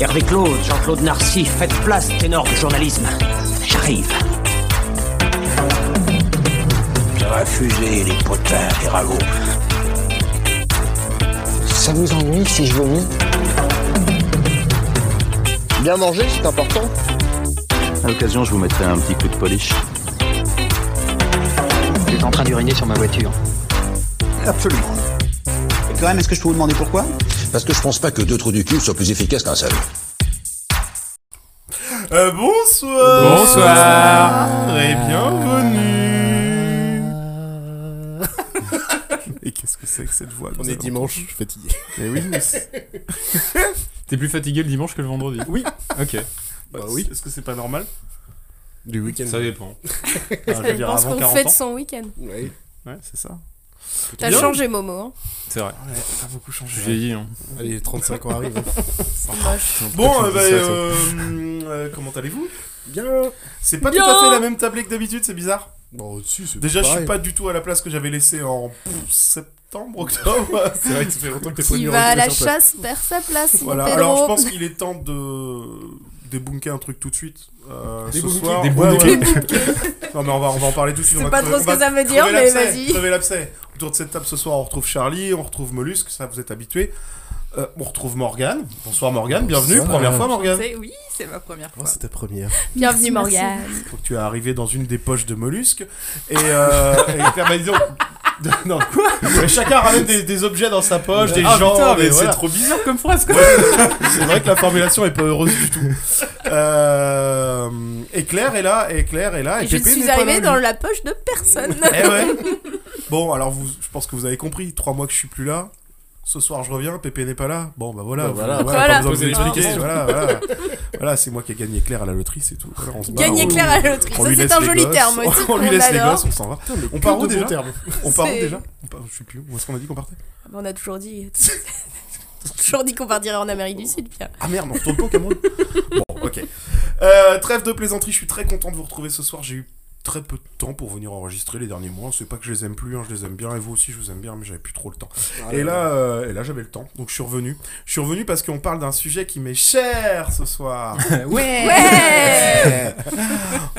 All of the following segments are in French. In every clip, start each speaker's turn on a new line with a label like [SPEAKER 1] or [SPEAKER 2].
[SPEAKER 1] Hervé Claude, Jean-Claude Narcy, faites place, ténor du journalisme. J'arrive.
[SPEAKER 2] Va fuser les potins, les ragots.
[SPEAKER 3] Ça vous ennuie si je vomis?
[SPEAKER 4] Bien manger, c'est important.
[SPEAKER 5] À l'occasion, je vous mettrai un petit coup de polish.
[SPEAKER 3] Vous êtes en train d'uriner sur ma voiture.
[SPEAKER 2] Absolument.
[SPEAKER 6] Et quand même, est-ce que je peux vous demander pourquoi?
[SPEAKER 2] Parce que je pense pas que deux trous du cul soient plus efficaces qu'un seul.
[SPEAKER 7] Euh, bonsoir
[SPEAKER 8] Bonsoir.
[SPEAKER 7] Et bienvenue Et qu'est-ce que c'est que cette voix
[SPEAKER 4] On est dimanche, je suis fatigué.
[SPEAKER 7] Mais oui, mais c'est-
[SPEAKER 8] T'es plus fatigué le dimanche que le vendredi
[SPEAKER 7] Oui.
[SPEAKER 8] Ok.
[SPEAKER 7] bah,
[SPEAKER 4] oui.
[SPEAKER 7] Est-ce que c'est pas normal
[SPEAKER 4] Du week-end.
[SPEAKER 8] Ça dépend.
[SPEAKER 7] Je
[SPEAKER 9] Ça dépend ce qu'on
[SPEAKER 7] 40
[SPEAKER 9] fait de son week-end.
[SPEAKER 4] Oui.
[SPEAKER 7] Ouais, c'est ça.
[SPEAKER 9] T'as changé, Momo. Hein.
[SPEAKER 8] C'est vrai.
[SPEAKER 7] Ouais, t'as beaucoup changé.
[SPEAKER 8] Je vieillis. Hein.
[SPEAKER 4] Allez, 35 ans arrivent.
[SPEAKER 9] Moche.
[SPEAKER 7] Bon, euh, bah,
[SPEAKER 8] ça,
[SPEAKER 7] euh, euh, comment allez-vous?
[SPEAKER 4] Bien.
[SPEAKER 7] C'est pas
[SPEAKER 9] Bien.
[SPEAKER 7] tout à fait la même tablée que d'habitude, c'est bizarre.
[SPEAKER 4] Bon, si, c'est
[SPEAKER 7] Déjà, je suis pas du tout à la place que j'avais laissée en septembre, octobre.
[SPEAKER 4] C'est vrai que ça fait longtemps que t'es pas
[SPEAKER 9] Qui va à la chasse perd sa place.
[SPEAKER 7] Voilà,
[SPEAKER 9] Pedro.
[SPEAKER 7] alors je pense qu'il est temps de débunker un truc tout de suite. Euh, ce soir.
[SPEAKER 8] Débunker.
[SPEAKER 7] Ouais, ouais. non mais on va, on va en parler tout de suite.
[SPEAKER 9] Je
[SPEAKER 7] on
[SPEAKER 9] sais
[SPEAKER 7] va
[SPEAKER 9] pas
[SPEAKER 7] crever-
[SPEAKER 9] trop ce que ça veut dire, mais vas-y.
[SPEAKER 7] crever l'abcès. Autour de cette table ce soir, on retrouve Charlie, on retrouve Mollusque, ça vous êtes habitués. Euh, on retrouve Morgane. Bonsoir Morgane, bienvenue.
[SPEAKER 4] Bonsoir.
[SPEAKER 7] Première fois Morgane.
[SPEAKER 10] C'est- Oui, c'est ma première
[SPEAKER 4] Oh,
[SPEAKER 10] fois.
[SPEAKER 4] c'est ta première.
[SPEAKER 9] Bienvenue, Morgane.
[SPEAKER 7] Faut que tu es arrivé dans une des poches de Mollusque. Et, euh, et Non, quoi Mais Chacun ramène des, des objets dans sa poche, des
[SPEAKER 8] ah
[SPEAKER 7] gens.
[SPEAKER 8] putain, mais
[SPEAKER 7] voilà.
[SPEAKER 8] c'est trop bizarre comme phrase quoi.
[SPEAKER 7] C'est vrai que la formulation est pas heureuse du tout. Euh, et Claire est là, et Claire est là, et,
[SPEAKER 9] Et je
[SPEAKER 7] Pépé
[SPEAKER 9] suis
[SPEAKER 7] là,
[SPEAKER 9] dans la poche de personne.
[SPEAKER 7] Eh ouais. Bon, alors vous, je pense que vous avez compris. Trois mois que je suis plus là. Ce soir, je reviens. Pépé n'est pas là. Bon, bah voilà.
[SPEAKER 4] Bah
[SPEAKER 7] vous-
[SPEAKER 4] voilà.
[SPEAKER 9] Voilà.
[SPEAKER 7] Voilà, voilà. Voilà, c'est moi qui ai gagné Claire à la loterie, c'est tout. Voilà, on se barre,
[SPEAKER 9] Gagner
[SPEAKER 7] on-
[SPEAKER 9] Claire à la loterie. Ça, c'est un joli
[SPEAKER 7] gosses.
[SPEAKER 9] terme aussi.
[SPEAKER 7] On lui laisse les gosses, on s'en va.
[SPEAKER 4] Putain,
[SPEAKER 7] On part où déjà
[SPEAKER 4] termes.
[SPEAKER 7] On part où déjà on part, Je sais plus. Où est-ce qu'on a dit qu'on partait
[SPEAKER 9] On a toujours dit. toujours dit qu'on partirait en Amérique du Sud, Pierre.
[SPEAKER 7] Ah merde, on retourne pas au Cameroun Bon, ok. Euh, trêve de plaisanterie, je suis très content de vous retrouver ce soir. J'ai eu très peu de temps pour venir enregistrer les derniers mois. C'est pas que je les aime plus, hein, je les aime bien, et vous aussi je vous aime bien, mais j'avais plus trop le temps.
[SPEAKER 4] Ah,
[SPEAKER 7] et là, euh, et là j'avais le temps, donc je suis revenu. Je suis revenu parce qu'on parle d'un sujet qui m'est cher ce soir.
[SPEAKER 8] ouais.
[SPEAKER 9] Ouais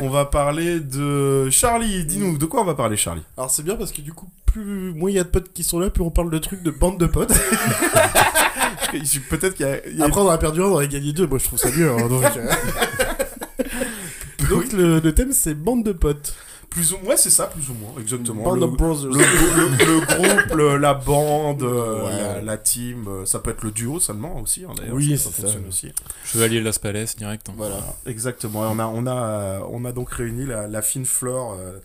[SPEAKER 7] on va parler de Charlie. Dis-nous, de quoi on va parler, Charlie?
[SPEAKER 4] Alors c'est bien parce que du coup, plus moins il y a de potes qui sont là, plus on parle de trucs de bande de potes.
[SPEAKER 7] Peut-être qu'il y a. il y a-
[SPEAKER 4] Après on en a perdu un, on en a gagné deux. Moi je trouve ça mieux. hein, donc euh. Donc le, le thème c'est bande de potes.
[SPEAKER 7] Plus ou moins, c'est ça, plus ou moins, exactement.
[SPEAKER 4] Band
[SPEAKER 7] Le-
[SPEAKER 4] of Brothers.
[SPEAKER 7] le, le- le groupe, le- la bande, euh,
[SPEAKER 4] Ouais.
[SPEAKER 7] la, la team, euh, ça peut être le duo seulement aussi, hein, d'ailleurs.
[SPEAKER 4] Oui,
[SPEAKER 7] ça, fonctionne
[SPEAKER 4] ça.
[SPEAKER 7] aussi.
[SPEAKER 8] Chevalier Las Palais direct. hein.
[SPEAKER 4] Voilà.
[SPEAKER 7] Exactement. Et on a, on a, on a donc réuni la, la fine flore, euh,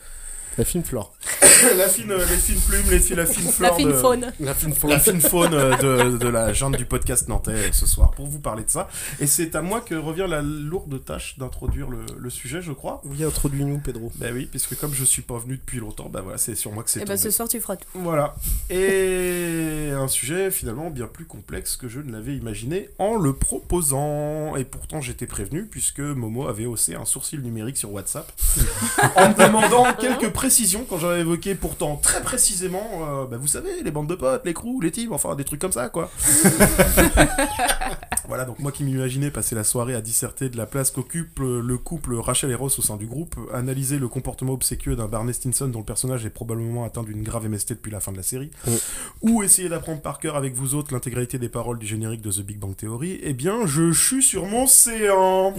[SPEAKER 4] La fine flore.
[SPEAKER 7] la fine, euh, les fines plumes, les, la fine
[SPEAKER 9] La
[SPEAKER 7] flore,
[SPEAKER 9] fine
[SPEAKER 7] de-
[SPEAKER 9] faune.
[SPEAKER 4] La fine flore.
[SPEAKER 7] la fine faune euh, de, de la junte du podcast nantais euh, ce soir pour vous parler de ça. Et c'est à moi que revient la lourde tâche d'introduire le, le sujet, je crois.
[SPEAKER 4] Oui, introduis-nous Pedro.
[SPEAKER 7] Ben oui, puisque comme je suis pas venu depuis longtemps, ben voilà, c'est sur moi que c'est
[SPEAKER 9] Et bah
[SPEAKER 7] tombé.
[SPEAKER 9] ce soir, tu feras tout.
[SPEAKER 7] Voilà. Et un sujet finalement bien plus complexe que je ne l'avais imaginé en le proposant. Et pourtant j'étais prévenu puisque Momo avait haussé un sourcil numérique sur WhatsApp en me demandant quelques précisions quand j'avais évoqué pourtant très précisément, euh, bah, vous savez, les bandes de potes, les crews, les teams, enfin des trucs comme ça quoi. Voilà, donc moi qui m'imaginais passer la soirée à disserter de la place qu'occupe le couple Rachel et Ross au sein du groupe, analyser le comportement obséquieux d'un Barney Stinson dont le personnage est probablement atteint d'une grave MST depuis la fin de la série, ou essayer d'apprendre par cœur avec vous autres l'intégralité des paroles du générique de The Big Bang Theory, eh bien je chue sur mon séant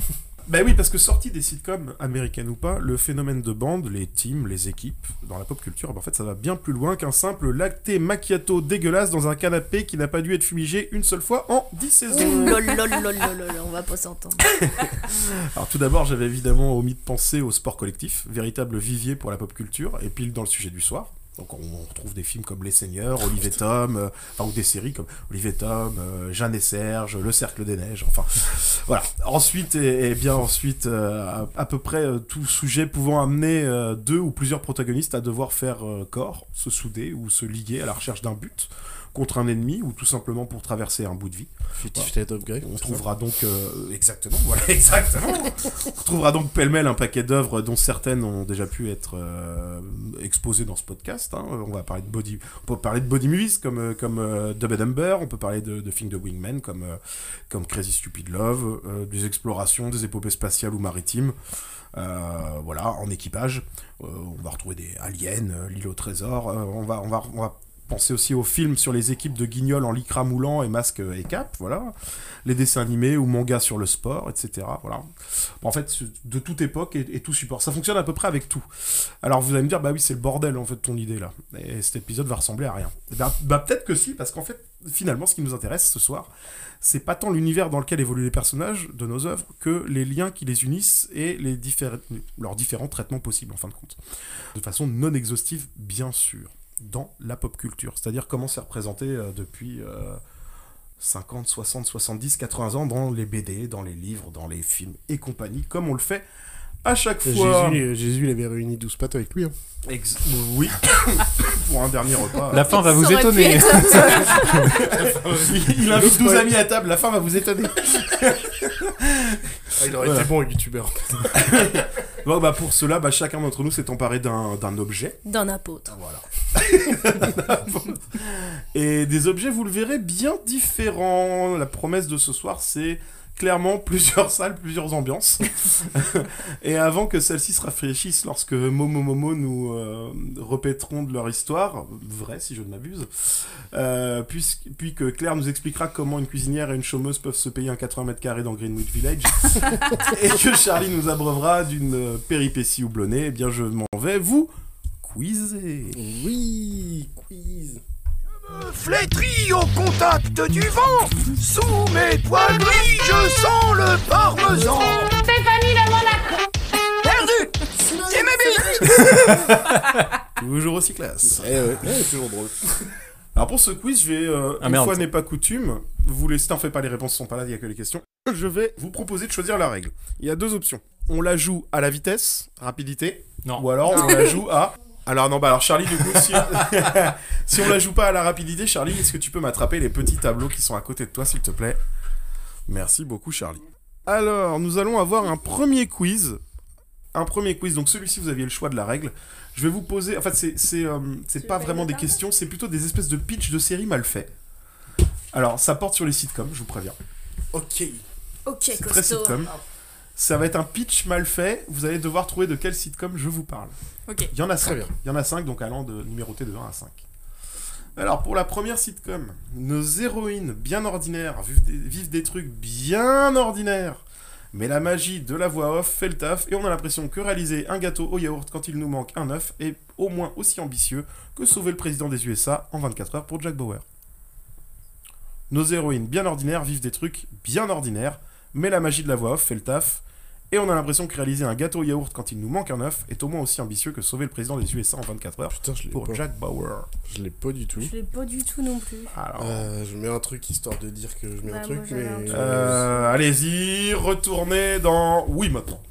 [SPEAKER 7] Ben oui, parce que sorti des sitcoms, américaines ou pas, le phénomène de bande, les teams, les équipes, dans la pop culture, ben en fait ça va bien plus loin qu'un simple latte macchiato dégueulasse dans un canapé qui n'a pas dû être fumigé une seule fois en 10 saisons.
[SPEAKER 9] Lol, lol, lol, lol, lol, on va pas s'entendre.
[SPEAKER 7] Alors tout d'abord, j'avais évidemment omis de penser au sport collectif, véritable vivier pour la pop culture, et pile dans le sujet du soir. Donc on retrouve des films comme Les Seigneurs, Olivier Tom, euh, enfin ou des séries comme Olivier Tom, euh, Jeanne et Serge, Le Cercle des Neiges, enfin voilà. Ensuite et, et bien ensuite euh, à, à peu près tout sujet pouvant amener euh, deux ou plusieurs protagonistes à devoir faire euh, corps, se souder ou se liguer à la recherche d'un but contre un ennemi ou tout simplement pour traverser un bout de vie. Voilà.
[SPEAKER 4] Of Grey.
[SPEAKER 7] On trouvera donc euh, exactement, voilà exactement. on trouvera donc pêle-mêle un paquet d'œuvres dont certaines ont déjà pu être euh, exposées dans ce podcast. hein. On va parler de body, on peut parler de body movies comme euh, comme euh, Dumb and Dumber, on peut parler de, de films de Wingman comme comme Crazy Stupid Love, des explorations, des épopées spatiales ou maritimes. Voilà, en équipage, on va retrouver des aliens, l'île au trésor. on va on va on va penser aussi aux films sur les équipes de guignols en lycra moulant et masque et cap, voilà les dessins animés ou mangas sur le sport, etc. Voilà. En fait, de toute époque et, tout support. Ça fonctionne à peu près avec tout. Alors vous allez me dire, bah oui, c'est le bordel en fait ton idée là. Et cet épisode va ressembler à rien. Bah, bah, peut-être que si, parce qu'en fait, finalement, ce qui nous intéresse ce soir, c'est pas tant l'univers dans lequel évoluent les personnages de nos œuvres que les liens qui les unissent et les leurs différents traitements possibles en fin de compte. De façon non exhaustive, bien sûr, dans la pop culture. C'est-à-dire comment c'est représenté euh, depuis. euh, 50, 60, 70, 80 ans dans les BD, dans les livres, dans les films et compagnie, comme on le fait à chaque fois.
[SPEAKER 4] Jésus, Jésus, il avait réuni 12 pattes avec lui. hein.
[SPEAKER 7] Ex- oui, pour un dernier repas.
[SPEAKER 8] La fin va vous étonner.
[SPEAKER 7] il, invite 12 amis à table, la fin va vous étonner.
[SPEAKER 4] Ah, il aurait
[SPEAKER 7] Voilà.
[SPEAKER 4] été bon, youtubeur.
[SPEAKER 7] Bon, bah, pour cela, bah, chacun d'entre nous s'est emparé d'un d'un objet.
[SPEAKER 9] D'un apôtre.
[SPEAKER 7] Voilà. Et des objets, vous le verrez, bien différents. La promesse de ce soir, c'est clairement plusieurs salles, plusieurs ambiances. Et avant que celles-ci se rafraîchissent lorsque Momo Momo nous euh, répéteront de leur histoire, vraie si je ne m'abuse, euh, puis, puis que Claire nous expliquera comment une cuisinière et une chômeuse peuvent se payer un 80 mètres carrés dans Greenwood Village, et que Charlie nous abreuvera d'une euh, péripétie houblonnée, eh bien je m'en vais vous quizer.
[SPEAKER 4] Oui, quiz.
[SPEAKER 2] Flétri au contact du vent, sous mes poils gris, je sens le parmesan.
[SPEAKER 10] Stéphanie de Monaco.
[SPEAKER 2] Perdu C'est ma bite
[SPEAKER 7] Toujours aussi classe.
[SPEAKER 4] Eh ouais, ouais, toujours drôle.
[SPEAKER 7] Alors pour ce quiz, je vais, euh,
[SPEAKER 8] Ah,
[SPEAKER 7] une
[SPEAKER 8] merde.
[SPEAKER 7] fois n'est pas coutume, vous laissez, en fait pas les réponses sont pas là, il y a que les questions. Je vais vous proposer de choisir la règle. Il y a deux options. On la joue à la vitesse, rapidité,
[SPEAKER 8] Non.
[SPEAKER 7] ou alors on la joue à... Alors non, bah alors Charlie, du coup, si, si on la joue pas à la rapidité, Charlie, est-ce que tu peux m'attraper les petits tableaux qui sont à côté de toi, s'il te plaît? Merci beaucoup, Charlie. Alors, nous allons avoir un premier quiz. Un premier quiz, donc celui-ci, vous aviez le choix de la règle. Je vais vous poser... En fait, c'est c'est, euh, c'est pas vraiment des questions, c'est plutôt des espèces de pitch de séries mal faits. Alors, ça porte sur les sitcoms, je vous préviens.
[SPEAKER 4] Ok.
[SPEAKER 9] Ok,
[SPEAKER 7] C'est très
[SPEAKER 9] costaud.
[SPEAKER 7] sitcom. Ça va être un pitch mal fait. Vous allez devoir trouver de quel sitcom je vous parle.
[SPEAKER 9] Ok.
[SPEAKER 7] Il y en a
[SPEAKER 4] Très
[SPEAKER 7] 5.
[SPEAKER 4] bien.
[SPEAKER 7] Il y en a 5, donc allant de numéroter de 1 à 5. Alors, pour la première sitcom, nos héroïnes bien ordinaires vivent des, vivent des trucs bien ordinaires. Mais la magie de la voix off fait le taf et on a l'impression que réaliser un gâteau au yaourt quand il nous manque un œuf est au moins aussi ambitieux que sauver le président des USA en 24 heures pour Jack Bauer. Nos héroïnes bien ordinaires vivent des trucs bien ordinaires, mais la magie de la voix off fait le taf et on a l'impression que réaliser un gâteau au yaourt quand il nous manque un œuf est au moins aussi ambitieux que sauver le président des USA en 24 heures
[SPEAKER 4] Putain, je l'ai
[SPEAKER 7] pour
[SPEAKER 4] pas.
[SPEAKER 7] Jack Bauer.
[SPEAKER 4] Je l'ai pas du tout.
[SPEAKER 9] Je l'ai pas du tout non plus.
[SPEAKER 7] Alors,
[SPEAKER 4] Euh, je mets un truc histoire de dire que je mets
[SPEAKER 9] Bah,
[SPEAKER 4] un truc,
[SPEAKER 9] j'avais un
[SPEAKER 4] mais.
[SPEAKER 9] truc.
[SPEAKER 7] euh, allez-y, retournez dans oui maintenant.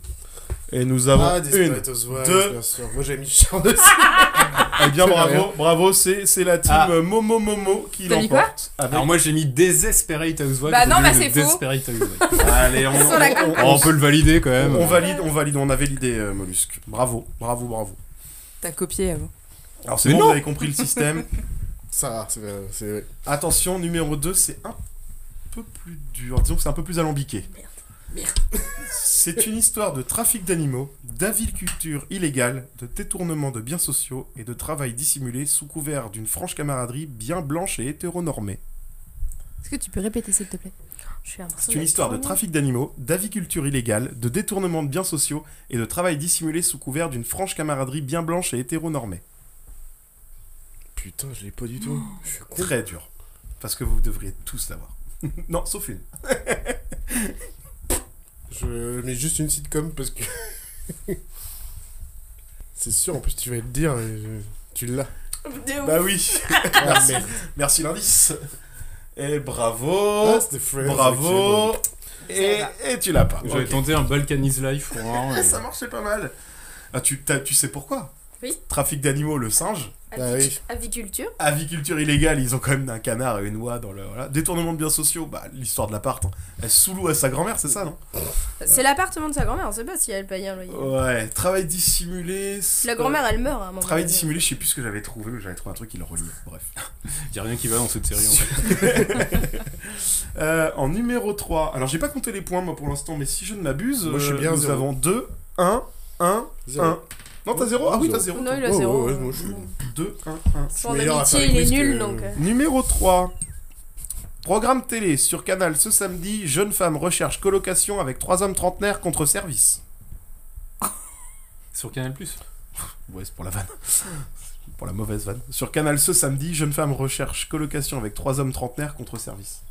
[SPEAKER 7] Et nous avons
[SPEAKER 4] Ah,
[SPEAKER 7] une.
[SPEAKER 4] Housewives,
[SPEAKER 7] deux.
[SPEAKER 4] bien sûr. Moi j'ai mis Charles dessus.
[SPEAKER 7] Eh bien bravo, bravo, c'est c'est la team
[SPEAKER 8] Ah.
[SPEAKER 7] Momo Momo qui l'emporte. Avec...
[SPEAKER 8] Alors moi j'ai mis Desperate Housewives.
[SPEAKER 9] Bah non, bah, c'est faux.
[SPEAKER 8] Desperate Housewives.
[SPEAKER 7] Allez, on, on-
[SPEAKER 8] Oh, on peut le valider quand même.
[SPEAKER 7] on- on valide, on valide, on a validé euh, Mollusque. Bravo, bravo, bravo.
[SPEAKER 11] T'as copié avant.
[SPEAKER 7] Alors c'est bon,
[SPEAKER 8] non.
[SPEAKER 7] vous avez compris le système.
[SPEAKER 4] Ça va, c'est vrai. c'est vrai.
[SPEAKER 7] Attention, numéro 2, c'est un peu plus dur. Disons que c'est un peu plus alambiqué. C'est une histoire de trafic d'animaux, d'aviculture illégale, de détournement de biens sociaux et de travail dissimulé sous couvert d'une franche camaraderie bien blanche et hétéronormée.
[SPEAKER 9] Est-ce que tu peux répéter s'il te plaît? Je suis
[SPEAKER 7] C'est une histoire de trafic d'animaux, d'aviculture illégale, de détournement de biens sociaux et de travail dissimulé sous couvert d'une franche camaraderie bien blanche et hétéronormée.
[SPEAKER 4] Putain, je l'ai pas du tout. Je suis con.
[SPEAKER 7] Très dur. Parce que vous devriez tous l'avoir. non, sauf une.
[SPEAKER 4] Je mets juste une sitcom parce que. c'est sûr, en plus tu vas le dire. et je- Tu l'as.
[SPEAKER 7] Bah oui.
[SPEAKER 4] Ah,
[SPEAKER 7] Merci. l'indice. Et bravo.
[SPEAKER 4] Ah, Friends,
[SPEAKER 7] bravo. Et, et tu l'as pas.
[SPEAKER 8] J'avais tenté un Balkanis Life pour.
[SPEAKER 7] Ah, Ça marchait pas mal. Ah, tu, t'as- tu sais pourquoi?
[SPEAKER 9] Oui.
[SPEAKER 7] Trafic d'animaux, le singe.
[SPEAKER 4] Ah oui.
[SPEAKER 9] Aviculture.
[SPEAKER 7] Aviculture illégale, ils ont quand même un canard et une oie dans le. Voilà. Détournement de biens sociaux, bah, l'histoire de l'appart. hein. Elle sous loue à sa grand-mère, c'est ça, non?
[SPEAKER 9] C'est l'appartement de sa grand-mère, on sait pas si elle paye un loyer.
[SPEAKER 7] Ouais, travail dissimulé.
[SPEAKER 9] La grand-mère, elle meurt à un moment.
[SPEAKER 7] Travail
[SPEAKER 9] donné.
[SPEAKER 7] dissimulé, je sais plus ce que j'avais trouvé, mais j'avais trouvé un truc qui le reliait. Bref.
[SPEAKER 8] Y a rien qui va dans cette série en fait.
[SPEAKER 7] Euh, en numéro 3, alors j'ai pas compté les points moi pour l'instant, mais si je ne m'abuse,
[SPEAKER 4] Moi, je suis
[SPEAKER 7] euh,
[SPEAKER 4] bien
[SPEAKER 7] nous
[SPEAKER 4] zéro.
[SPEAKER 7] avons 2, 1, 1,
[SPEAKER 4] Zéro.
[SPEAKER 7] 1. Non, t'as 0 Ah oui, t'as 0.
[SPEAKER 9] Non, il a
[SPEAKER 4] Oh,
[SPEAKER 9] zéro.
[SPEAKER 4] ouais, ouais, moi, je suis-
[SPEAKER 7] 2, 1, 1.
[SPEAKER 9] Son amitié, il est nul
[SPEAKER 4] que-
[SPEAKER 9] donc. euh,
[SPEAKER 7] Numéro 3. Programme télé sur Canal ce samedi, jeune femme recherche colocation avec trois hommes trentenaires contre service.
[SPEAKER 8] Sur Canal Plus.
[SPEAKER 7] Ouais, c'est pour la vanne. pour la mauvaise vanne. Sur Canal ce samedi, jeune femme recherche colocation avec trois hommes trentenaires contre service.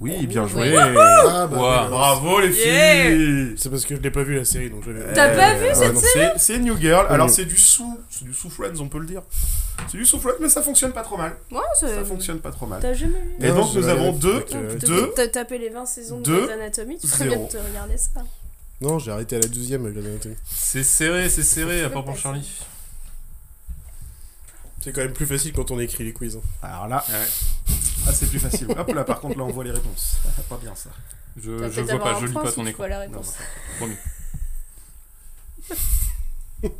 [SPEAKER 7] Oui, bien joué.
[SPEAKER 4] Ah, bah, oui,
[SPEAKER 7] Bravo les
[SPEAKER 9] Yeah.
[SPEAKER 7] filles.
[SPEAKER 4] C'est parce que je l'ai pas vu la série, donc je l'ai-
[SPEAKER 9] T'as pas vu cette
[SPEAKER 7] non, c'est- C'est New Girl. Alors c'est du sous, c'est du sous Friends, on peut le dire. C'est du sous Friends, mais ça fonctionne pas trop mal.
[SPEAKER 9] Ouais, c'est.
[SPEAKER 7] Ça fonctionne pas trop mal.
[SPEAKER 9] T'as jamais vu
[SPEAKER 7] Et
[SPEAKER 4] Non,
[SPEAKER 7] donc
[SPEAKER 4] je
[SPEAKER 7] nous avons deux,
[SPEAKER 4] euh,
[SPEAKER 7] deux,
[SPEAKER 9] taper les 20 saisons de
[SPEAKER 7] deux,
[SPEAKER 9] Grey's Anatomy, tu ferais bien
[SPEAKER 7] zéro.
[SPEAKER 9] de te regarder ça.
[SPEAKER 4] Non, j'ai arrêté à la 12ème avec la vérité.
[SPEAKER 8] C'est serré, c'est serré, à part pour Charlie.
[SPEAKER 4] C'est quand même plus facile quand on écrit les quiz. hein.
[SPEAKER 7] Alors là,
[SPEAKER 8] Ouais.
[SPEAKER 7] ah, c'est plus facile. Hop là, par contre là on voit les réponses. pas bien ça.
[SPEAKER 8] Je,
[SPEAKER 9] peut-être
[SPEAKER 8] vois pas, je lis pas ton écran.
[SPEAKER 7] Non,
[SPEAKER 9] réponse.
[SPEAKER 8] Promis.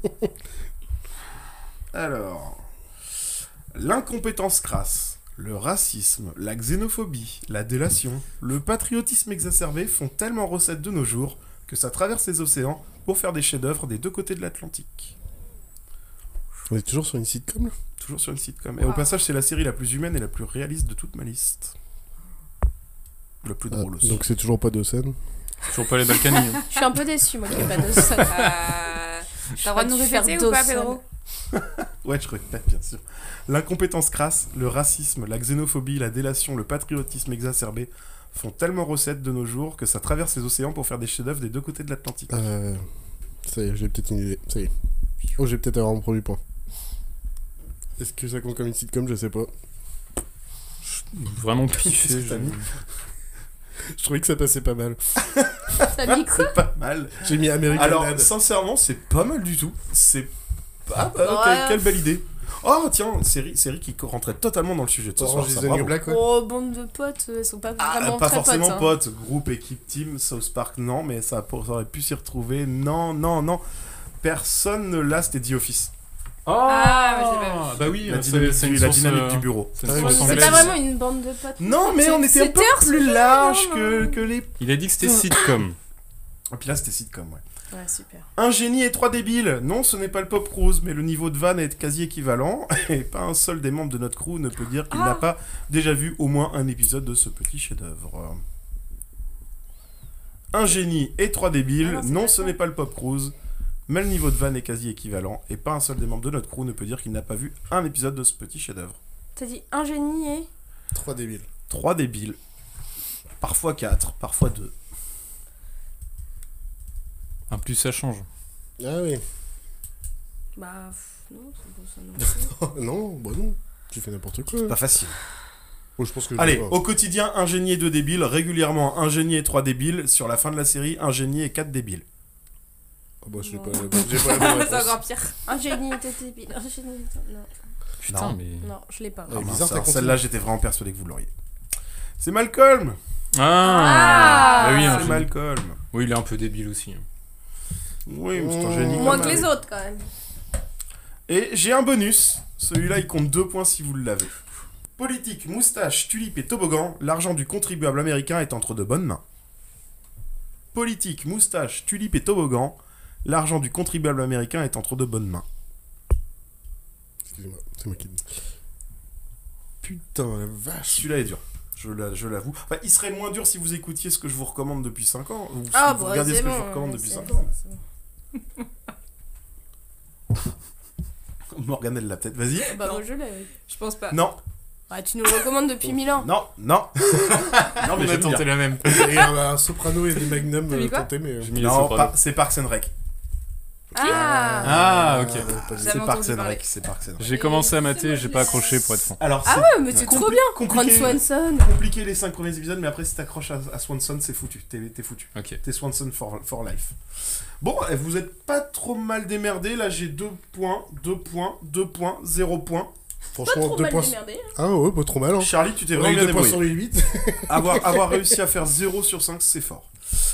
[SPEAKER 7] Alors, l'incompétence crasse, le racisme, la xénophobie, la délation, le patriotisme exacerbé font tellement recette de nos jours que ça traverse les océans pour faire des chefs-d'œuvre des deux côtés de l'Atlantique.
[SPEAKER 4] On est toujours sur une sitcom là?
[SPEAKER 7] Toujours sur une sitcom. Et au passage, c'est la série la plus humaine et la plus réaliste de toute ma liste. Le plus
[SPEAKER 4] Ah,
[SPEAKER 7] drôle aussi.
[SPEAKER 4] Donc c'est toujours pas de scène.
[SPEAKER 8] Toujours pas les Balkany. hein.
[SPEAKER 9] Je suis un peu déçue, moi, qu'il n'y ait pas de.
[SPEAKER 11] Euh, T'as le droit de nous répéter ou pas. Pedro?
[SPEAKER 7] Ouais, je répète, bien sûr. L'incompétence crasse, le racisme, la xénophobie, la délation, le patriotisme exacerbé font tellement recette de nos jours que ça traverse les océans pour faire des chefs-d'œuvre des deux côtés de l'Atlantique.
[SPEAKER 4] Euh, ça y est, j'ai peut-être une idée. Ça y est. Oh, j'ai peut-être avoir mon premier point. Est-ce que ça compte comme une sitcom Je sais pas.
[SPEAKER 8] Vraiment piffé.
[SPEAKER 7] Que
[SPEAKER 8] je-
[SPEAKER 7] mis
[SPEAKER 4] Je trouvais que ça passait pas mal.
[SPEAKER 9] T'as mis quoi
[SPEAKER 7] C'est pas mal.
[SPEAKER 4] J'ai mis American
[SPEAKER 7] Alors,
[SPEAKER 4] Dad.
[SPEAKER 7] sincèrement, c'est pas mal du tout. C'est pas. ah,
[SPEAKER 9] Ouais.
[SPEAKER 7] quelle, quelle belle idée. Oh, tiens, série, série qui rentrait totalement dans le sujet de ce soir.
[SPEAKER 4] Orange is
[SPEAKER 7] ça, bravo.
[SPEAKER 4] Black, ouais.
[SPEAKER 9] Oh, bande de potes, elles sont pas
[SPEAKER 7] Ah,
[SPEAKER 9] vraiment
[SPEAKER 7] pas
[SPEAKER 9] très
[SPEAKER 7] forcément
[SPEAKER 9] potes. hein.
[SPEAKER 7] potes, groupe, équipe, team, South Park, non, mais ça, ça aurait pu s'y retrouver. Non, non, non. Personne ne l'a, c'était The Office.
[SPEAKER 11] Ah, mais je l'ai pas vu.
[SPEAKER 8] Bah oui,
[SPEAKER 7] La
[SPEAKER 8] c'est-
[SPEAKER 7] dynamique,
[SPEAKER 8] c'est
[SPEAKER 7] du,
[SPEAKER 8] une
[SPEAKER 7] la
[SPEAKER 8] source,
[SPEAKER 7] dynamique
[SPEAKER 8] euh,
[SPEAKER 7] du bureau.
[SPEAKER 8] c'est
[SPEAKER 4] Ah
[SPEAKER 8] source
[SPEAKER 4] mais
[SPEAKER 9] C'est pas vraiment une bande de potes.
[SPEAKER 7] Non, mais on était un peu plus large que, que les.
[SPEAKER 8] Il a dit que c'était sitcom.
[SPEAKER 7] Et puis là, c'était sitcom, ouais.
[SPEAKER 9] Ouais, super.
[SPEAKER 7] Un génie et trois débiles. Non, ce n'est pas le Pop Cruise, mais le niveau de van est quasi équivalent. Et pas un seul des membres de notre crew ne peut dire qu'il
[SPEAKER 9] Ah.
[SPEAKER 7] n'a pas déjà vu au moins un épisode de ce petit chef-d'œuvre. Un génie et trois débiles.
[SPEAKER 9] Ah non,
[SPEAKER 7] non, ce n'est pas le Pop Cruise, mais le niveau de van est quasi équivalent. Et pas un seul des membres de notre crew ne peut dire qu'il n'a pas vu un épisode de ce petit chef-d'œuvre.
[SPEAKER 9] T'as dit un génie et.
[SPEAKER 4] Trois débiles.
[SPEAKER 7] Trois débiles. Parfois quatre, parfois deux.
[SPEAKER 8] Un plus ça change.
[SPEAKER 4] Ah oui.
[SPEAKER 9] Bah, pff, non, c'est pas ça non plus.
[SPEAKER 4] Non, bah non. Tu fais n'importe quoi.
[SPEAKER 7] Pas facile.
[SPEAKER 4] Oh, je pense que je
[SPEAKER 7] Allez, au quotidien, un génie et deux débiles. Régulièrement, un génie et trois débiles. Sur la fin de la série, un génie et quatre débiles.
[SPEAKER 4] Ah bah, j'ai pas, j'ai pas la bonne
[SPEAKER 11] C'est
[SPEAKER 4] réponse.
[SPEAKER 11] encore pire.
[SPEAKER 9] Un génie était débile. Un génie était. Non,
[SPEAKER 8] Putain,
[SPEAKER 7] Non.
[SPEAKER 8] mais.
[SPEAKER 9] non, je l'ai pas.
[SPEAKER 4] Ah,
[SPEAKER 7] Ah,
[SPEAKER 4] bizarre, t'as
[SPEAKER 7] alors
[SPEAKER 4] continué.
[SPEAKER 7] Celle-là, j'étais vraiment persuadé que vous l'auriez. C'est Malcolm
[SPEAKER 8] Ah,
[SPEAKER 9] Ah
[SPEAKER 8] Bah oui, un
[SPEAKER 7] C'est
[SPEAKER 8] génie.
[SPEAKER 7] Malcolm.
[SPEAKER 8] Oui, il est un peu débile aussi. hein.
[SPEAKER 7] Oui, mais c'est un génie.
[SPEAKER 9] Moins
[SPEAKER 7] quand
[SPEAKER 9] que les autres, quand même.
[SPEAKER 7] Et j'ai un bonus. Celui-là, il compte deux points si vous l'avez. Politique, moustache, tulipe et toboggan, l'argent du contribuable américain est entre de bonnes mains. Politique, moustache, tulipe et toboggan, l'argent du contribuable américain est entre de bonnes mains.
[SPEAKER 4] Excusez-moi, c'est moi qui. Putain, la vache.
[SPEAKER 7] Celui-là est dur. Je la- je l'avoue. Enfin, il serait moins dur si vous écoutiez ce que je vous recommande depuis 5 ans. Ou si
[SPEAKER 9] Ah,
[SPEAKER 7] vous
[SPEAKER 9] bah,
[SPEAKER 7] regardiez ce que je vous recommande
[SPEAKER 9] ouais,
[SPEAKER 7] depuis
[SPEAKER 9] c'est
[SPEAKER 7] 5
[SPEAKER 9] bon,
[SPEAKER 7] ans. Morgane, elle l'a peut-être. Vas-y.
[SPEAKER 9] Ah Bah,
[SPEAKER 11] Non.
[SPEAKER 9] moi, je l'ai.
[SPEAKER 11] Je pense pas.
[SPEAKER 7] Non,
[SPEAKER 9] Ah, tu nous le recommandes depuis mille ans.
[SPEAKER 7] non, non. non, mais bien.
[SPEAKER 8] tenté la même.
[SPEAKER 4] Et un, un soprano et des magnum
[SPEAKER 11] T'as mis
[SPEAKER 4] euh,
[SPEAKER 11] quoi
[SPEAKER 4] tentés, mais. euh,
[SPEAKER 8] J'ai
[SPEAKER 7] Non, c'est Parks and Rec.
[SPEAKER 11] Ah, ok.
[SPEAKER 7] C'est Parks and
[SPEAKER 11] parler.
[SPEAKER 7] Rec, c'est Parks and Rec.
[SPEAKER 11] J'ai commencé à mater, j'ai pas accroché pour être franc.
[SPEAKER 7] Alors,
[SPEAKER 9] Ah ouais, mais c'est trop bien. Ron
[SPEAKER 7] compliqué-
[SPEAKER 9] Swanson.
[SPEAKER 7] Compliqué les 5 premiers épisodes, mais après, si t'accroches à, à Swanson, c'est foutu. T'es t'es foutu.
[SPEAKER 11] Ok.
[SPEAKER 7] T'es Swanson for, for life. Bon, eh, vous êtes pas trop mal démerdés. Là, j'ai 2 points, 2 points, 2 points, 0 points.
[SPEAKER 4] Franchement,
[SPEAKER 9] Trop
[SPEAKER 4] 2
[SPEAKER 9] mal
[SPEAKER 4] points.
[SPEAKER 9] démerdé.
[SPEAKER 4] Ah ouais, pas trop mal. Hein.
[SPEAKER 7] Charlie, tu t'es vraiment bien
[SPEAKER 4] points sur
[SPEAKER 7] débrouillé.
[SPEAKER 4] les 8.
[SPEAKER 7] avoir, avoir réussi à faire 0 sur 5, c'est fort.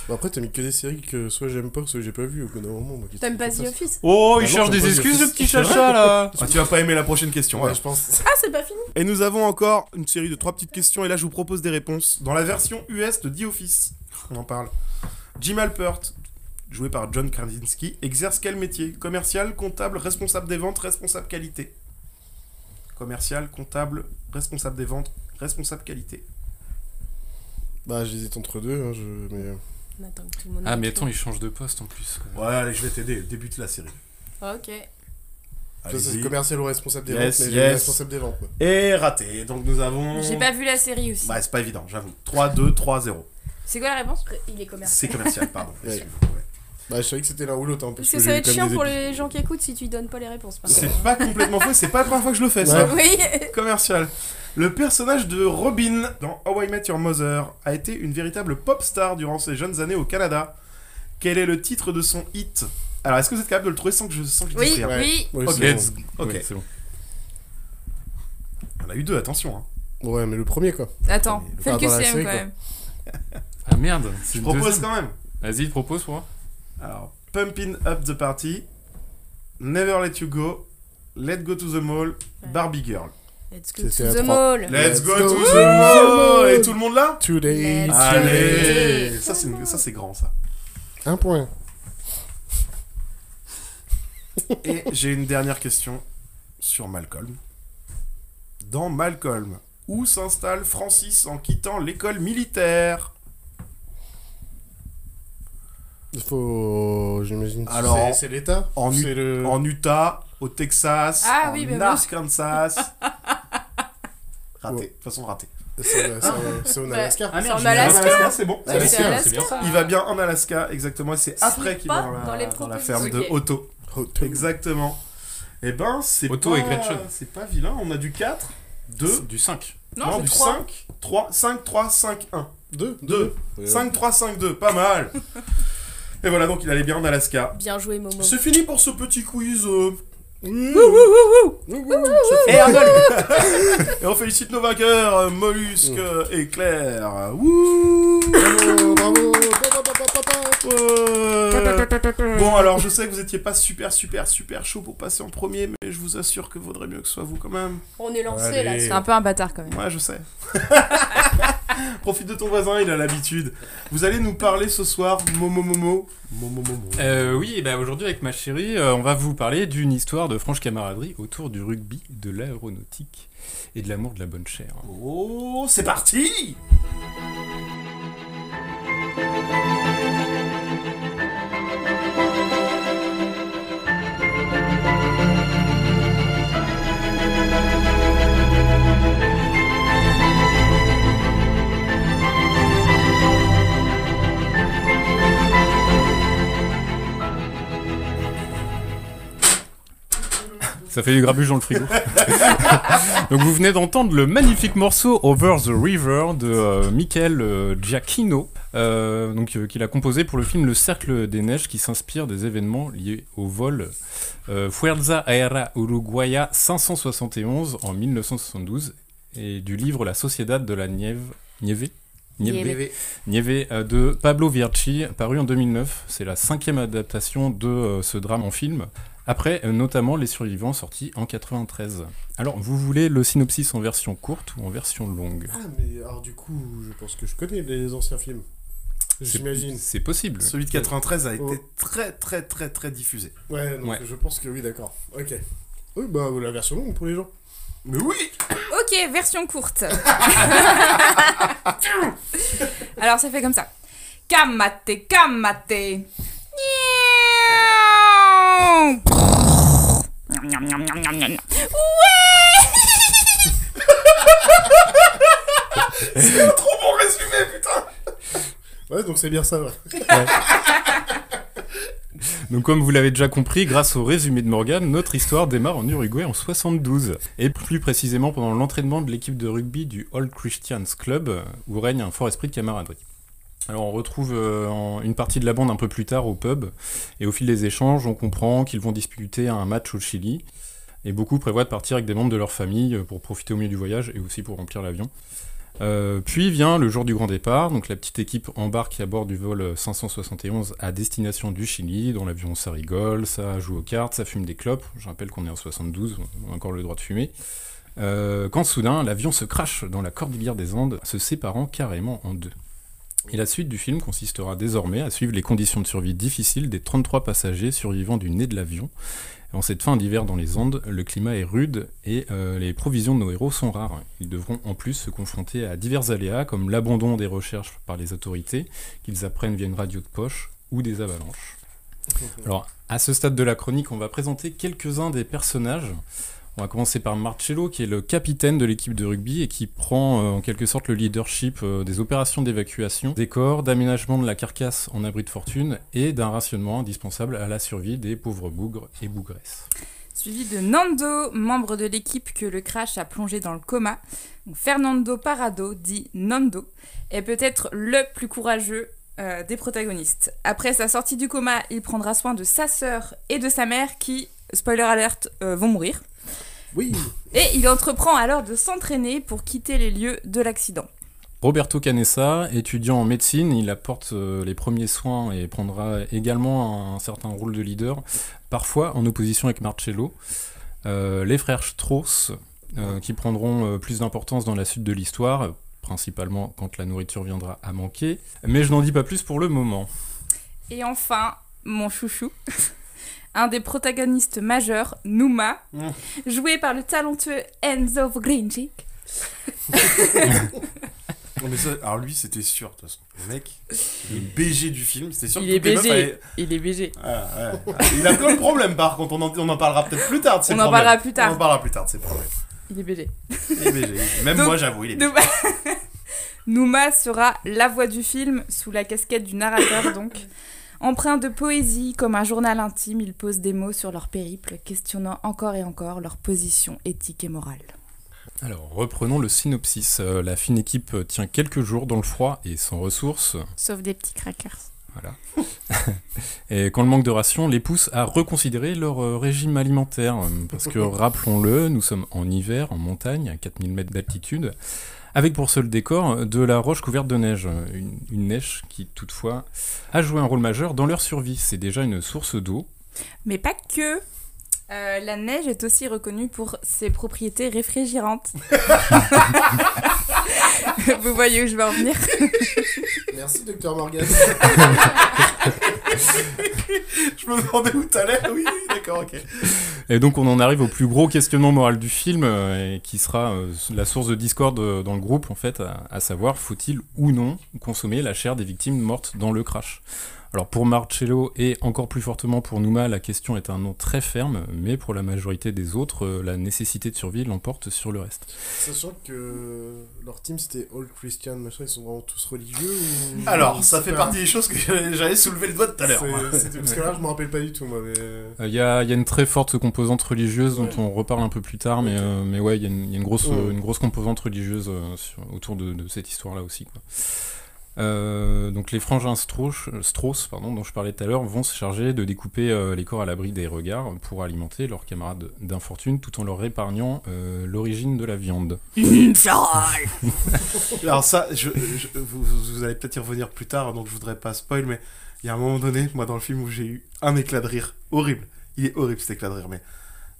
[SPEAKER 4] Bah après, t'as mis que des séries que soit j'aime pas, soit j'ai pas vu au bout d'un moment.
[SPEAKER 9] T'aimes
[SPEAKER 4] que
[SPEAKER 9] pas
[SPEAKER 4] tu
[SPEAKER 9] The Office?
[SPEAKER 11] Oh,
[SPEAKER 4] Bah
[SPEAKER 11] il
[SPEAKER 4] non,
[SPEAKER 11] cherche des
[SPEAKER 4] pas
[SPEAKER 11] excuses, le petit chacha là
[SPEAKER 7] Ah, tu vas pas aimer la prochaine question.
[SPEAKER 4] Ouais, je pense.
[SPEAKER 9] Ah, c'est pas fini
[SPEAKER 7] Et nous avons encore une série de trois petites questions, et là je vous propose des réponses. Dans la version US de The Office, on en parle. Jim Alpert, joué par John Krasinski, exerce quel métier? Commercial, comptable, responsable des ventes, responsable qualité. Commercial, comptable, responsable des ventes, responsable qualité.
[SPEAKER 4] Bah, j'hésite entre deux, hein, je... mais. euh,
[SPEAKER 9] On attend que tout le monde
[SPEAKER 11] Ah, mais attends, il change de poste en plus. quoi.
[SPEAKER 7] Ouais, allez, je vais t'aider, débute la série.
[SPEAKER 9] Ok.
[SPEAKER 4] Ça, c'est commercial ou responsable des
[SPEAKER 7] Yes,
[SPEAKER 4] ventes, mais
[SPEAKER 7] yes.
[SPEAKER 4] responsable des ventes. quoi.
[SPEAKER 7] Et raté, donc nous avons...
[SPEAKER 9] J'ai pas vu la série aussi.
[SPEAKER 7] Ouais, c'est pas évident, j'avoue. 3-2, 3-0.
[SPEAKER 9] C'est quoi la réponse? Il est
[SPEAKER 7] C'est
[SPEAKER 9] commercial.
[SPEAKER 7] commercial, pardon.
[SPEAKER 4] Ouais.
[SPEAKER 7] excuse-moi, ouais.
[SPEAKER 4] Bah, je savais que c'était l'un ou l'autre. Hein,
[SPEAKER 9] Parce
[SPEAKER 4] parce
[SPEAKER 9] que
[SPEAKER 4] que
[SPEAKER 9] ça va être chiant pour les gens qui écoutent si tu donnes pas les réponses.
[SPEAKER 7] C'est pas complètement faux, c'est pas la première fois que je le fais, ça.
[SPEAKER 9] Oui.
[SPEAKER 7] commercial. Le personnage de Robin dans How I Met Your Mother a été une véritable pop star durant ses jeunes années au Canada. Quel est le titre de son hit? Alors, est-ce que vous êtes capable de le trouver sans que je, sans que je dise
[SPEAKER 9] Oui,
[SPEAKER 7] rien
[SPEAKER 9] oui.
[SPEAKER 4] Ouais,
[SPEAKER 7] Ok.
[SPEAKER 4] c'est
[SPEAKER 11] Let's
[SPEAKER 4] bon.
[SPEAKER 11] go.
[SPEAKER 7] Ok.
[SPEAKER 11] Ouais, c'est bon.
[SPEAKER 7] On a eu deux, attention. Hein.
[SPEAKER 4] Ouais, mais le premier quoi.
[SPEAKER 11] Attends, fais le QCM quand même. Ah merde,
[SPEAKER 7] Je propose
[SPEAKER 11] deuxième.
[SPEAKER 7] quand même.
[SPEAKER 11] Vas-y, propose pour moi.
[SPEAKER 7] Alors, Pumping Up the Party, Never Let You Go, Let Go to the Mall, Barbie Girl.
[SPEAKER 9] Let's go to the mall.
[SPEAKER 7] Let's,
[SPEAKER 4] Let's
[SPEAKER 7] go,
[SPEAKER 4] go
[SPEAKER 7] to the mall
[SPEAKER 4] mall.
[SPEAKER 7] Et tout le monde là
[SPEAKER 4] Today.
[SPEAKER 9] Let's
[SPEAKER 7] Allez. Ça, c'est ça, c'est grand, ça.
[SPEAKER 4] Un point.
[SPEAKER 7] Et j'ai une dernière question sur Malcolm. Dans Malcolm, où s'installe Francis en quittant l'école militaire?
[SPEAKER 4] Il faut. J'imagine.
[SPEAKER 7] Alors,
[SPEAKER 4] c'est- l'État
[SPEAKER 7] en,
[SPEAKER 4] C'est
[SPEAKER 7] U-
[SPEAKER 4] le.
[SPEAKER 7] en Utah, au Texas,
[SPEAKER 9] Ah
[SPEAKER 7] en
[SPEAKER 9] oui, moi-
[SPEAKER 7] Arkansas. raté,
[SPEAKER 4] Ouais.
[SPEAKER 7] de toute façon raté.
[SPEAKER 4] C'est
[SPEAKER 9] Bah,
[SPEAKER 4] Alaska.
[SPEAKER 11] Ah
[SPEAKER 9] C'est en Alaska.
[SPEAKER 7] C'est bon.
[SPEAKER 11] C'est bien,
[SPEAKER 9] Alaska.
[SPEAKER 11] c'est bien ça.
[SPEAKER 7] Il va bien en Alaska, exactement. et C'est
[SPEAKER 9] Ce
[SPEAKER 7] après qu'il va dans la, dans la ferme de. Otto.
[SPEAKER 4] Tout.
[SPEAKER 7] Exactement. Et ben, c'est
[SPEAKER 11] Otto
[SPEAKER 7] pas...
[SPEAKER 11] et Gretchen.
[SPEAKER 7] C'est pas vilain. On a du 4, 2,
[SPEAKER 11] Du 5.
[SPEAKER 9] Non, c'est
[SPEAKER 7] du
[SPEAKER 9] trois.
[SPEAKER 7] 5, 3, 5, 3, 5, 1.
[SPEAKER 4] Deux.
[SPEAKER 7] 2.
[SPEAKER 4] Ouais.
[SPEAKER 7] 5, 3, 5, 2. Pas mal. Et voilà, donc il allait bien en Alaska.
[SPEAKER 9] Bien joué, Momo.
[SPEAKER 7] C'est fini pour ce petit quiz. euh. Et, on... et on félicite nos vainqueurs, euh, Mollusque et Claire. Wouh
[SPEAKER 4] Bravo, bravo. Pa, pa, pa, pa, pa.
[SPEAKER 7] Ouais. Bon, alors je sais que vous étiez pas super, super, super chaud pour passer en premier, mais je vous assure que vaudrait mieux que ce soit vous quand même.
[SPEAKER 9] On est lancé
[SPEAKER 7] Allez.
[SPEAKER 9] là.
[SPEAKER 11] C'est un peu un bâtard quand même.
[SPEAKER 7] Ouais, je sais. Profite de ton voisin, il a l'habitude. Vous allez nous parler ce soir, Momo Momo. Momo Momo.
[SPEAKER 11] Euh, oui, et bah aujourd'hui avec ma chérie, euh, on va vous parler d'une histoire de franche camaraderie autour du rugby, de l'aéronautique et de l'amour de la bonne chair.
[SPEAKER 7] Oh, c'est parti
[SPEAKER 11] Ça fait du grabuge dans le frigo. Donc vous venez d'entendre le magnifique morceau Over the River de euh, Michael euh, Giacchino, euh, donc qu'il a composé pour le film Le Cercle des Neiges, qui s'inspire des événements liés au vol Fuerza Aérea Uruguaya 571 en 1972 et du livre La Sociedad de la Nieve, Nieve? Nieve, Nieve, de Pablo Vierci, paru en 2009. C'est la cinquième adaptation de ce drame en film, après euh, notamment Les Survivants sortis en 93. Alors, vous voulez le synopsis en version courte ou en version longue?
[SPEAKER 4] Ah, mais alors du coup, je pense que je connais les anciens films. J'imagine.
[SPEAKER 11] C'est possible.
[SPEAKER 7] Celui de 93 a été
[SPEAKER 4] Oh.
[SPEAKER 7] très très très très diffusé.
[SPEAKER 4] Ouais, donc
[SPEAKER 11] Ouais.
[SPEAKER 4] je pense que oui, d'accord. Ok. Oui, bah la version longue pour les gens.
[SPEAKER 7] Mais oui
[SPEAKER 12] Ok, version courte. Alors ça fait comme ça. Kamate, kamate.
[SPEAKER 7] C'est un trop bon résumé, putain
[SPEAKER 4] Ouais, donc c'est bien ça.
[SPEAKER 11] Donc comme vous l'avez déjà compris, grâce au résumé de Morgan, notre histoire démarre en Uruguay en 72. Et plus précisément pendant l'entraînement de l'équipe de rugby du Old Christians Club, où règne un fort esprit de camaraderie. Alors on retrouve euh, une partie de la bande un peu plus tard au pub, et au fil des échanges, on comprend qu'ils vont disputer un match au Chili, et beaucoup prévoient de partir avec des membres de leur famille euh, pour profiter au mieux du voyage et aussi pour remplir l'avion. Euh, puis vient le jour du grand départ, donc la petite équipe embarque à bord du vol 571 à destination du Chili. Dans l'avion, ça rigole, ça joue aux cartes, ça fume des clopes. Je rappelle qu'on est en 72, on a encore le droit de fumer. Quand soudain, l'avion se crache dans la cordillère des Andes, se séparant carrément en deux. Et la suite du film consistera désormais à suivre les conditions de survie difficiles des 33 passagers survivants du nez de l'avion. En cette fin d'hiver dans les Andes, le climat est rude et euh, les provisions de nos héros sont rares. Ils devront en plus se confronter à divers aléas comme l'abandon des recherches par les autorités, qu'ils apprennent via une radio de poche, ou des avalanches. Alors, à ce stade de la chronique, on va présenter quelques-uns des personnages. On va commencer par Marcello, qui est le capitaine de l'équipe de rugby et qui prend euh, en quelque sorte le leadership euh, des opérations d'évacuation des corps, d'aménagement de la carcasse en abri de fortune et d'un rationnement indispensable à la survie des pauvres bougres et bougresses.
[SPEAKER 12] Suivi de Nando, membre de l'équipe que le crash a plongé dans le coma. Fernando Parado, dit Nando, est peut-être le plus courageux euh, des protagonistes. Après sa sortie du coma, il prendra soin de sa sœur et de sa mère qui, spoiler alert, euh, vont mourir.
[SPEAKER 4] Oui.
[SPEAKER 12] Et il entreprend alors de s'entraîner pour quitter les lieux de l'accident.
[SPEAKER 11] Roberto Canessa, étudiant en médecine, il apporte euh, les premiers soins et prendra également un, certain rôle de leader, parfois en opposition avec Marcello. Euh, les frères Strauss, euh, qui prendront euh, plus d'importance dans la suite de l'histoire, principalement quand la nourriture viendra à manquer. Mais je n'en dis pas plus pour le moment.
[SPEAKER 12] Et enfin, mon chouchou, un des protagonistes majeurs, Numa, joué par le talentueux Enzo Grinchik.
[SPEAKER 7] Non, mais ça, alors lui, c'était sûr, de toute façon. Le mec, il est BG du film, c'était sûr
[SPEAKER 12] Il
[SPEAKER 7] que
[SPEAKER 12] est BG. Il est BG.
[SPEAKER 7] Ah, ouais. Il a plein de problèmes, par contre, on en, on en parlera peut-être plus tard de
[SPEAKER 12] On en
[SPEAKER 7] problèmes.
[SPEAKER 12] parlera plus tard.
[SPEAKER 7] On en parlera plus tard de ses problèmes.
[SPEAKER 12] Il est BG.
[SPEAKER 7] Il est BG. Même
[SPEAKER 12] Donc,
[SPEAKER 7] moi, j'avoue, il est BG.
[SPEAKER 12] Numa sera la voix du film, sous la casquette du narrateur donc. Empreint de poésie, comme un journal intime, il pose des mots sur leur périple, questionnant encore et encore leur position éthique et morale.
[SPEAKER 11] Alors, reprenons le synopsis. Euh, la fine équipe tient quelques jours dans le froid et sans ressources.
[SPEAKER 12] Sauf des petits crackers.
[SPEAKER 11] Voilà. et quand le manque de ration les pousse à reconsidérer leur euh, régime alimentaire. euh, Parce que, rappelons-le, nous sommes en hiver, en montagne, à 4000 mètres d'altitude, avec pour seul décor euh, de la roche couverte de neige. Une, une neige qui, toutefois, a joué un rôle majeur dans leur survie. C'est déjà une source d'eau.
[SPEAKER 12] Mais pas que Euh, La neige est aussi reconnue pour ses propriétés réfrigérantes. Vous voyez où je veux en venir
[SPEAKER 4] Merci, docteur Morgan.
[SPEAKER 7] Je me demandais où t'allais. Oui, oui, d'accord, ok.
[SPEAKER 11] Et donc on en arrive au plus gros questionnement moral du film, euh, et qui sera euh, la source de discorde dans le groupe, en fait, à, à savoir, faut-il ou non consommer la chair des victimes mortes dans le crash? Alors pour Marcello et encore plus fortement pour Numa, la question est un non très ferme, mais pour la majorité des autres, euh, la nécessité de survie l'emporte sur le reste.
[SPEAKER 4] Sachant que leur team c'était All Christian, machin, ils sont vraiment tous religieux ou...
[SPEAKER 7] Alors, ça fait
[SPEAKER 4] pas-
[SPEAKER 7] partie des choses que j'avais soulevé le doigt tout à l'heure.
[SPEAKER 4] Parce que là, je me rappelle pas du tout, moi. Mais...
[SPEAKER 11] Il Euh, y, a, y a une très forte composante religieuse dont on reparle un peu plus tard, mais, euh, mais ouais, il y, a une- y a une grosse,
[SPEAKER 4] Ouais.
[SPEAKER 11] euh, une grosse composante religieuse euh, sur- autour de, de cette histoire-là aussi. Quoi. Euh, donc les frangins Strauss, Strauss pardon, dont je parlais tout à l'heure vont se charger de découper euh, les corps à l'abri des regards pour alimenter leurs camarades d'infortune tout en leur épargnant euh, l'origine de la viande.
[SPEAKER 7] Alors ça, je, je- vous, vous allez peut-être y revenir plus tard, donc je voudrais pas spoil, mais il y a un moment donné, moi dans le film, où j'ai eu un éclat de rire horrible. Il est horrible cet éclat de rire, mais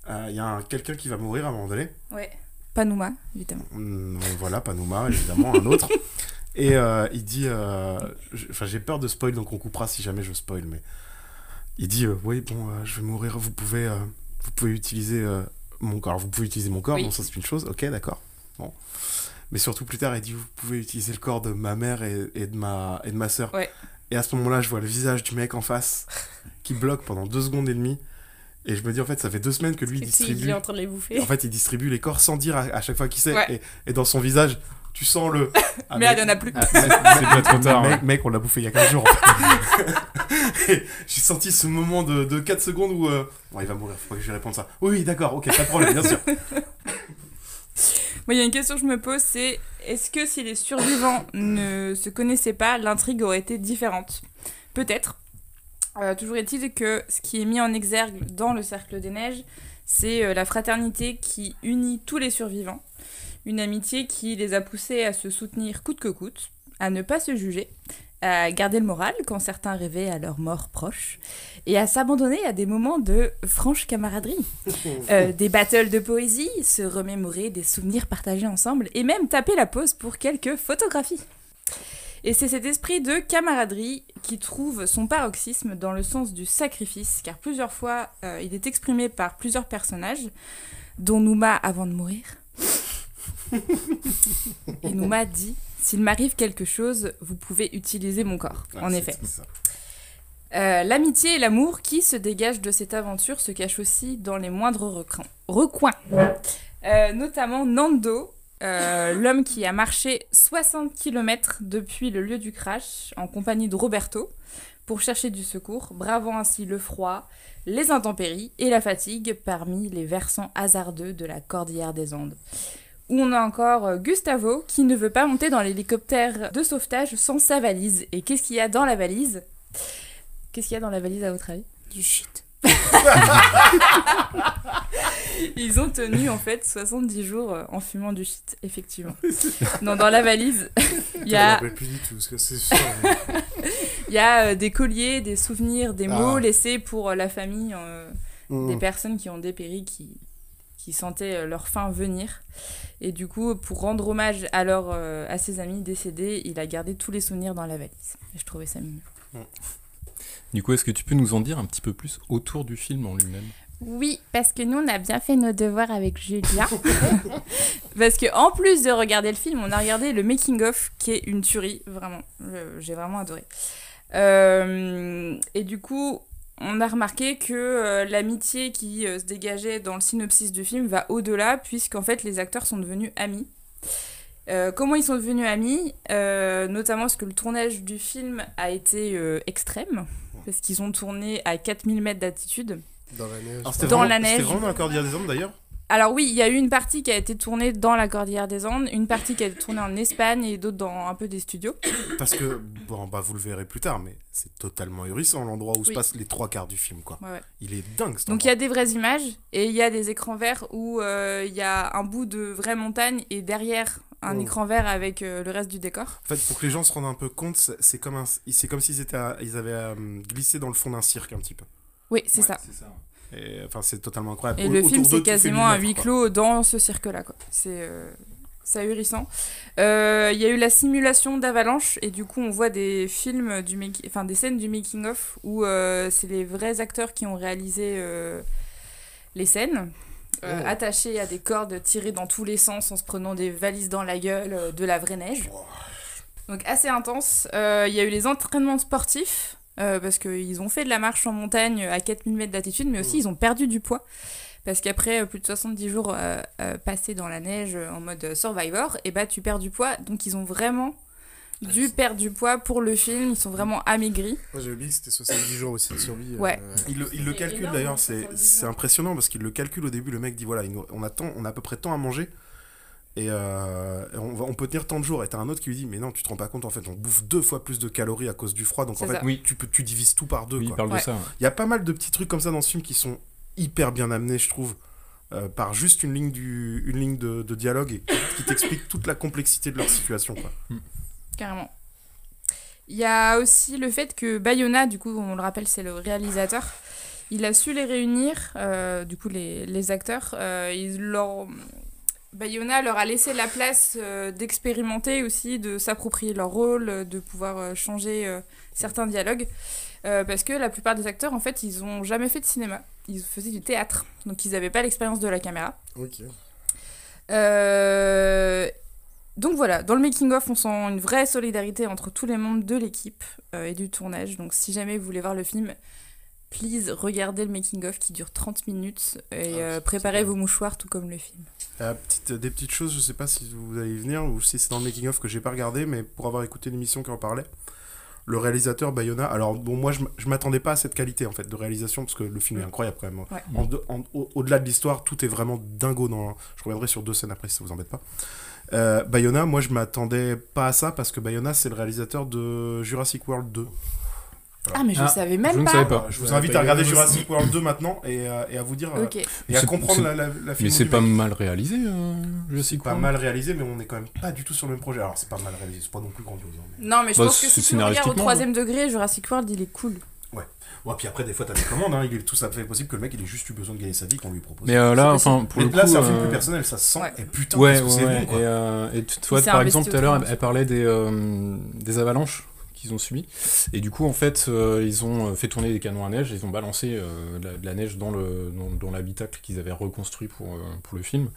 [SPEAKER 7] euh, il y a un- quelqu'un qui va mourir à un moment donné.
[SPEAKER 12] Ouais. Panuma, évidemment.
[SPEAKER 7] Mm, voilà, Panouma, évidemment, un autre. Et euh, il dit, euh, enfin j'ai peur de spoil, donc on coupera si jamais je spoil, mais il dit, euh, oui bon, je vais mourir, vous pouvez, vous pouvez utiliser mon corps, vous pouvez utiliser mon corps,
[SPEAKER 12] Oui.
[SPEAKER 7] bon ça c'est une chose, ok d'accord, bon. Mais surtout plus tard, il dit, vous pouvez utiliser le corps de ma mère et, et de ma et de ma sœur.
[SPEAKER 12] Ouais.
[SPEAKER 7] Et à ce moment-là, je vois le visage du mec en face qui bloque pendant deux secondes et demie. Et je me dis, en fait, ça fait deux semaines que lui
[SPEAKER 9] il
[SPEAKER 7] distribue.
[SPEAKER 9] est en train de les bouffer.
[SPEAKER 7] En fait, il distribue les corps sans dire à, à chaque fois qui c'est.
[SPEAKER 9] Ouais.
[SPEAKER 7] Et, et dans son visage, tu sens le. Ah,
[SPEAKER 12] Merde, il y en a plus.
[SPEAKER 11] Ah, c'est déjà trop tard.
[SPEAKER 7] Mec,
[SPEAKER 11] ouais.
[SPEAKER 7] mec, on l'a bouffé il y a 15 jours. en fait. Et J'ai senti ce moment de, de 4 secondes où. euh, Bon, il va mourir, faut que je lui réponde ça. Oui, oui, d'accord, ok, pas de problème, bien sûr.
[SPEAKER 12] Moi, il y a une question que je me pose, c'est est-ce que si les survivants ne se connaissaient pas, l'intrigue aurait été différente? Peut-être. Euh, toujours est-il que ce qui est mis en exergue dans le Cercle des Neiges, c'est euh, la fraternité qui unit tous les survivants. Une amitié qui les a poussés à se soutenir coûte que coûte, à ne pas se juger, à garder le moral quand certains rêvaient à leur mort proche, et à s'abandonner à des moments de franche camaraderie. Euh, des battles de poésie, se remémorer des souvenirs partagés ensemble, et même taper la pause pour quelques photographies. Et c'est cet esprit de camaraderie qui trouve son paroxysme dans le sens du sacrifice, car plusieurs fois euh, il est exprimé par plusieurs personnages, dont Nouma avant de mourir. Et Nouma dit S'il m'arrive quelque chose, vous pouvez utiliser mon corps.
[SPEAKER 7] Ah,
[SPEAKER 12] en effet. Euh, L'amitié et l'amour qui se dégagent de cette aventure se cachent aussi dans les moindres recoins. Euh, notamment Nando, euh, l'homme qui a marché 60 km depuis le lieu du crash en compagnie de Roberto pour chercher du secours, bravant ainsi le froid, les intempéries et la fatigue parmi les versants hasardeux de la cordillère des Andes. Où on a encore euh, Gustavo qui ne veut pas monter dans l'hélicoptère de sauvetage sans sa valise. Et qu'est-ce qu'il y a dans la valise? Qu'est-ce qu'il y a dans la valise à votre avis?
[SPEAKER 9] Du shit.
[SPEAKER 12] Ils ont tenu en fait 70 jours euh, en fumant du shit, effectivement. non, dans la valise, il y a,
[SPEAKER 4] rappelle plus du tout, parce que c'est sûr. mais-
[SPEAKER 12] il y a euh, des colliers, des souvenirs, des mots
[SPEAKER 4] Ah.
[SPEAKER 12] laissés pour euh, la famille, euh,
[SPEAKER 4] Mm.
[SPEAKER 12] des personnes qui ont dépéri, qui, qui sentaient euh, leur fin venir. Et du coup, pour rendre hommage à, leur, euh, à ses amis décédés, il a gardé tous les souvenirs dans la valise. Et je trouvais ça mignon.
[SPEAKER 11] Du coup, est-ce que tu peux nous en dire un petit peu plus autour du film en lui-même?
[SPEAKER 12] Oui, parce que nous, on a bien fait nos devoirs avec Julia. parce que en plus de regarder le film, on a regardé le making-of, qui est une tuerie, vraiment. J'ai vraiment adoré. Euh, et du coup, on a remarqué que euh, l'amitié qui euh, se dégageait dans le synopsis du film va au-delà, puisqu'en fait, les acteurs sont devenus amis. Euh, comment ils sont devenus amis? Euh, Notamment parce que le tournage du film a été euh, extrême, parce qu'ils ont tourné à 4000 mètres d'altitude.
[SPEAKER 4] Dans la neige.
[SPEAKER 7] Alors,
[SPEAKER 12] Dans
[SPEAKER 7] vraiment-
[SPEAKER 12] la neige.
[SPEAKER 7] Vraiment des Andes d'ailleurs
[SPEAKER 12] Alors oui, il y a eu une partie qui a été tournée dans la Cordillère des Andes, une partie qui a été tournée en Espagne et d'autres dans un peu des studios.
[SPEAKER 7] Parce que, bon, bah vous le verrez plus tard, mais c'est totalement ahurissant l'endroit où se passent les trois quarts du film, quoi.
[SPEAKER 12] Ouais, ouais.
[SPEAKER 7] Il est dingue, ce
[SPEAKER 12] Donc il y a des vraies images et il y a des écrans verts où euh, il y a un bout de vraie montagne et derrière un
[SPEAKER 7] Oh.
[SPEAKER 12] écran vert avec euh, le reste du décor.
[SPEAKER 7] En fait, pour que les gens se rendent un peu compte, c'est c'est comme, un, c'est comme s'ils étaient à- ils avaient euh, glissé dans le fond d'un cirque un petit peu.
[SPEAKER 12] Oui, c'est ça.
[SPEAKER 7] Et enfin, c'est totalement incroyable.
[SPEAKER 12] Et le film, c'est quasiment un huis clos dans ce cirque-là. C'est euh, ahurissant. Euh, Il y a eu la simulation d'avalanche et du coup, on voit des films, du make- enfin des scènes du making-of où euh, c'est les vrais acteurs qui ont réalisé euh, les scènes.
[SPEAKER 4] Oh.
[SPEAKER 12] attachés à des cordes tirées dans tous les sens en se prenant des valises dans la gueule, de la vraie neige. Donc assez intense. Il y a eu les entraînements sportifs, euh, parce qu'ils ont fait de la marche en montagne à 4000 mètres d'altitude, mais aussi ils ont perdu du poids. Parce qu'après euh, plus de 70 jours euh, euh, passés dans la neige en mode survivor, et bah tu perds du poids. Donc ils ont vraiment dû perdre du poids pour le film, ils sont vraiment amaigris.
[SPEAKER 4] Moi j'ai oublié que c'était 70 jours aussi de survie. euh,
[SPEAKER 12] Ouais.
[SPEAKER 7] Il le, il le
[SPEAKER 12] C'est
[SPEAKER 7] calcule d'ailleurs, c'est
[SPEAKER 12] 70
[SPEAKER 7] c'est
[SPEAKER 12] jours.
[SPEAKER 7] impressionnant parce qu'il le calcule au début. Le mec dit voilà, il nous- on, a tant- on a à peu près tant à manger et euh, on, va- on peut tenir tant de jours. Et t'as un autre qui lui dit mais non, tu te rends pas compte en fait, on bouffe deux fois plus de calories à cause du froid. Donc en fait.
[SPEAKER 11] Oui.
[SPEAKER 7] tu, peux, tu divises tout par deux.
[SPEAKER 11] Oui, il parle
[SPEAKER 12] Ouais.
[SPEAKER 11] de ça. ouais.
[SPEAKER 7] Il y a pas mal de petits trucs comme ça dans ce film qui sont hyper bien amenés, je trouve, euh, par juste une ligne, du, une ligne de, de dialogue et qui t'explique toute la complexité de leur situation. Quoi.
[SPEAKER 12] Carrément. Il y a aussi le fait que Bayona, du coup, on le rappelle, c'est le réalisateur. Il a su les réunir, euh, du coup, les, les acteurs. euh, il leur... Bayona leur a laissé la place euh, d'expérimenter aussi, de s'approprier leur rôle, euh, de pouvoir euh, changer euh, certains dialogues. Parce que la plupart des acteurs, en fait, ils ont jamais fait de cinéma. Ils faisaient du théâtre. Donc, ils n'avaient pas l'expérience de la caméra.
[SPEAKER 4] Ok.
[SPEAKER 12] Donc voilà, dans le making-of, on sent une vraie solidarité entre tous les membres de l'équipe et du tournage. Donc si jamais vous voulez voir le film, please, regardez le making-of qui dure 30 minutes et
[SPEAKER 7] Ah,
[SPEAKER 12] euh, préparez vos mouchoirs tout comme le film.
[SPEAKER 7] Euh, petite- des petites choses, je sais pas si vous allez y venir ou si c'est dans le making of que j'ai pas regardé, mais pour avoir écouté l'émission qui en parlait, le réalisateur Bayona. Alors bon, moi je m'attendais pas à cette qualité en fait de réalisation parce que le film est incroyable quand même.
[SPEAKER 12] Ouais.
[SPEAKER 7] Au-delà de l'histoire, tout est vraiment dingo. Dans... Je reviendrai sur deux scènes après si ça vous embête pas. Euh, Bayona, moi je m'attendais pas à ça parce que Bayona c'est le réalisateur de Jurassic World 2.
[SPEAKER 12] Ah, mais je
[SPEAKER 11] Ah,
[SPEAKER 12] savais même
[SPEAKER 11] je ne
[SPEAKER 12] pas.
[SPEAKER 11] savais pas.
[SPEAKER 7] Je vous
[SPEAKER 4] Ouais,
[SPEAKER 7] invite à regarder Jurassic World 2 maintenant et, euh, et à vous dire euh,
[SPEAKER 12] Ok.
[SPEAKER 7] et à comprendre la, la, la
[SPEAKER 11] Mais c'est pas
[SPEAKER 7] mec.
[SPEAKER 11] mal réalisé, euh, Jurassic
[SPEAKER 7] pas
[SPEAKER 11] World.
[SPEAKER 7] mal réalisé, mais on est quand même pas du tout sur le même projet. Alors c'est pas mal réalisé, c'est pas non plus grandiose. hein, mais-
[SPEAKER 12] Non, mais je
[SPEAKER 11] Bah,
[SPEAKER 12] pense que
[SPEAKER 11] c'est
[SPEAKER 12] si tu le regardes au troisième degré, Jurassic World, il est cool.
[SPEAKER 7] Ouais, puis après, des fois, t'as des commandes, hein. il est tout à fait possible que le mec il ait juste eu besoin de gagner sa vie qu'on lui propose.
[SPEAKER 11] Mais euh, là,
[SPEAKER 12] C'est
[SPEAKER 11] enfin, pour
[SPEAKER 7] Mais
[SPEAKER 11] le
[SPEAKER 7] là,
[SPEAKER 11] coup,
[SPEAKER 7] c'est un film
[SPEAKER 11] euh,
[SPEAKER 7] plus personnel, ça se sent.
[SPEAKER 12] Ouais.
[SPEAKER 7] Et putain,
[SPEAKER 11] Ouais,
[SPEAKER 7] qu'est-ce que c'est
[SPEAKER 11] ouais,
[SPEAKER 7] bon, quoi.
[SPEAKER 11] et, euh, et tu tu vois,
[SPEAKER 12] s'est
[SPEAKER 11] par exemple, tout à l'heure, elle, elle parlait des, des avalanches qu'ils ont subies. Et du coup, en fait, euh, ils ont fait tourner des canons à neige, ils ont balancé euh, de, la, de la neige dans le dans, dans l'habitacle qu'ils avaient reconstruit pour, euh, pour le film.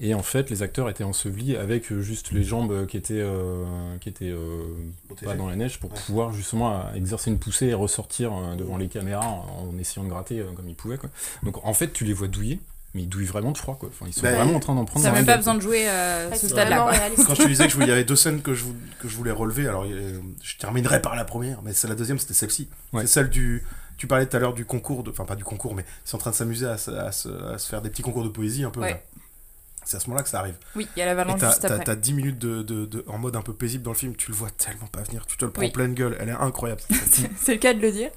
[SPEAKER 11] Et en fait, les acteurs étaient ensevelis avec euh, juste les jambes qui étaient, euh, qui étaient euh, pas dans la neige pour
[SPEAKER 7] Ouais.
[SPEAKER 11] pouvoir justement euh, exercer une poussée et ressortir euh, devant les caméras en, en essayant de gratter euh, comme ils pouvaient. Quoi. Donc en fait, tu les vois douiller, mais ils douillent vraiment de froid. Quoi. Enfin, ils sont
[SPEAKER 7] Ben,
[SPEAKER 11] vraiment en train d'en prendre
[SPEAKER 12] Ça n'a même pas besoin de jouer à
[SPEAKER 9] Ouais,
[SPEAKER 12] ce stade-là.
[SPEAKER 7] Quand je te disais que je voulais- il y avait deux scènes que je, vou- que je voulais relever, alors euh, je terminerai par la première, mais c'est la deuxième, c'était celle-ci.
[SPEAKER 11] Ouais.
[SPEAKER 7] C'est celle du. Tu parlais tout à l'heure du concours, de, enfin pas du concours, mais c'est en train de s'amuser à, se- à se, à se faire des petits concours de poésie un peu.
[SPEAKER 12] Ouais.
[SPEAKER 7] là. C'est à ce moment-là que ça arrive.
[SPEAKER 12] Oui, il y a
[SPEAKER 7] Et
[SPEAKER 12] l'avalanche
[SPEAKER 7] t'as,
[SPEAKER 12] juste après.
[SPEAKER 7] t'as 10 minutes de, de- de- en mode un peu paisible dans le film, tu le vois tellement pas venir, tu te le prends
[SPEAKER 12] Oui.
[SPEAKER 7] pleine gueule, elle est incroyable.
[SPEAKER 12] C'est le cas de le dire.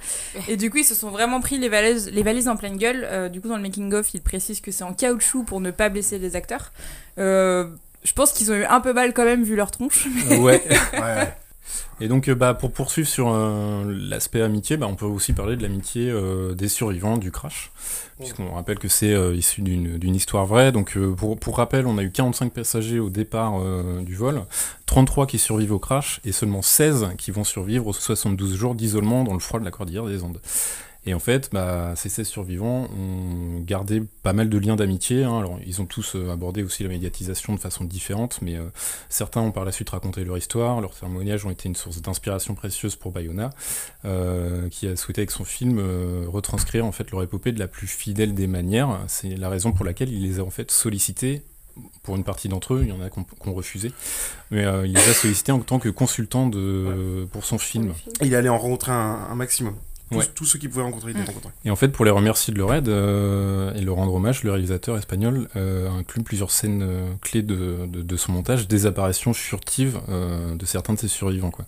[SPEAKER 12] Et du coup, ils se sont vraiment pris les valises, les valises en pleine gueule. Euh, du coup, dans le making-of, ils précisent que c'est en caoutchouc pour ne pas blesser les acteurs. Euh, je pense qu'ils ont eu un peu mal quand même vu leur tronche.
[SPEAKER 11] Euh, ouais.
[SPEAKER 7] ouais.
[SPEAKER 11] Et donc, euh, bah, pour poursuivre sur euh, l'aspect amitié, bah, on peut aussi parler de l'amitié euh, des survivants du crash, puisqu'on rappelle que c'est euh, issu d'une d'une histoire vraie. Donc, pour, pour rappel, on a eu 45 passagers au départ du vol, 33 qui survivent au crash, et seulement 16 qui vont survivre aux 72 jours d'isolement dans le froid de la cordillère des Andes. Et en fait, bah, ces 16 survivants ont gardé pas mal de liens d'amitié. hein. Alors, ils ont tous euh, abordé aussi la médiatisation de façon différente, mais euh, certains ont par la suite raconté leur histoire. Leurs témoignages ont été une source d'inspiration précieuse pour Bayona, euh, qui a souhaité avec son film euh, retranscrire en fait leur épopée de la plus fidèle des manières. C'est la raison pour laquelle il les a en fait sollicités. Pour une partie d'entre eux, il y en a qui ont, refusé, mais euh, il les a sollicités en tant que consultant de, pour son film.
[SPEAKER 7] Il allait en rencontrer un, un maximum. Tous,
[SPEAKER 11] Ouais.
[SPEAKER 7] tous ceux qui pouvaient rencontrer, il les rencontrait.
[SPEAKER 11] Et en fait, pour les remercier de leur aide euh, et leur rendre hommage, le réalisateur espagnol euh, inclut plusieurs scènes euh, clés de, de, de son montage, des apparitions furtives euh, de certains de ses survivants. Quoi.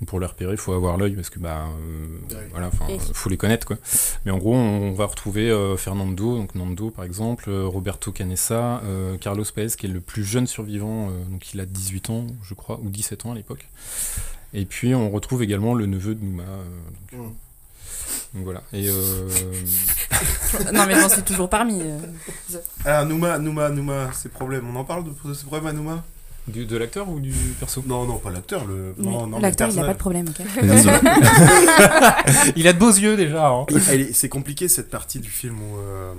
[SPEAKER 11] Donc pour les repérer, il faut avoir l'œil parce que bah euh,
[SPEAKER 7] Ouais.
[SPEAKER 11] voilà, faut les connaître quoi. Mais en gros, on va retrouver euh, Fernando, donc Nando par exemple, Roberto Canessa, euh, Carlos Paez qui est le plus jeune survivant, euh, donc il a 18 ans, je crois, ou 17 ans à l'époque. Et puis on retrouve également le neveu de Nouma. euh, donc,
[SPEAKER 4] Mm.
[SPEAKER 11] Donc voilà. Et euh,
[SPEAKER 12] non, mais j'en suis toujours parmi. euh.
[SPEAKER 7] Ah, Nouma, Nouma, Nouma, ces problèmes. On en parle de ces problèmes à Nouma?
[SPEAKER 11] Du- de l'acteur ou du perso?
[SPEAKER 7] Non, non, pas l'acteur. Le...
[SPEAKER 12] L'acteur, il a pas de problème, ok
[SPEAKER 11] Il a de beaux yeux déjà. hein.
[SPEAKER 7] C'est compliqué cette partie du film où, euh,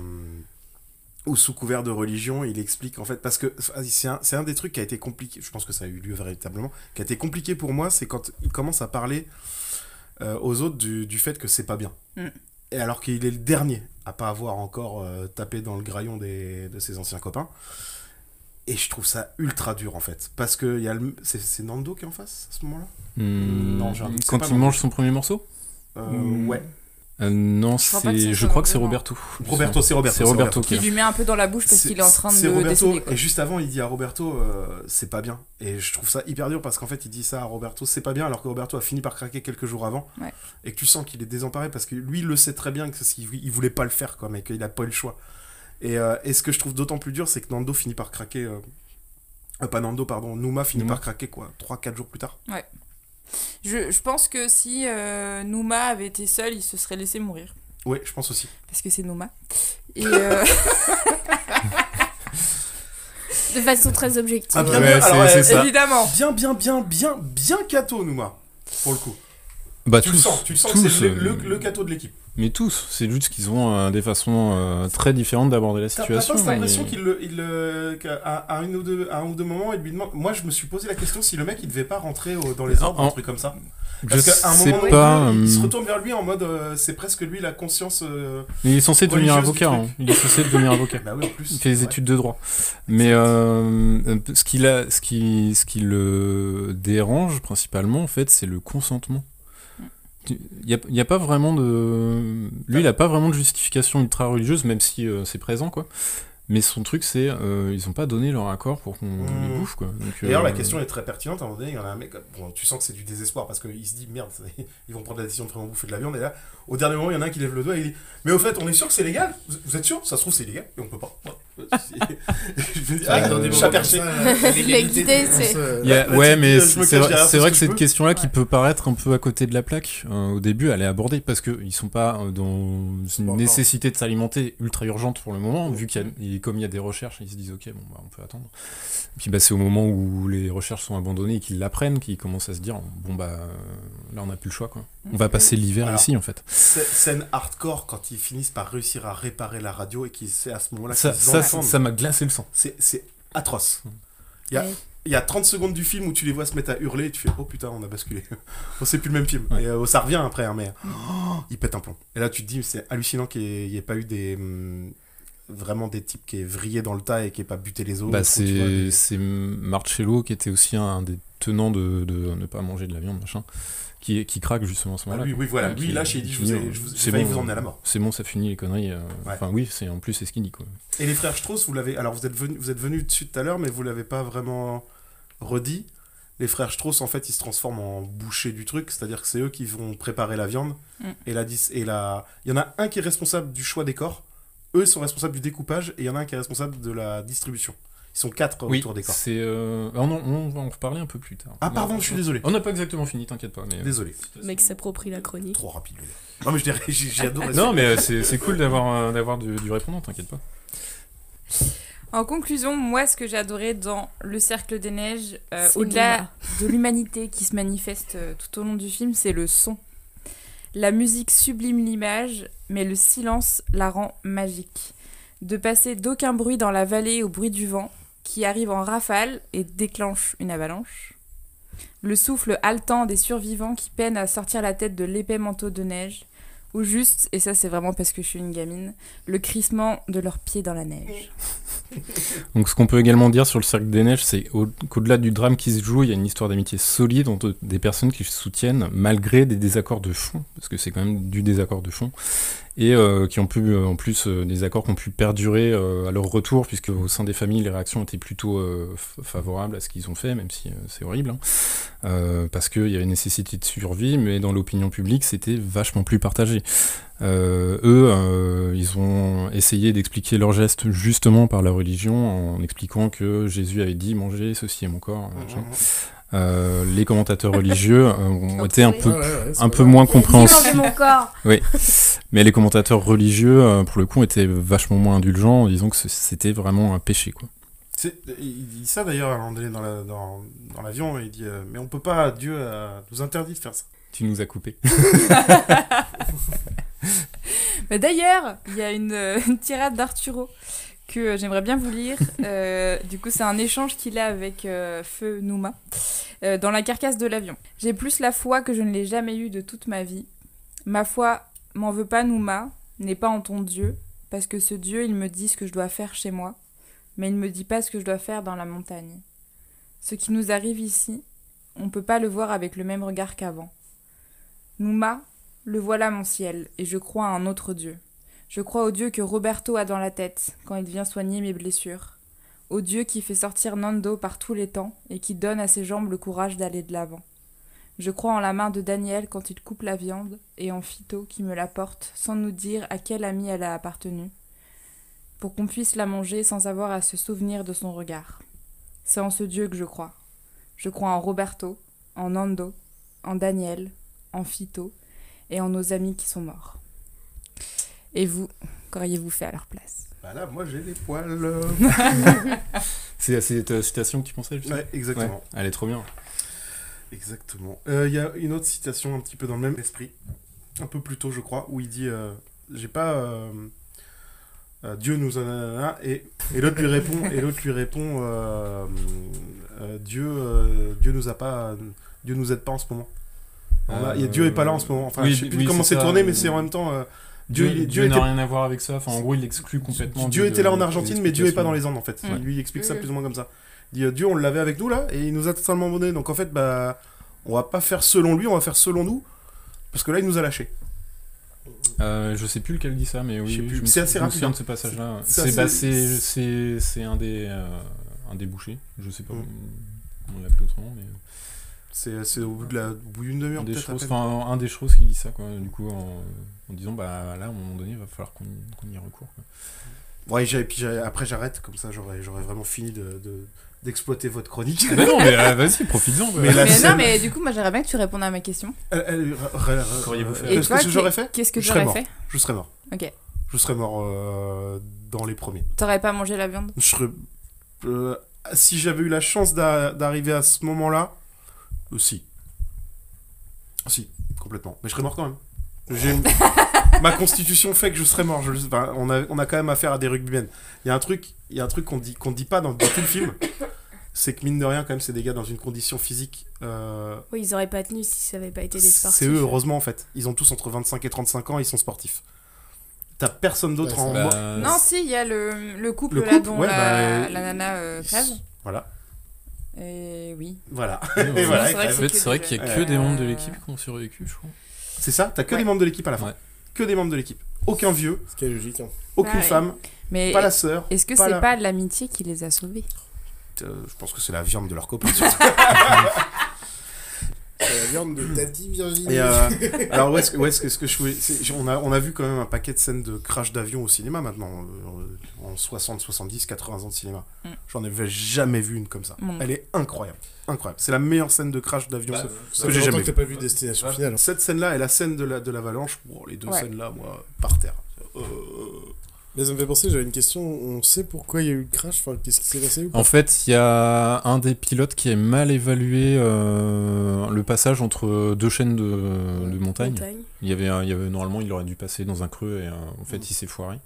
[SPEAKER 7] où sous couvert de religion, il explique en fait parce que c'est un, c'est un des trucs qui a été compliqué. Je pense que ça a eu lieu véritablement, qui a été compliqué pour moi, c'est quand il commence à parler euh, aux autres du, du fait que c'est pas bien.
[SPEAKER 12] Mm.
[SPEAKER 7] Et alors qu'il est le dernier à pas avoir encore euh, tapé dans le graillon des, de ses anciens copains. Et je trouve ça ultra dur en fait. Parce que il y a le- c'est Nando qui est en face à ce moment-là?
[SPEAKER 11] Hmm,
[SPEAKER 7] Non, j'ai un- c'est
[SPEAKER 11] quand il mange son premier morceau?
[SPEAKER 7] Euh. Ouais.
[SPEAKER 11] Euh, Non, c'est. Je crois que c'est Roberto.
[SPEAKER 7] Roberto, c'est Roberto.
[SPEAKER 11] C'est Roberto qui
[SPEAKER 12] Qui
[SPEAKER 11] est
[SPEAKER 12] lui met un peu dans la bouche parce
[SPEAKER 7] C'est-
[SPEAKER 12] qu'il est en train
[SPEAKER 7] C'est
[SPEAKER 12] de
[SPEAKER 7] Roberto, et juste avant, il dit à Roberto, euh, c'est pas bien. Et je trouve ça hyper dur parce qu'en fait, il dit ça à Roberto, c'est pas bien, alors que Roberto a fini par craquer quelques jours avant.
[SPEAKER 12] Ouais.
[SPEAKER 7] Et que tu sens qu'il est désemparé parce que lui, il le sait très bien que c'est- il, il voulait pas le faire, quoi, mais qu'il a pas eu le choix. Et, euh, et ce que je trouve d'autant plus dur, c'est que Nando finit par craquer. euh, euh, pas Nando, pardon, Nouma finit par craquer, quoi, 3-4 jours plus tard.
[SPEAKER 12] Je, je pense que si euh, Nouma avait été seul, il se serait laissé mourir.
[SPEAKER 7] Ouais, je pense aussi.
[SPEAKER 12] Parce que c'est Nouma. Et euh,
[SPEAKER 9] De façon très objective.
[SPEAKER 7] Ah, bien,
[SPEAKER 11] Ouais,
[SPEAKER 7] bien,
[SPEAKER 11] c'est-
[SPEAKER 7] alors,
[SPEAKER 11] c'est
[SPEAKER 7] euh,
[SPEAKER 11] ça.
[SPEAKER 12] évidemment.
[SPEAKER 7] Bien, bien, bien, bien, bien cato, Nouma, pour le coup.
[SPEAKER 11] Bah,
[SPEAKER 7] Tu
[SPEAKER 11] tous,
[SPEAKER 7] le sens, tu le sens
[SPEAKER 11] tous,
[SPEAKER 7] que c'est le,
[SPEAKER 11] euh,
[SPEAKER 7] le, le cato de l'équipe.
[SPEAKER 11] Mais tous, c'est juste qu'ils ont euh, des façons euh, très différentes d'aborder la
[SPEAKER 7] T'as t'as
[SPEAKER 11] situation.
[SPEAKER 7] pas cette
[SPEAKER 11] mais-
[SPEAKER 7] impression qu'il le, il à ou deux, à un ou deux moments, il lui demande. Moi, je me suis posé la question si le mec il devait pas rentrer au- dans les ordres, un truc comme ça. Parce qu'à un moment donné,
[SPEAKER 11] pas,
[SPEAKER 7] il se
[SPEAKER 11] hum.
[SPEAKER 7] retourne vers lui en mode euh, c'est presque lui la conscience.
[SPEAKER 11] Mais il est censé devenir avocat. hein. Il est censé devenir avocat.
[SPEAKER 7] Bah oui, en plus.
[SPEAKER 11] Il fait des
[SPEAKER 7] Ouais.
[SPEAKER 11] études de droit. Mais ce qui la- ce qui ce qui le dérange principalement en fait, c'est le consentement. Il n'y a, pas vraiment de. Lui, il a pas vraiment de justification ultra religieuse, même si euh, c'est présent, quoi. Mais son truc, c'est. euh, ils ont pas donné leur accord pour qu'on les bouffe, quoi.
[SPEAKER 7] D'ailleurs,
[SPEAKER 11] euh,
[SPEAKER 7] la question est très pertinente. À un moment donné, il y en a un mec, bon, tu sens que c'est du désespoir parce qu'il se dit merde, ils vont prendre la décision de vraiment bouffer de la viande. Et là, au dernier moment, il y en a un qui lève le doigt et il dit Mais au fait, on est sûr que c'est légal? Vous êtes sûr? Ça se trouve, c'est illégal et on peut pas. dis, ah,
[SPEAKER 4] Euh,
[SPEAKER 11] ouais, mais c'est vrai, que cette question-là qui peut paraître un peu à côté de la plaque, euh, au début, elle est abordée parce qu'ils sont pas euh, dans une nécessité de s'alimenter ultra urgente pour le moment, vu qu'il y a, et comme il y a des recherches, ils se disent ok, bon, bah, on peut attendre. Et puis bah, c'est au moment où les recherches sont abandonnées et qu'ils l'apprennent qu'ils commencent à se dire bon bah là on n'a plus le choix quoi. On va passer l'hiver
[SPEAKER 7] Alors,
[SPEAKER 11] ici en fait.
[SPEAKER 7] Scène hardcore quand ils finissent par réussir à réparer la radio et qu'ils c'est à ce moment-là
[SPEAKER 11] Ça-
[SPEAKER 7] qu'ils
[SPEAKER 11] ça,
[SPEAKER 7] entendent.
[SPEAKER 11] ça m'a glacé le sang.
[SPEAKER 7] C'est c'est atroce. Il y, a,
[SPEAKER 9] Ouais.
[SPEAKER 7] il y a 30 secondes du film où tu les vois se mettre à hurler et tu fais Oh putain, on a basculé. oh, c'est plus le même film. Et euh, ça revient après, hein, mais oh, il pète un plomb. Et là, tu te dis C'est hallucinant qu'il n'y ait, pas eu des. Vraiment des types qui aient vrillé dans le tas et qui n'aient pas buté les autres.
[SPEAKER 11] Bah, c'est c'est Marcello qui était aussi un des tenants de, de ne pas manger de la viande machin. Qui, qui craque justement à ce
[SPEAKER 7] Ah,
[SPEAKER 11] moment-là.
[SPEAKER 7] lui, oui, voilà.
[SPEAKER 11] Ouais,
[SPEAKER 7] Lui, là, j'ai dit, je vous ai-
[SPEAKER 11] dit,
[SPEAKER 7] je vous- failli
[SPEAKER 11] bon,
[SPEAKER 7] vous emmener à la mort.
[SPEAKER 11] C'est bon, ça finit les conneries. euh,
[SPEAKER 7] Ouais.
[SPEAKER 11] Enfin, oui, c'est en plus, c'est ce qu'il dit quoi.
[SPEAKER 7] Et les frères Strauss, vous l'avez. Alors, vous êtes venu, vous êtes venu dessus tout à l'heure, mais vous l'avez pas vraiment redit. Les frères Strauss, en fait, ils se transforment en bouchers du truc, c'est-à-dire que c'est eux qui vont préparer la viande.
[SPEAKER 12] Mm.
[SPEAKER 7] Et la, et la... Il y en a un qui est responsable du choix des corps, eux sont responsables du découpage, et il y en a un qui est responsable de la distribution. Ils sont quatre
[SPEAKER 11] Oui,
[SPEAKER 7] autour des corps.
[SPEAKER 11] c'est. euh, ah non, on va en reparler un peu plus tard.
[SPEAKER 7] Ah, pardon, je suis désolé.
[SPEAKER 11] On n'a pas exactement fini, t'inquiète pas. Mais... euh,
[SPEAKER 7] Désolé.
[SPEAKER 9] Le mec s'approprie la chronique.
[SPEAKER 7] Trop rapide, le gars. Non, mais je dirais, j'ai adoré
[SPEAKER 11] Non, mais euh, c'est c'est cool d'avoir d'avoir du, du répondant, t'inquiète pas.
[SPEAKER 12] En conclusion, moi, ce que j'ai adoré dans Le Cercle des Neiges, euh, au-delà de l'humanité qui se manifeste euh, tout au long du film, c'est le son. La musique sublime l'image, mais le silence la rend magique. De passer d'aucun bruit dans la vallée au bruit du vent, qui arrive en rafale et déclenche une avalanche. Le souffle haletant des survivants qui peinent à sortir la tête de l'épais manteau de neige. Ou juste, et ça c'est vraiment parce que je suis une gamine, le crissement de leurs pieds dans la neige.
[SPEAKER 11] Donc, ce qu'on peut également dire sur le Cercle des Neiges, c'est au- qu'au-delà du drame qui se joue, il y a une histoire d'amitié solide entre des personnes qui se soutiennent malgré des désaccords de fond, parce que c'est quand même du désaccord de fond, et euh, qui ont pu, euh, en plus, euh, des accords qui ont pu perdurer à leur retour, puisque au sein des familles, les réactions étaient plutôt favorables à ce qu'ils ont fait, même si c'est horrible, hein. Parce qu'il y avait nécessité de survie, mais dans l'opinion publique, c'était vachement plus partagé. Eux, ils ont essayé d'expliquer leurs gestes justement par la religion, en expliquant que Jésus avait dit manger ceci est mon corps. Euh, les commentateurs religieux euh, ont été un peu,
[SPEAKER 4] Ouais, ouais,
[SPEAKER 11] un peu moins compréhensifs.
[SPEAKER 10] manger mon corps.
[SPEAKER 11] Oui, mais les commentateurs religieux, euh, pour le coup, étaient vachement moins indulgents, en disant que c'était vraiment un péché, quoi.
[SPEAKER 7] Il dit ça d'ailleurs à un moment donné dans la- dans- dans l'avion, il dit euh, Mais on peut pas, Dieu a- nous interdit de faire ça.
[SPEAKER 11] Tu nous as coupé.
[SPEAKER 12] Mais D'ailleurs, il y a une, une tirade d'Arturo euh, j'aimerais bien vous lire. Euh, du coup, c'est un échange qu'il a avec euh, Feu Nouma dans la carcasse de l'avion. J'ai plus la foi que je ne l'ai jamais eue de toute ma vie. Ma foi m'en veut pas Nouma, n'est pas en ton Dieu, parce que ce Dieu, il me dit ce que je dois faire chez moi, mais il me dit pas ce que je dois faire dans la montagne. Ce qui nous arrive ici, on peut pas le voir avec le même regard qu'avant. Nouma, le voilà mon ciel, et je crois à un autre Dieu. Je crois au Dieu que Roberto a dans la tête quand il vient soigner mes blessures. Au Dieu qui fait sortir Nando par tous les temps et qui donne à ses jambes le courage d'aller de l'avant. Je crois en la main de Daniel quand il coupe la viande et en Phyto qui me la porte sans nous dire à quel ami elle a appartenu, pour qu'on puisse la manger sans avoir à se souvenir de son regard. C'est en ce Dieu que je crois. Je crois en Roberto, en Nando, en Daniel, en Phyto et en nos amis qui sont morts. Et vous, qu'auriez-vous fait à leur place?
[SPEAKER 7] Bah là, moi j'ai des poils.
[SPEAKER 11] C'est à cette citation que tu pensais, justement?
[SPEAKER 7] Ouais, exactement.
[SPEAKER 11] Elle est trop bien.
[SPEAKER 7] Exactement. Euh, Il y a une autre citation un petit peu dans le même esprit. un peu plus tôt, je crois, où il dit euh, J'ai pas. euh, euh, Dieu nous a. Et, et l'autre lui répond, et l'autre lui répond euh, euh, Dieu, euh, Dieu nous a pas. Dieu nous aide pas en ce moment. Dieu est pas là en ce moment. Enfin,
[SPEAKER 11] oui,
[SPEAKER 7] je sais plus
[SPEAKER 11] oui,
[SPEAKER 7] comment
[SPEAKER 11] c'est
[SPEAKER 7] tourné, mais c'est en même temps.
[SPEAKER 11] Dieu, n'a
[SPEAKER 7] était-
[SPEAKER 11] rien à voir avec ça. Enfin, en gros, il exclut complètement.
[SPEAKER 7] Dieu
[SPEAKER 11] de-
[SPEAKER 7] était là en Argentine, mais Dieu est pas dans les. Andes en fait. Il lui explique ça plus ou moins comme ça. Il dit euh, Dieu, on l'avait avec nous là, et il nous a totalement abandonné. Donc en fait, bah, on va pas faire selon lui, on va faire selon nous, parce que là, il nous a lâchés.
[SPEAKER 11] Euh, je sais plus lequel dit ça, mais oui,
[SPEAKER 7] C'est assez
[SPEAKER 11] je me
[SPEAKER 7] rapide, hein.
[SPEAKER 11] de ce passage-là.
[SPEAKER 7] C'est
[SPEAKER 11] C'est bah,
[SPEAKER 7] assez-
[SPEAKER 11] c'est un des euh, un des bouchers. Je sais pas
[SPEAKER 7] Mm.
[SPEAKER 11] comment on l'appelle autrement, mais
[SPEAKER 7] C'est c'est au bout de la- d'une demi-heure
[SPEAKER 11] un des
[SPEAKER 7] peut-être.
[SPEAKER 11] enfin un des choses qui dit ça quoi. Du coup, en, en disant bah là, à un moment donné, il va falloir qu'on qu'on y recourt. Quoi.
[SPEAKER 7] Ouais, j'ai- puis après j'arrête, comme ça j'aurais j'aurais vraiment fini de de- d'exploiter votre chronique.
[SPEAKER 11] Bah non, mais euh, vas-y, profites-en. quoi.
[SPEAKER 7] Mais
[SPEAKER 12] Mais
[SPEAKER 7] scène-
[SPEAKER 12] non, mais du coup, moi j'aimerais bien que tu répondes à ma question.
[SPEAKER 11] Qu'auriez-vous
[SPEAKER 7] euh,
[SPEAKER 11] fait
[SPEAKER 12] Et
[SPEAKER 7] Qu'est-ce que j'aurais fait?
[SPEAKER 12] qu'est-ce que
[SPEAKER 7] Je serais mort.
[SPEAKER 12] fait?
[SPEAKER 7] Je serais mort.
[SPEAKER 12] Ok.
[SPEAKER 7] Je serais mort euh, dans les premiers.
[SPEAKER 12] T'aurais pas mangé la viande?
[SPEAKER 7] Je serais. euh, si j'avais eu la chance d'a- d'arriver à ce moment-là, euh, si. Si, complètement. Mais je serais mort quand même. Une- Ma constitution fait que je serais mort. Je... enfin, on, a, on a quand même affaire à des rugbymen. Il y a un truc, il y a un truc qu'on dit, qu'on dit pas dans, dans tout le film. C'est que mine de rien, quand même, c'est des gars dans une condition physique. euh,
[SPEAKER 9] Oui, ils auraient pas tenu si ça avait pas été des sportifs.
[SPEAKER 7] c'est eux, heureusement, en fait. Ils ont tous entre 25 et 35 ans, ils sont sportifs. T'as personne d'autre
[SPEAKER 4] Ouais,
[SPEAKER 7] en.
[SPEAKER 11] Bah,
[SPEAKER 7] moi-
[SPEAKER 12] Non, si, il y a le, le couple
[SPEAKER 7] Le
[SPEAKER 12] là dont
[SPEAKER 7] ouais,
[SPEAKER 12] la,
[SPEAKER 7] bah,
[SPEAKER 12] la nana euh, crève.
[SPEAKER 7] Voilà.
[SPEAKER 12] Et oui.
[SPEAKER 7] Voilà.
[SPEAKER 11] ouais,
[SPEAKER 7] Et voilà,
[SPEAKER 12] c'est vrai que
[SPEAKER 11] En fait,
[SPEAKER 12] que
[SPEAKER 11] c'est vrai
[SPEAKER 12] des
[SPEAKER 11] qu'il y a que des membres de l'équipe qui ont survécu, je crois.
[SPEAKER 7] C'est ça, t'as que
[SPEAKER 12] Ouais.
[SPEAKER 7] des membres de l'équipe à la fin.
[SPEAKER 11] Ouais.
[SPEAKER 7] Que des membres de l'équipe. Aucun vieux,
[SPEAKER 4] Ce qui est logique. Hein.
[SPEAKER 7] aucune
[SPEAKER 12] Ouais.
[SPEAKER 7] femme,
[SPEAKER 12] Mais
[SPEAKER 7] pas la sœur.
[SPEAKER 12] est-ce que
[SPEAKER 7] pas
[SPEAKER 12] c'est
[SPEAKER 7] la-
[SPEAKER 12] pas l'amitié qui les a sauvés?
[SPEAKER 7] Euh, je pense que c'est la viande de leur copain.
[SPEAKER 4] la viande de Tati Virginie.
[SPEAKER 7] Et euh, alors, où est-ce que, je voulais. On a, on a vu quand même un paquet de scènes de crash d'avion au cinéma maintenant, euh, en 60, 70, 80 ans de cinéma.
[SPEAKER 12] Mm.
[SPEAKER 7] J'en avais jamais vu une comme ça. Elle est incroyable. Incroyable. C'est la meilleure scène de crash d'avion
[SPEAKER 4] Bah,
[SPEAKER 7] que j'ai jamais
[SPEAKER 4] que pas vu Destination Finale.
[SPEAKER 7] Cette scène-là et la scène de la- de l'avalanche, bon, les deux
[SPEAKER 12] Ouais.
[SPEAKER 7] scènes-là, moi, par terre. Euh,
[SPEAKER 4] Mais ça me fait penser, j'avais une question. On sait pourquoi il y a eu le crash Enfin, qu'est-ce qui s'est passé ou pas
[SPEAKER 11] En fait, il y a un des pilotes qui a mal évalué euh, le passage entre deux chaînes de, de montagne.
[SPEAKER 9] Montagne.
[SPEAKER 11] Il y avait, il y avait normalement, il aurait dû passer dans un creux et euh, en fait, il s'est foiré.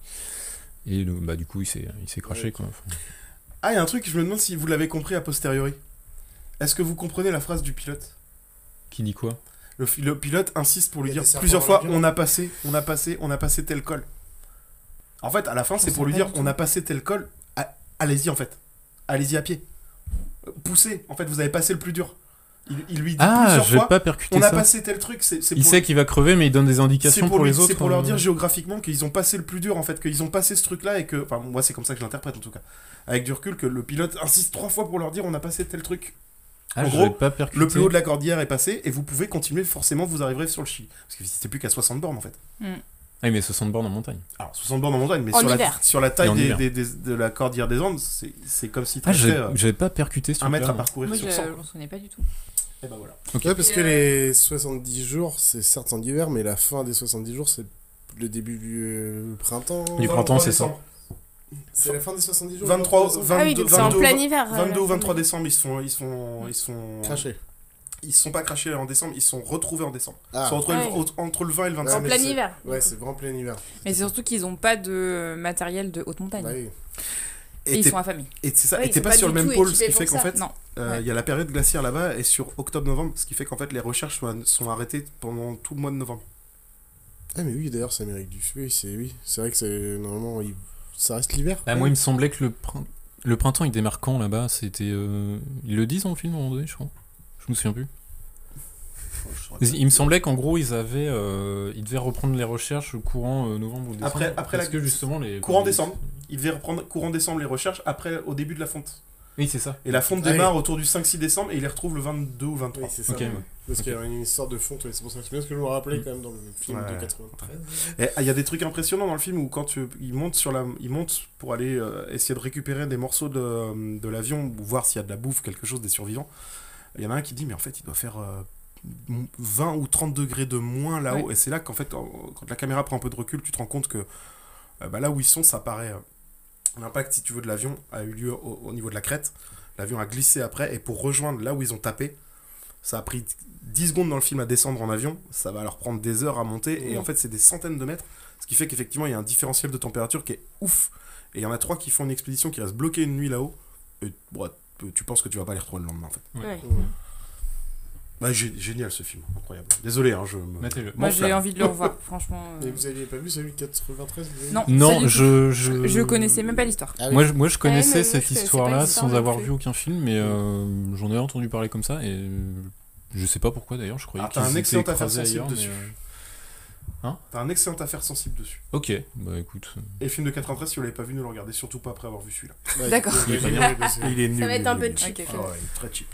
[SPEAKER 11] Et bah, du coup, il s'est, il s'est craché quoi. Enfin,
[SPEAKER 7] Ah, il y a un truc, je me demande si vous l'avez compris a posteriori. Est-ce que vous comprenez la phrase du pilote?
[SPEAKER 11] Qui dit quoi?
[SPEAKER 7] Le, le pilote insiste pour lui dire plusieurs fois on a passé, on a passé, on a passé tel col. En fait, à la fin, c'est pour lui dire on a passé tel col. Allez-y en fait. Allez-y à pied. Poussez. En fait, vous avez passé le plus dur. Il, il lui dit
[SPEAKER 11] Ah,
[SPEAKER 7] plusieurs
[SPEAKER 11] je vais
[SPEAKER 7] fois
[SPEAKER 11] pas percuter
[SPEAKER 7] on a
[SPEAKER 11] ça.
[SPEAKER 7] passé tel truc. C'est
[SPEAKER 11] Il
[SPEAKER 7] pour-
[SPEAKER 11] sait qu'il va crever, mais il donne des indications
[SPEAKER 7] pour,
[SPEAKER 11] pour,
[SPEAKER 7] lui-
[SPEAKER 11] les autres.
[SPEAKER 7] c'est pour leur
[SPEAKER 11] euh,
[SPEAKER 7] dire géographiquement qu'ils ont passé le plus dur en fait, qu'ils ont passé ce truc-là et que, enfin moi c'est comme ça que je l'interprète en tout cas, avec du recul que le pilote insiste trois fois pour leur dire on a passé tel truc.
[SPEAKER 11] Ah,
[SPEAKER 7] en
[SPEAKER 11] je
[SPEAKER 7] gros,
[SPEAKER 11] vais pas percuter.
[SPEAKER 7] Le plus haut de la cordillère est passé et vous pouvez continuer forcément vous arriverez sur le Chili parce que c'était plus qu'à 60 bornes en fait.
[SPEAKER 11] Ah, mais 60 bornes en montagne.
[SPEAKER 7] Alors 60 bornes en montagne mais
[SPEAKER 9] En
[SPEAKER 7] sur la,
[SPEAKER 9] hiver.
[SPEAKER 7] sur la
[SPEAKER 11] Et
[SPEAKER 7] taille
[SPEAKER 11] en
[SPEAKER 7] des-
[SPEAKER 11] hiver.
[SPEAKER 7] des- des- de la cordillère des Andes c'est c'est comme si tu
[SPEAKER 11] Ah, j'avais
[SPEAKER 7] euh,
[SPEAKER 11] j'avais pas percuté ce
[SPEAKER 7] un mètre à parcourir
[SPEAKER 12] Moi,
[SPEAKER 7] sur
[SPEAKER 12] je
[SPEAKER 7] 100.
[SPEAKER 12] je m'en souvenais pas du tout.
[SPEAKER 7] Et ben voilà.
[SPEAKER 4] Ouais, parce que
[SPEAKER 12] euh,
[SPEAKER 4] les 70 jours, c'est certes en hiver, mais la fin des 70 jours, c'est le début du euh, printemps.
[SPEAKER 11] Du printemps, c'est ça.
[SPEAKER 4] C'est la fin des 70 jours
[SPEAKER 7] 23
[SPEAKER 4] le décembre
[SPEAKER 7] 22,
[SPEAKER 9] Ah oui, donc c'est en
[SPEAKER 7] 22,
[SPEAKER 9] plein hiver. euh,
[SPEAKER 7] 22 ou
[SPEAKER 9] la fin
[SPEAKER 7] 23
[SPEAKER 9] de-
[SPEAKER 7] décembre ils se sont ils se sont ils sont
[SPEAKER 4] Craché.
[SPEAKER 7] Ils se sont pas crachés en décembre ils se sont retrouvés en décembre.
[SPEAKER 4] Ah.
[SPEAKER 7] Ils sont entre,
[SPEAKER 9] Ouais.
[SPEAKER 7] le, au- entre le 20 et le 25.
[SPEAKER 9] En plein
[SPEAKER 4] c'est-
[SPEAKER 9] hiver.
[SPEAKER 4] Ouais, c'est vraiment plein hiver.
[SPEAKER 12] Mais c'est surtout qu'ils ont pas de matériel de haute montagne.
[SPEAKER 4] Bah oui.
[SPEAKER 12] Et,
[SPEAKER 7] Et
[SPEAKER 12] ils sont affamés.
[SPEAKER 7] et c'est ça,
[SPEAKER 9] Ouais,
[SPEAKER 7] et
[SPEAKER 9] ils
[SPEAKER 7] t'es
[SPEAKER 9] sont
[SPEAKER 7] pas,
[SPEAKER 9] pas
[SPEAKER 7] sur le même pôle, ce qui fait qu'en fait,
[SPEAKER 12] Non.
[SPEAKER 7] euh, il
[SPEAKER 12] Ouais.
[SPEAKER 7] y a la période glaciaire là-bas, et sur octobre-novembre, ce qui fait qu'en fait les recherches sont, sont arrêtées pendant tout le mois de novembre.
[SPEAKER 4] Ah, mais oui, d'ailleurs, c'est Amérique du Sud. Oui, c'est oui. c'est vrai que c'est normalement. il- Ça reste l'hiver.
[SPEAKER 11] Bah, moi, il me semblait que le, prin- le printemps, il démarre quand là-bas? C'était. euh, Ils le disent dans le film à un moment donné, je crois. Je me souviens plus. Il me semblait qu'en gros, ils avaient. euh, Ils devaient reprendre les recherches au courant euh, novembre ou décembre.
[SPEAKER 7] Après- après
[SPEAKER 11] parce
[SPEAKER 7] la-
[SPEAKER 11] que justement, les.
[SPEAKER 7] Courant décembre. Ils devaient reprendre courant décembre les recherches après, au début de la fonte.
[SPEAKER 11] Oui, c'est ça.
[SPEAKER 7] Et la fonte
[SPEAKER 4] Ah
[SPEAKER 7] démarre autour du 5-6 décembre et ils les retrouvent le 22 ou 23.
[SPEAKER 4] Oui, c'est ça. Ouais. Parce qu'il y a une histoire de fonte, ouais, c'est pour ça. C'est bien ce que je me rappelais quand même dans le film
[SPEAKER 7] Ouais.
[SPEAKER 4] de 93.
[SPEAKER 7] Et ah, il y a des trucs impressionnants dans le film où quand tu, ils montent sur la, ils montent pour aller euh, essayer de récupérer des morceaux de, de l'avion ou voir s'il y a de la bouffe, quelque chose des survivants. Il y en a un qui dit mais en fait il doit faire euh, 20 ou 30 degrés de moins là-haut. Et c'est là qu'en fait quand la caméra prend un peu de recul tu te rends compte que euh, bah, là où ils sont ça paraît euh, l'impact si tu veux de l'avion a eu lieu au, au niveau de la crête. L'avion a glissé après. Et pour rejoindre là où ils ont tapé Ça a pris 10 secondes dans le film à descendre en avion, ça va leur prendre des heures à monter, et en fait c'est des centaines de mètres, ce qui fait qu'effectivement il y a un différentiel de température qui est ouf. Et il y en a trois qui font une expédition qui reste bloquée une nuit là-haut, et bon, tu penses que tu vas pas les retrouver le lendemain en fait.
[SPEAKER 9] Ouais.
[SPEAKER 7] Bah, gé- génial ce film, incroyable. Désolé, hein, je me.
[SPEAKER 11] Mettez-le.
[SPEAKER 12] Moi, j'ai envie de le revoir, franchement. euh.
[SPEAKER 4] Et vous aviez pas vu celui de 93 vous avez vu
[SPEAKER 12] Non,
[SPEAKER 11] Non, je, je...
[SPEAKER 12] Je connaissais même pas l'histoire.
[SPEAKER 4] Ah oui.
[SPEAKER 11] Moi, je, moi, je
[SPEAKER 9] Ouais,
[SPEAKER 11] connaissais
[SPEAKER 9] mais
[SPEAKER 11] cette histoire-là sans avoir vu aucun film, mais euh, j'en ai entendu parler comme ça et euh, je sais pas pourquoi d'ailleurs. Je croyais
[SPEAKER 7] Ah, t'as
[SPEAKER 11] qu'ils
[SPEAKER 7] un excellent affaire sensible
[SPEAKER 11] ailleurs, mais,
[SPEAKER 7] dessus.
[SPEAKER 11] Euh,
[SPEAKER 7] T'as un excellent affaire sensible dessus.
[SPEAKER 11] Ok, bah écoute.
[SPEAKER 7] Et le film de 93, si vous l'avez pas vu, ne le regardez surtout pas après avoir vu celui-là.
[SPEAKER 12] D'accord.
[SPEAKER 4] il est
[SPEAKER 11] Il
[SPEAKER 7] nul.
[SPEAKER 9] Ça va être un peu cheap.
[SPEAKER 12] Ok.
[SPEAKER 7] Ah ouais, il est très cheap.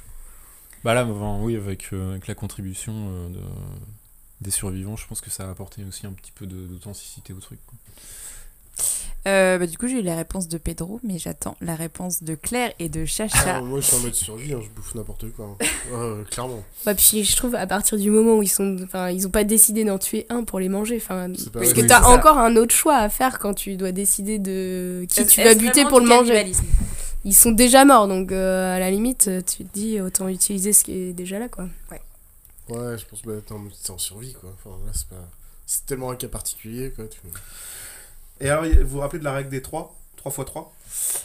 [SPEAKER 11] Bah là, enfin, oui, avec, euh, avec la contribution euh, de- des survivants, je pense que ça a apporté aussi un petit peu de- d'authenticité au truc. quoi.
[SPEAKER 12] Euh, bah, du coup, j'ai eu la réponse de Pedro, mais j'attends la réponse de Claire et de
[SPEAKER 4] Ah,
[SPEAKER 12] Chacha.
[SPEAKER 4] moi je suis en mode survie, hein, je bouffe n'importe quoi. hein. Ouais, ouais, clairement.
[SPEAKER 9] Bah, puis je trouve à partir du moment où ils sont. Enfin, ils ont pas décidé d'en tuer un pour les manger. Enfin, parce
[SPEAKER 4] vrai.
[SPEAKER 9] que
[SPEAKER 11] Oui,
[SPEAKER 9] t'as encore un autre choix à faire quand tu dois décider de qui tu vas buter pour le manger. Ils sont déjà morts, donc euh, à la limite, tu te dis autant utiliser ce qui est déjà là, quoi.
[SPEAKER 4] Ouais, je pense que bah, c'est en survie quoi. Enfin, là, c'est pas. C'est tellement un cas particulier quoi. Tu...
[SPEAKER 7] Et alors, vous vous rappelez de la règle des 3 3 x 3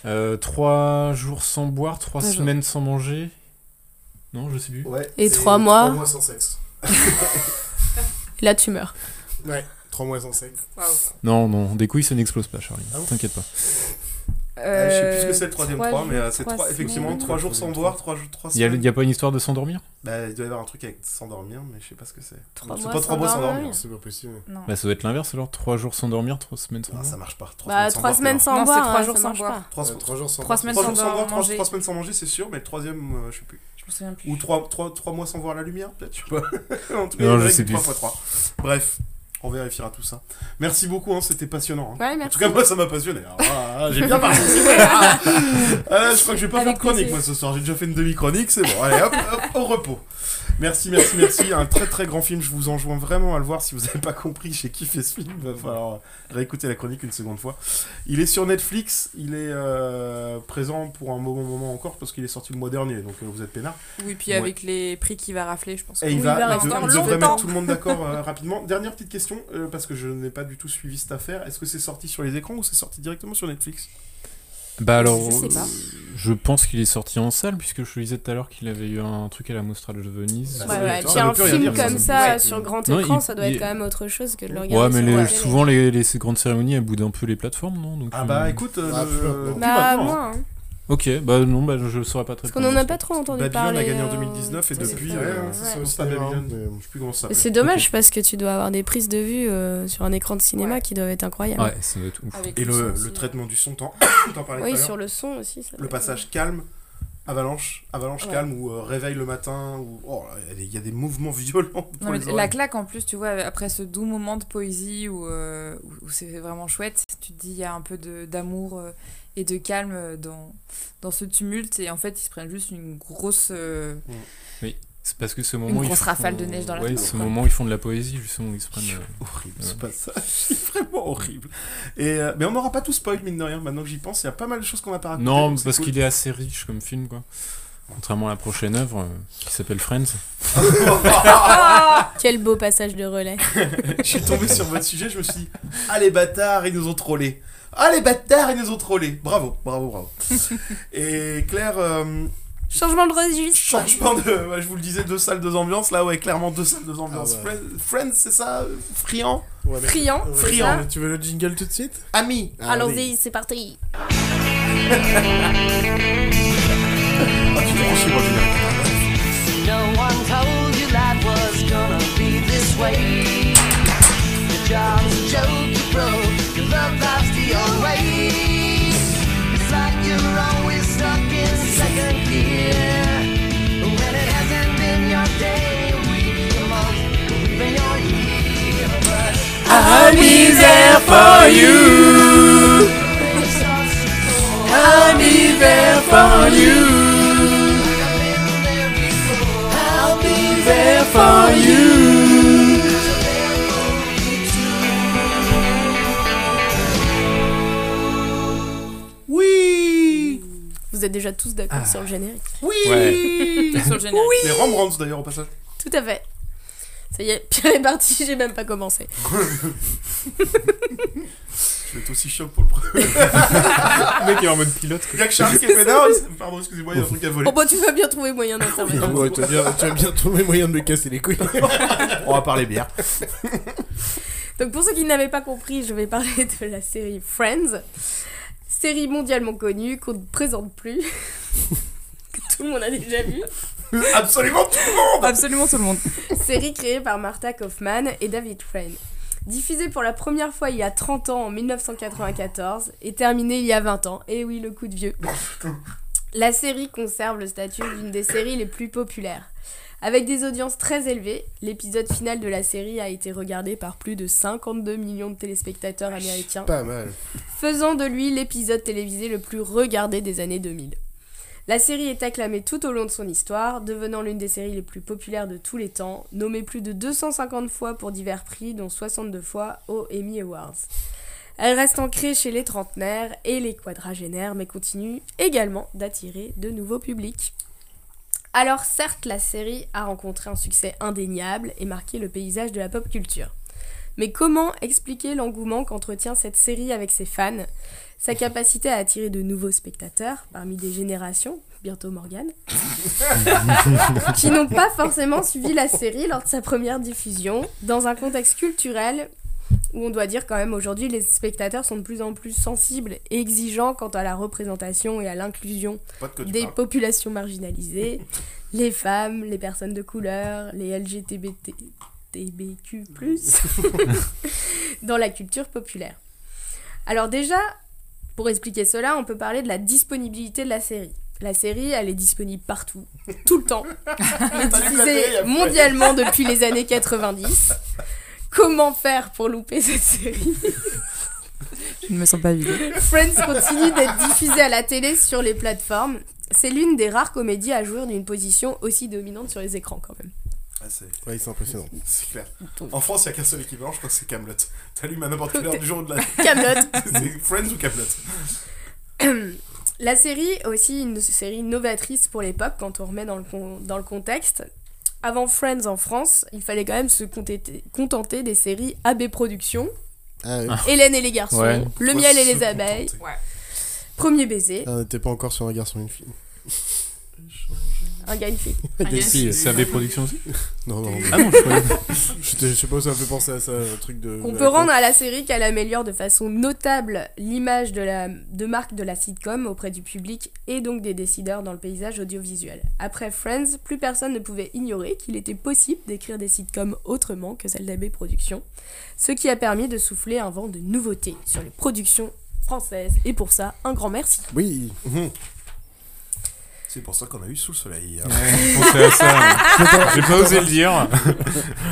[SPEAKER 11] Euh, trois jours sans boire, trois
[SPEAKER 12] Trois jours.
[SPEAKER 11] semaines sans manger. Non, je sais plus.
[SPEAKER 7] Ouais.
[SPEAKER 9] Et
[SPEAKER 4] c'est
[SPEAKER 9] trois mois.
[SPEAKER 4] Trois mois sans sexe.
[SPEAKER 9] Là, tu meurs.
[SPEAKER 4] Ouais, trois mois sans sexe.
[SPEAKER 11] Non, non, des couilles ça n'explose pas, Charlie.
[SPEAKER 4] Ah
[SPEAKER 11] T'inquiète pas.
[SPEAKER 7] Euh, je sais plus ce que c'est le troisième
[SPEAKER 12] trois
[SPEAKER 7] 3, mais euh, c'est effectivement
[SPEAKER 12] semaines.
[SPEAKER 7] 3 jours sans boire, 3 jours 3
[SPEAKER 11] Il y, a,
[SPEAKER 7] semaines.
[SPEAKER 11] a pas une histoire de s'endormir?
[SPEAKER 7] Bah, il doit y avoir un truc avec s'endormir, mais je sais pas ce que c'est. C'est pas 3
[SPEAKER 9] sans
[SPEAKER 7] mois sans
[SPEAKER 9] dormir?
[SPEAKER 4] C'est pas possible.
[SPEAKER 12] Non.
[SPEAKER 11] Bah ça doit être l'inverse alors, trois jours sans dormir, trois semaines sans
[SPEAKER 7] Ah,
[SPEAKER 11] boire.
[SPEAKER 7] ça marche pas. Trois
[SPEAKER 9] Bah,
[SPEAKER 7] semaines sans boire,
[SPEAKER 9] semaines sans
[SPEAKER 12] Non,
[SPEAKER 9] boire.
[SPEAKER 12] c'est trois jours
[SPEAKER 9] ça
[SPEAKER 12] sans boire.
[SPEAKER 9] pas.
[SPEAKER 7] mort. Trois,
[SPEAKER 4] Ouais, trois jours sans boire,
[SPEAKER 12] semaines
[SPEAKER 7] trois
[SPEAKER 12] sans
[SPEAKER 7] jours sans boire, trois,
[SPEAKER 12] manger.
[SPEAKER 7] trois semaines sans manger, c'est sûr, mais le troisième, euh, je sais plus.
[SPEAKER 12] Je me souviens plus.
[SPEAKER 7] Ou 3, trois, trois mois sans voir la lumière, peut-être, je sais pas. en tout cas,
[SPEAKER 11] Non, je sais plus.
[SPEAKER 7] 3 x 3. Bref, on vérifiera tout ça. Merci beaucoup, hein, c'était passionnant. hein.
[SPEAKER 9] Ouais,
[SPEAKER 7] En
[SPEAKER 9] merci.
[SPEAKER 7] tout cas, moi, ça m'a passionné. Alors, ah, j'ai bien participé. Ah, Ah, je crois que je vais pas
[SPEAKER 12] Avec
[SPEAKER 7] faire de chronique,
[SPEAKER 12] plaisir.
[SPEAKER 7] moi, ce soir. J'ai déjà fait une demi-chronique, c'est bon. Allez, hop, hop, au repos. Merci, merci, merci. Un très très grand film. Je vous enjoins vraiment à le voir. Si vous n'avez pas compris, j'ai kiffé ce film. Il va falloir réécouter la chronique une seconde fois. Il est sur Netflix. Il est euh, présent pour un moment, moment encore parce qu'il est sorti le mois dernier. Donc euh, vous êtes peinard.
[SPEAKER 12] Oui, puis
[SPEAKER 7] Ouais.
[SPEAKER 12] avec les prix qu'il va rafler, je pense.
[SPEAKER 7] Et il va,
[SPEAKER 9] va
[SPEAKER 7] de- il devrait mettre tout le monde d'accord euh, rapidement. Dernière petite question, parce que je n'ai pas du tout suivi cette affaire. Est-ce que c'est sorti sur les écrans ou c'est sorti directement sur Netflix?
[SPEAKER 11] Bah alors,
[SPEAKER 12] Je sais pas.
[SPEAKER 11] euh, je pense qu'il est sorti en salle puisque je te disais tout à l'heure qu'il avait eu un truc à la Mostral de Venise.
[SPEAKER 7] Bah,
[SPEAKER 9] Ouais, ouais, puis
[SPEAKER 7] veut
[SPEAKER 9] un film
[SPEAKER 7] dire,
[SPEAKER 9] comme
[SPEAKER 7] ça.
[SPEAKER 9] ça
[SPEAKER 7] Ouais.
[SPEAKER 9] sur grand
[SPEAKER 11] Non,
[SPEAKER 9] écran,
[SPEAKER 11] il-
[SPEAKER 9] ça doit être quand même autre chose que de le
[SPEAKER 11] Ouais,
[SPEAKER 9] regarder
[SPEAKER 11] mais les-
[SPEAKER 9] la télé.
[SPEAKER 11] souvent les, les ces grandes cérémonies elles boudent un peu les plateformes, non? Donc,
[SPEAKER 7] Ah
[SPEAKER 11] euh,
[SPEAKER 7] bah écoute, euh,
[SPEAKER 4] Ah,
[SPEAKER 7] le-
[SPEAKER 4] plus maintenant.
[SPEAKER 7] plus
[SPEAKER 9] Bah,
[SPEAKER 7] maintenant, hein.
[SPEAKER 11] Ok, bah non, bah je, je saurais pas très
[SPEAKER 9] Parce qu'on en a pas trop entendu
[SPEAKER 7] Babylone
[SPEAKER 9] parler.
[SPEAKER 7] a gagné en
[SPEAKER 9] euh,
[SPEAKER 7] 2019 et
[SPEAKER 9] c'est
[SPEAKER 7] depuis, ouais.
[SPEAKER 4] c'est
[SPEAKER 7] pas
[SPEAKER 4] mais-
[SPEAKER 7] je sais plus comment ça
[SPEAKER 9] c'est dommage parce que tu dois avoir des prises de vue euh, sur un écran de cinéma
[SPEAKER 12] Ouais.
[SPEAKER 9] qui doivent être incroyables.
[SPEAKER 11] Ouais, ça doit être ouf.
[SPEAKER 12] Avec
[SPEAKER 7] Et
[SPEAKER 12] le
[SPEAKER 7] traitement du son, t'en parlais
[SPEAKER 9] Oui, sur le son aussi. ça
[SPEAKER 7] Le
[SPEAKER 9] être-
[SPEAKER 7] passage calme, avalanche, avalanche
[SPEAKER 12] Ouais.
[SPEAKER 7] calme ou euh, réveil le matin ou oh, il y a des- il y a des mouvements violents.
[SPEAKER 12] Non, mais la claque en plus, tu vois, après ce doux moment de poésie où, euh, où, c'est vraiment chouette, tu te dis il y a un peu de- d'amour euh, et de calme euh, dans, dans ce tumulte et en fait ils se prennent juste une grosse. euh,
[SPEAKER 11] C'est parce que ce moment. ils
[SPEAKER 12] grosse
[SPEAKER 11] font-
[SPEAKER 12] rafale de neige dans la
[SPEAKER 11] Ouais,
[SPEAKER 12] tête,
[SPEAKER 11] ce
[SPEAKER 12] quoi.
[SPEAKER 11] moment où ils font de la poésie, justement, où ils se prennent. euh,
[SPEAKER 7] Horrible
[SPEAKER 11] Ouais.
[SPEAKER 7] ce passage, c'est vraiment horrible. Et, euh, mais on n'aura pas tout spoil, mine de rien, maintenant que j'y pense, il y a pas mal de choses qu'on n'a pas racontées.
[SPEAKER 11] Non, parce
[SPEAKER 7] cool.
[SPEAKER 11] qu'il est assez riche comme film, quoi. Contrairement à la prochaine œuvre euh, qui s'appelle Friends.
[SPEAKER 9] Quel beau passage de relais.
[SPEAKER 7] Je suis tombé sur votre sujet, je me suis dit, ah les bâtards, ils nous ont trollés. Ah les bâtards, ils nous ont trollés. Bravo, bravo, bravo. Et Claire, euh,
[SPEAKER 9] Changement de registre.
[SPEAKER 7] changement de, ouais, je vous le disais, deux salles, deux ambiances. Là, ouais, clairement deux salles, deux ambiances.
[SPEAKER 4] Ah.
[SPEAKER 7] Friends, c'est ça Friand
[SPEAKER 4] Ouais, mais-
[SPEAKER 9] Friand.
[SPEAKER 4] Ouais,
[SPEAKER 7] Friand.
[SPEAKER 4] Tu veux le jingle tout de suite?
[SPEAKER 7] Ami
[SPEAKER 4] Ah,
[SPEAKER 9] Allons-y, c'est parti.
[SPEAKER 7] Ah, tu te branches sur le générique.
[SPEAKER 13] No one told you life was gonna be this way. Your job's a joke, you broke.
[SPEAKER 11] I'll be there for you. I'll be there for you. I'll be there for you.
[SPEAKER 7] Oui
[SPEAKER 9] Vous êtes déjà tous d'accord
[SPEAKER 7] Ah.
[SPEAKER 9] sur le générique.
[SPEAKER 7] Oui
[SPEAKER 12] Ouais. Sur le générique.
[SPEAKER 7] Les Rembrandts d'ailleurs au passage.
[SPEAKER 9] Tout à fait. Ça y est, Pierre est parti, j'ai même pas commencé.
[SPEAKER 7] Je vais être aussi choc pour le premier.
[SPEAKER 11] Le mec est en mode pilote.
[SPEAKER 7] Il y a que Charles qui est pédard. Pardon, excusez-moi, il y a un truc à voler.
[SPEAKER 9] Bon, bah, tu vas bien trouver moyen d'intervenir.
[SPEAKER 4] Ouais, tu as bien, tu as bien trouvé moyen de me casser les couilles.
[SPEAKER 7] On va parler bière.
[SPEAKER 9] Donc pour ceux qui n'avaient pas compris, je vais parler de la série Friends. Série mondialement connue qu'on ne présente plus. Tout le monde a déjà vu.
[SPEAKER 7] Absolument tout le monde
[SPEAKER 12] Absolument tout le monde.
[SPEAKER 9] Série créée par Martha Kaufman et David Crane. Diffusée pour la première fois il y a 30 ans en 1994 et terminée il y a 20 ans. Et oui, le coup de vieux. La série conserve le statut d'une des séries les plus populaires. Avec des audiences très élevées, l'épisode final de la série a été regardé par plus de 52 millions de téléspectateurs américains,
[SPEAKER 4] Pas mal.
[SPEAKER 9] faisant de lui l'épisode télévisé le plus regardé des années 2000. La série est acclamée tout au long de son histoire, devenant l'une des séries les plus populaires de tous les temps, nommée plus de 250 fois pour divers prix, dont 62 fois aux Emmy Awards. Elle reste ancrée chez les trentenaires et les quadragénaires, mais continue également d'attirer de nouveaux publics. Alors certes, la série a rencontré un succès indéniable et marqué le paysage de la pop culture. Mais comment expliquer l'engouement qu'entretient cette série avec ses fans? Sa capacité à attirer de nouveaux spectateurs parmi des générations, bientôt Morgane, qui n'ont pas forcément suivi la série lors de sa première diffusion, dans un contexte culturel où on doit dire quand même aujourd'hui les spectateurs sont de plus en plus sensibles et exigeants quant à la représentation et à l'inclusion
[SPEAKER 7] de
[SPEAKER 9] des
[SPEAKER 7] parles.
[SPEAKER 9] populations marginalisées, les femmes, les personnes de couleur, les LGBT, TBQ+, dans la culture populaire. Alors déjà, pour expliquer cela, on peut parler de la disponibilité de la série. La série, elle est disponible partout, tout le temps. Diffusée mondialement depuis les années 90. Comment faire pour louper cette série?
[SPEAKER 12] Je ne me sens pas vidée.
[SPEAKER 9] Friends continue d'être diffusé à la télé sur les plateformes. C'est l'une des rares comédies à jouir d'une position aussi dominante sur les écrans quand même.
[SPEAKER 7] Ah, c'est
[SPEAKER 4] Ouais, c'est impressionnant.
[SPEAKER 7] c'est clair. En France, il n'y a qu'un seul équivalent, je crois que c'est Camelot. T'allumes à n'importe quelle heure du jour ou de la
[SPEAKER 9] Kaamelott.
[SPEAKER 7] c'est Friends ou Camelot
[SPEAKER 9] La série est aussi une série novatrice pour l'époque quand on remet dans le, con- dans le contexte. Avant Friends en France, il fallait quand même se contenter, des séries AB Productions,
[SPEAKER 4] Ah oui.
[SPEAKER 9] Hélène et les garçons,
[SPEAKER 11] Ouais.
[SPEAKER 9] Le miel et les abeilles. Premier baiser,
[SPEAKER 4] Ah, On n'était pas encore sur un garçon et une fille.
[SPEAKER 9] Un gars, une fille.
[SPEAKER 4] Filles.
[SPEAKER 11] C'est AB Productions aussi
[SPEAKER 4] Non, non.
[SPEAKER 11] Ah non, je croyais.
[SPEAKER 4] J'étais- Je sais pas, ça me fait penser à ça, un truc de.
[SPEAKER 9] On
[SPEAKER 4] de-
[SPEAKER 9] peut rendre à la série qu'elle améliore de façon notable l'image de, la, de marque de la sitcom auprès du public et donc des décideurs dans le paysage audiovisuel. Après Friends, plus personne ne pouvait ignorer qu'il était possible d'écrire des sitcoms autrement que celles d'AB Productions, ce qui a permis de souffler un vent de nouveautés sur les productions françaises. Et pour ça, un grand merci.
[SPEAKER 4] Oui.
[SPEAKER 7] C'est pour ça qu'on a eu sous le soleil. hein.
[SPEAKER 11] Ouais, je pensais à ça. J'ai pas osé le dire.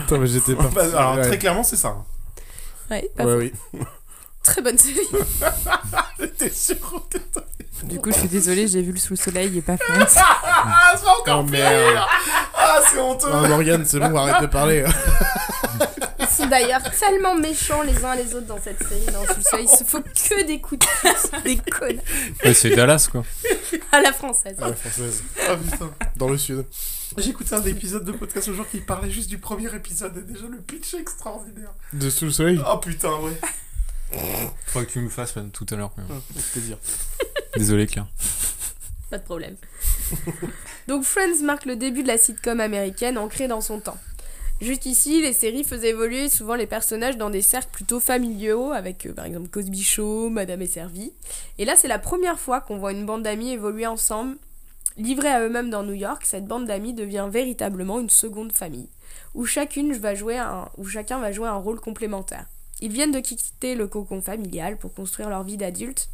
[SPEAKER 4] Attends, mais j'étais pas.
[SPEAKER 7] Bah, alors,
[SPEAKER 4] Ouais.
[SPEAKER 7] très clairement, c'est ça. hein.
[SPEAKER 9] Ouais, pas
[SPEAKER 4] Ouais,
[SPEAKER 9] faux.
[SPEAKER 4] oui.
[SPEAKER 9] Très bonne série.
[SPEAKER 7] Sûr que t'as-
[SPEAKER 12] Du coup, je suis désolée, j'ai vu le sous le soleil et pas Friends.
[SPEAKER 7] Ah, c'est encore
[SPEAKER 4] Oh, merde.
[SPEAKER 7] Ah, c'est honteux
[SPEAKER 4] Ah, Morgane, c'est bon, arrête de parler.
[SPEAKER 9] Ils sont d'ailleurs tellement méchants les uns les autres dans cette série. Dans le soleil, il se faut que des coups de des connes.
[SPEAKER 11] Ouais, c'est Dallas quoi.
[SPEAKER 9] À la française.
[SPEAKER 4] À la française.
[SPEAKER 7] Ah putain
[SPEAKER 4] Dans le sud.
[SPEAKER 7] J'ai écouté un épisode de podcast aujourd'hui qui parlait juste du premier épisode et déjà le pitch est extraordinaire.
[SPEAKER 4] De sous le soleil
[SPEAKER 7] Oh putain, ouais.
[SPEAKER 11] Faudrait que tu me fasses man, tout à l'heure.
[SPEAKER 7] Avec plaisir.
[SPEAKER 11] Désolé Claire.
[SPEAKER 9] Pas de problème. Donc Friends marque le début de la sitcom américaine ancrée dans son temps. Jusqu'ici, les séries faisaient évoluer souvent les personnages dans des cercles plutôt familiaux, avec euh, par exemple Cosby Show, Madame est servie. Et là, c'est la première fois qu'on voit une bande d'amis évoluer ensemble. Livrés à eux-mêmes dans New York, cette bande d'amis devient véritablement une seconde famille, où, chacune va jouer un, où chacun va jouer un rôle complémentaire. Ils viennent de quitter le cocon familial pour construire leur vie d'adulte,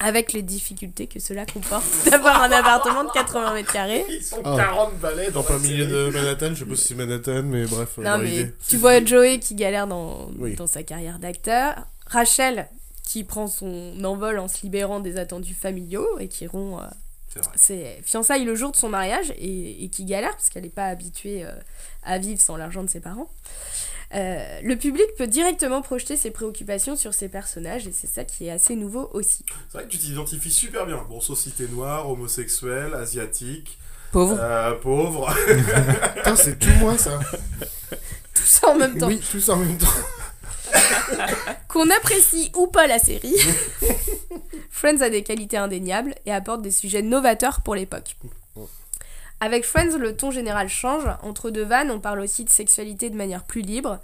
[SPEAKER 9] avec les difficultés que cela comporte d'avoir un appartement de 80 mètres carrés.
[SPEAKER 7] Ils sont
[SPEAKER 4] Ah.
[SPEAKER 7] 40 balais
[SPEAKER 4] Dans
[SPEAKER 7] la
[SPEAKER 4] milieu de Manhattan, je sais pas si c'est Manhattan, mais bref.
[SPEAKER 9] Non mais tu vois Joey qui galère dans,
[SPEAKER 4] Oui.
[SPEAKER 9] dans sa carrière d'acteur, Rachel qui prend son envol en se libérant des attendus familiaux et qui rompt euh. C'est fiançailles le jour de son mariage et, et qui galère parce qu'elle n'est pas habituée euh, à vivre sans l'argent de ses parents. Euh, le public peut directement projeter ses préoccupations sur ses personnages et c'est ça qui est assez nouveau aussi.
[SPEAKER 7] C'est vrai que tu t'identifies super bien. Bon, société noire, homosexuel, asiatique.
[SPEAKER 12] Pauvre.
[SPEAKER 7] euh, pauvre.
[SPEAKER 4] Putain, c'est tout moi ça.
[SPEAKER 9] Tout ça en même temps.
[SPEAKER 4] Oui, tout ça en même temps.
[SPEAKER 9] Qu'on apprécie ou pas la série, Friends a des qualités indéniables et apporte des sujets novateurs pour l'époque. Avec Friends, le ton général change. Entre deux vannes, on parle aussi de sexualité de manière plus libre.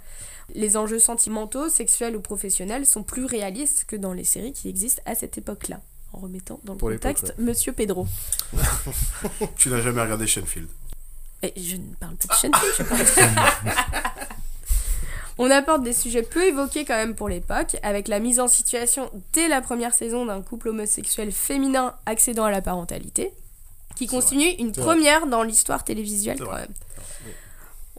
[SPEAKER 9] Les enjeux sentimentaux, sexuels ou professionnels sont plus réalistes que dans les séries qui existent à cette époque-là. En remettant dans le
[SPEAKER 7] Pour
[SPEAKER 9] contexte. Monsieur Pedro.
[SPEAKER 7] tu n'as jamais regardé Shenfield.
[SPEAKER 9] Et je ne parle pas de Shenfield, je parle On apporte des sujets peu évoqués quand même pour l'époque, avec la mise en situation dès la première saison d'un couple homosexuel féminin accédant à la parentalité, qui constitue une première dans l'histoire télévisuelle quand même.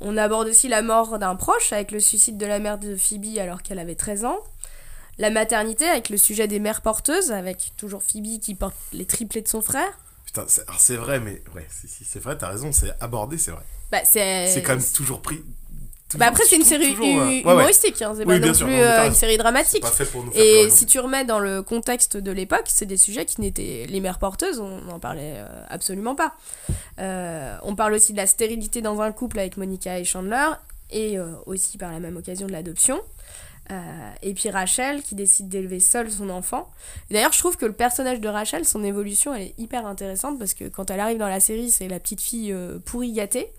[SPEAKER 9] On aborde aussi la mort d'un proche avec le suicide de la mère de Phoebe alors qu'elle avait 13 ans. La maternité avec le sujet des mères porteuses, avec toujours Phoebe qui porte les triplés de son frère.
[SPEAKER 7] Putain, c'est vrai, mais ouais, si, c'est vrai, t'as raison, c'est abordé, c'est vrai.
[SPEAKER 9] Bah, c'est
[SPEAKER 7] C'est quand même toujours pris.
[SPEAKER 9] Bah après c'est une série
[SPEAKER 7] euh,
[SPEAKER 9] humoristique, hein, c'est pas non plus euh, une série dramatique. Et si tu remets dans le contexte de l'époque, c'est des sujets qui n'étaient les mères porteuses, on n'en parlait euh, absolument pas. Euh, on parle aussi de la stérilité dans un couple avec Monica et Chandler, et euh, aussi par la même occasion de l'adoption. Euh, et puis Rachel qui décide d'élever seule son enfant. D'ailleurs, je trouve que le personnage de Rachel, son évolution, elle est hyper intéressante parce que quand elle arrive dans la série, c'est la petite fille euh, pourrie gâtée.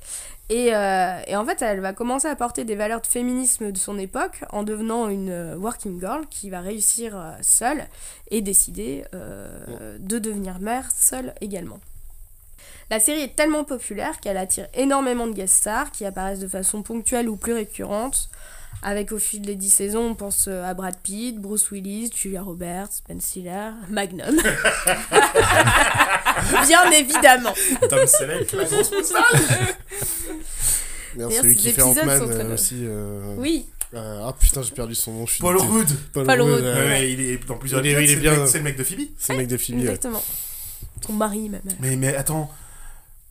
[SPEAKER 9] Et, euh, et en fait, elle va commencer à porter des valeurs de féminisme de son époque en devenant une working girl qui va réussir seule et décider de devenir mère seule également. La série est tellement populaire qu'elle attire énormément de guest stars qui apparaissent de façon ponctuelle ou plus récurrente. Avec au fil des 10 saisons, on pense euh, à Brad Pitt, Bruce Willis, Julia Roberts, Ben Stiller, Magnum. Bien évidemment.
[SPEAKER 7] Tom Selleck, la grosse moustache.
[SPEAKER 4] Merde, celui qui fait Ant-Man euh, aussi. euh,
[SPEAKER 9] Oui.
[SPEAKER 4] euh, ah putain, j'ai perdu son nom. je suis
[SPEAKER 7] Paul. Rudd.
[SPEAKER 4] Paul,
[SPEAKER 9] Paul
[SPEAKER 4] Rudd.
[SPEAKER 9] Ouais.
[SPEAKER 7] Ouais, il est dans plusieurs
[SPEAKER 4] il est- il est
[SPEAKER 7] c'est le
[SPEAKER 4] bien.
[SPEAKER 7] mec- c'est le mec de Phoebe.
[SPEAKER 4] C'est le mec de Phoebe. ouais.
[SPEAKER 9] Exactement. Ton mari même.
[SPEAKER 7] Mais, mais attends.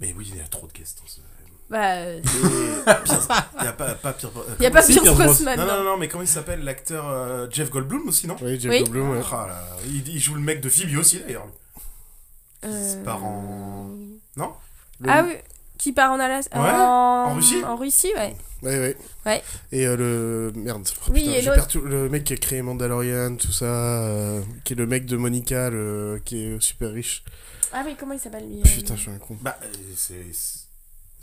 [SPEAKER 7] Mais oui, il y a trop de guests dans ce.
[SPEAKER 9] Bah, euh,
[SPEAKER 7] Il n'y a pas, pas Pierre
[SPEAKER 9] Y a
[SPEAKER 7] comment-
[SPEAKER 9] pas Pierce Brosnan,
[SPEAKER 7] Non, non,
[SPEAKER 9] non.
[SPEAKER 7] mais comment il s'appelle l'acteur euh, Jeff Goldblum aussi, non?
[SPEAKER 4] Oui, Jeff
[SPEAKER 9] Oui.
[SPEAKER 4] Goldblum, ouais.
[SPEAKER 7] Ah là il, il joue le mec de Phoebe aussi d'ailleurs.
[SPEAKER 9] euh,
[SPEAKER 7] C'est part en. Non?
[SPEAKER 9] Ah oui, qui part en Alaska
[SPEAKER 7] Ouais,
[SPEAKER 9] en...
[SPEAKER 7] en Russie
[SPEAKER 9] En Russie, ouais.
[SPEAKER 4] Ouais, ouais.
[SPEAKER 9] Ouais.
[SPEAKER 4] Et euh, le. Merde. oh,
[SPEAKER 9] Oui,
[SPEAKER 4] putain,
[SPEAKER 9] et
[SPEAKER 4] j'ai
[SPEAKER 9] l'autre.
[SPEAKER 4] perdu le mec qui a créé Mandalorian, tout ça. euh, qui est le mec de Monica, le... qui est super riche.
[SPEAKER 9] Ah oui, comment il s'appelle lui? Euh
[SPEAKER 4] Putain, je suis un con.
[SPEAKER 7] Bah, euh, c'est.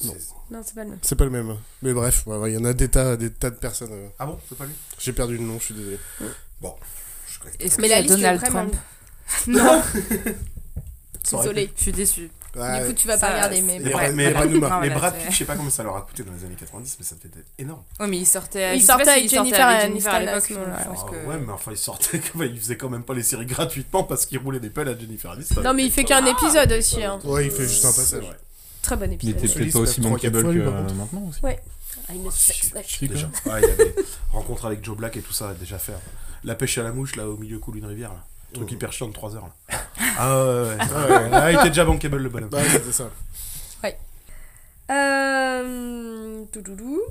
[SPEAKER 4] Non.
[SPEAKER 9] Non, c'est pas le même.
[SPEAKER 4] C'est pas le même. Mais bref, ouais, ouais, il y en a des tas, des tas de personnes. euh.
[SPEAKER 7] Ah bon, c'est pas lui?
[SPEAKER 4] J'ai perdu le nom, je suis désolé.
[SPEAKER 7] Bon, je
[SPEAKER 9] Mais la liste
[SPEAKER 12] Donald
[SPEAKER 9] vraiment
[SPEAKER 12] Trump
[SPEAKER 9] Non. Désolée.
[SPEAKER 12] Je suis déçue.
[SPEAKER 4] Ouais.
[SPEAKER 9] Du coup, tu vas pas regarder, mais.
[SPEAKER 7] Mais,
[SPEAKER 12] Ouais,
[SPEAKER 7] Brad- mais,
[SPEAKER 12] voilà.
[SPEAKER 7] Brad- mais Pitt, je sais pas comment ça leur a coûté dans les années 90, mais ça devait être énorme.
[SPEAKER 12] Oui, mais il sortait.
[SPEAKER 9] Il sortait avec Jennifer à
[SPEAKER 12] l'époque,
[SPEAKER 7] Ah
[SPEAKER 12] que-
[SPEAKER 7] Ouais, mais enfin, il sortait, il faisait quand même pas les séries gratuitement parce qu'il roulait des pelles à Jennifer Aniston.
[SPEAKER 9] Non, mais il fait qu'un épisode aussi. Hein.
[SPEAKER 4] Ouais, il fait juste un passage.
[SPEAKER 9] Très bon
[SPEAKER 11] Il
[SPEAKER 9] épisode.
[SPEAKER 11] était
[SPEAKER 4] Celui-ci,
[SPEAKER 11] peut-être pas aussi bankable que euh, maintenant aussi.
[SPEAKER 9] Ouais. Ah, une sex snack.
[SPEAKER 11] Si,
[SPEAKER 7] Déjà. Ouais, il y avait rencontre avec Joe Black et tout ça, déjà faire. La pêche à la mouche, là, au milieu coule une rivière, là. Truc hyper chiant de 3 heures, là. Ah ouais, ouais. ouais. ouais. Ah, il était déjà bankable, le bonhomme.
[SPEAKER 4] Bah, c'était ça.
[SPEAKER 9] Euh. Toudoudou.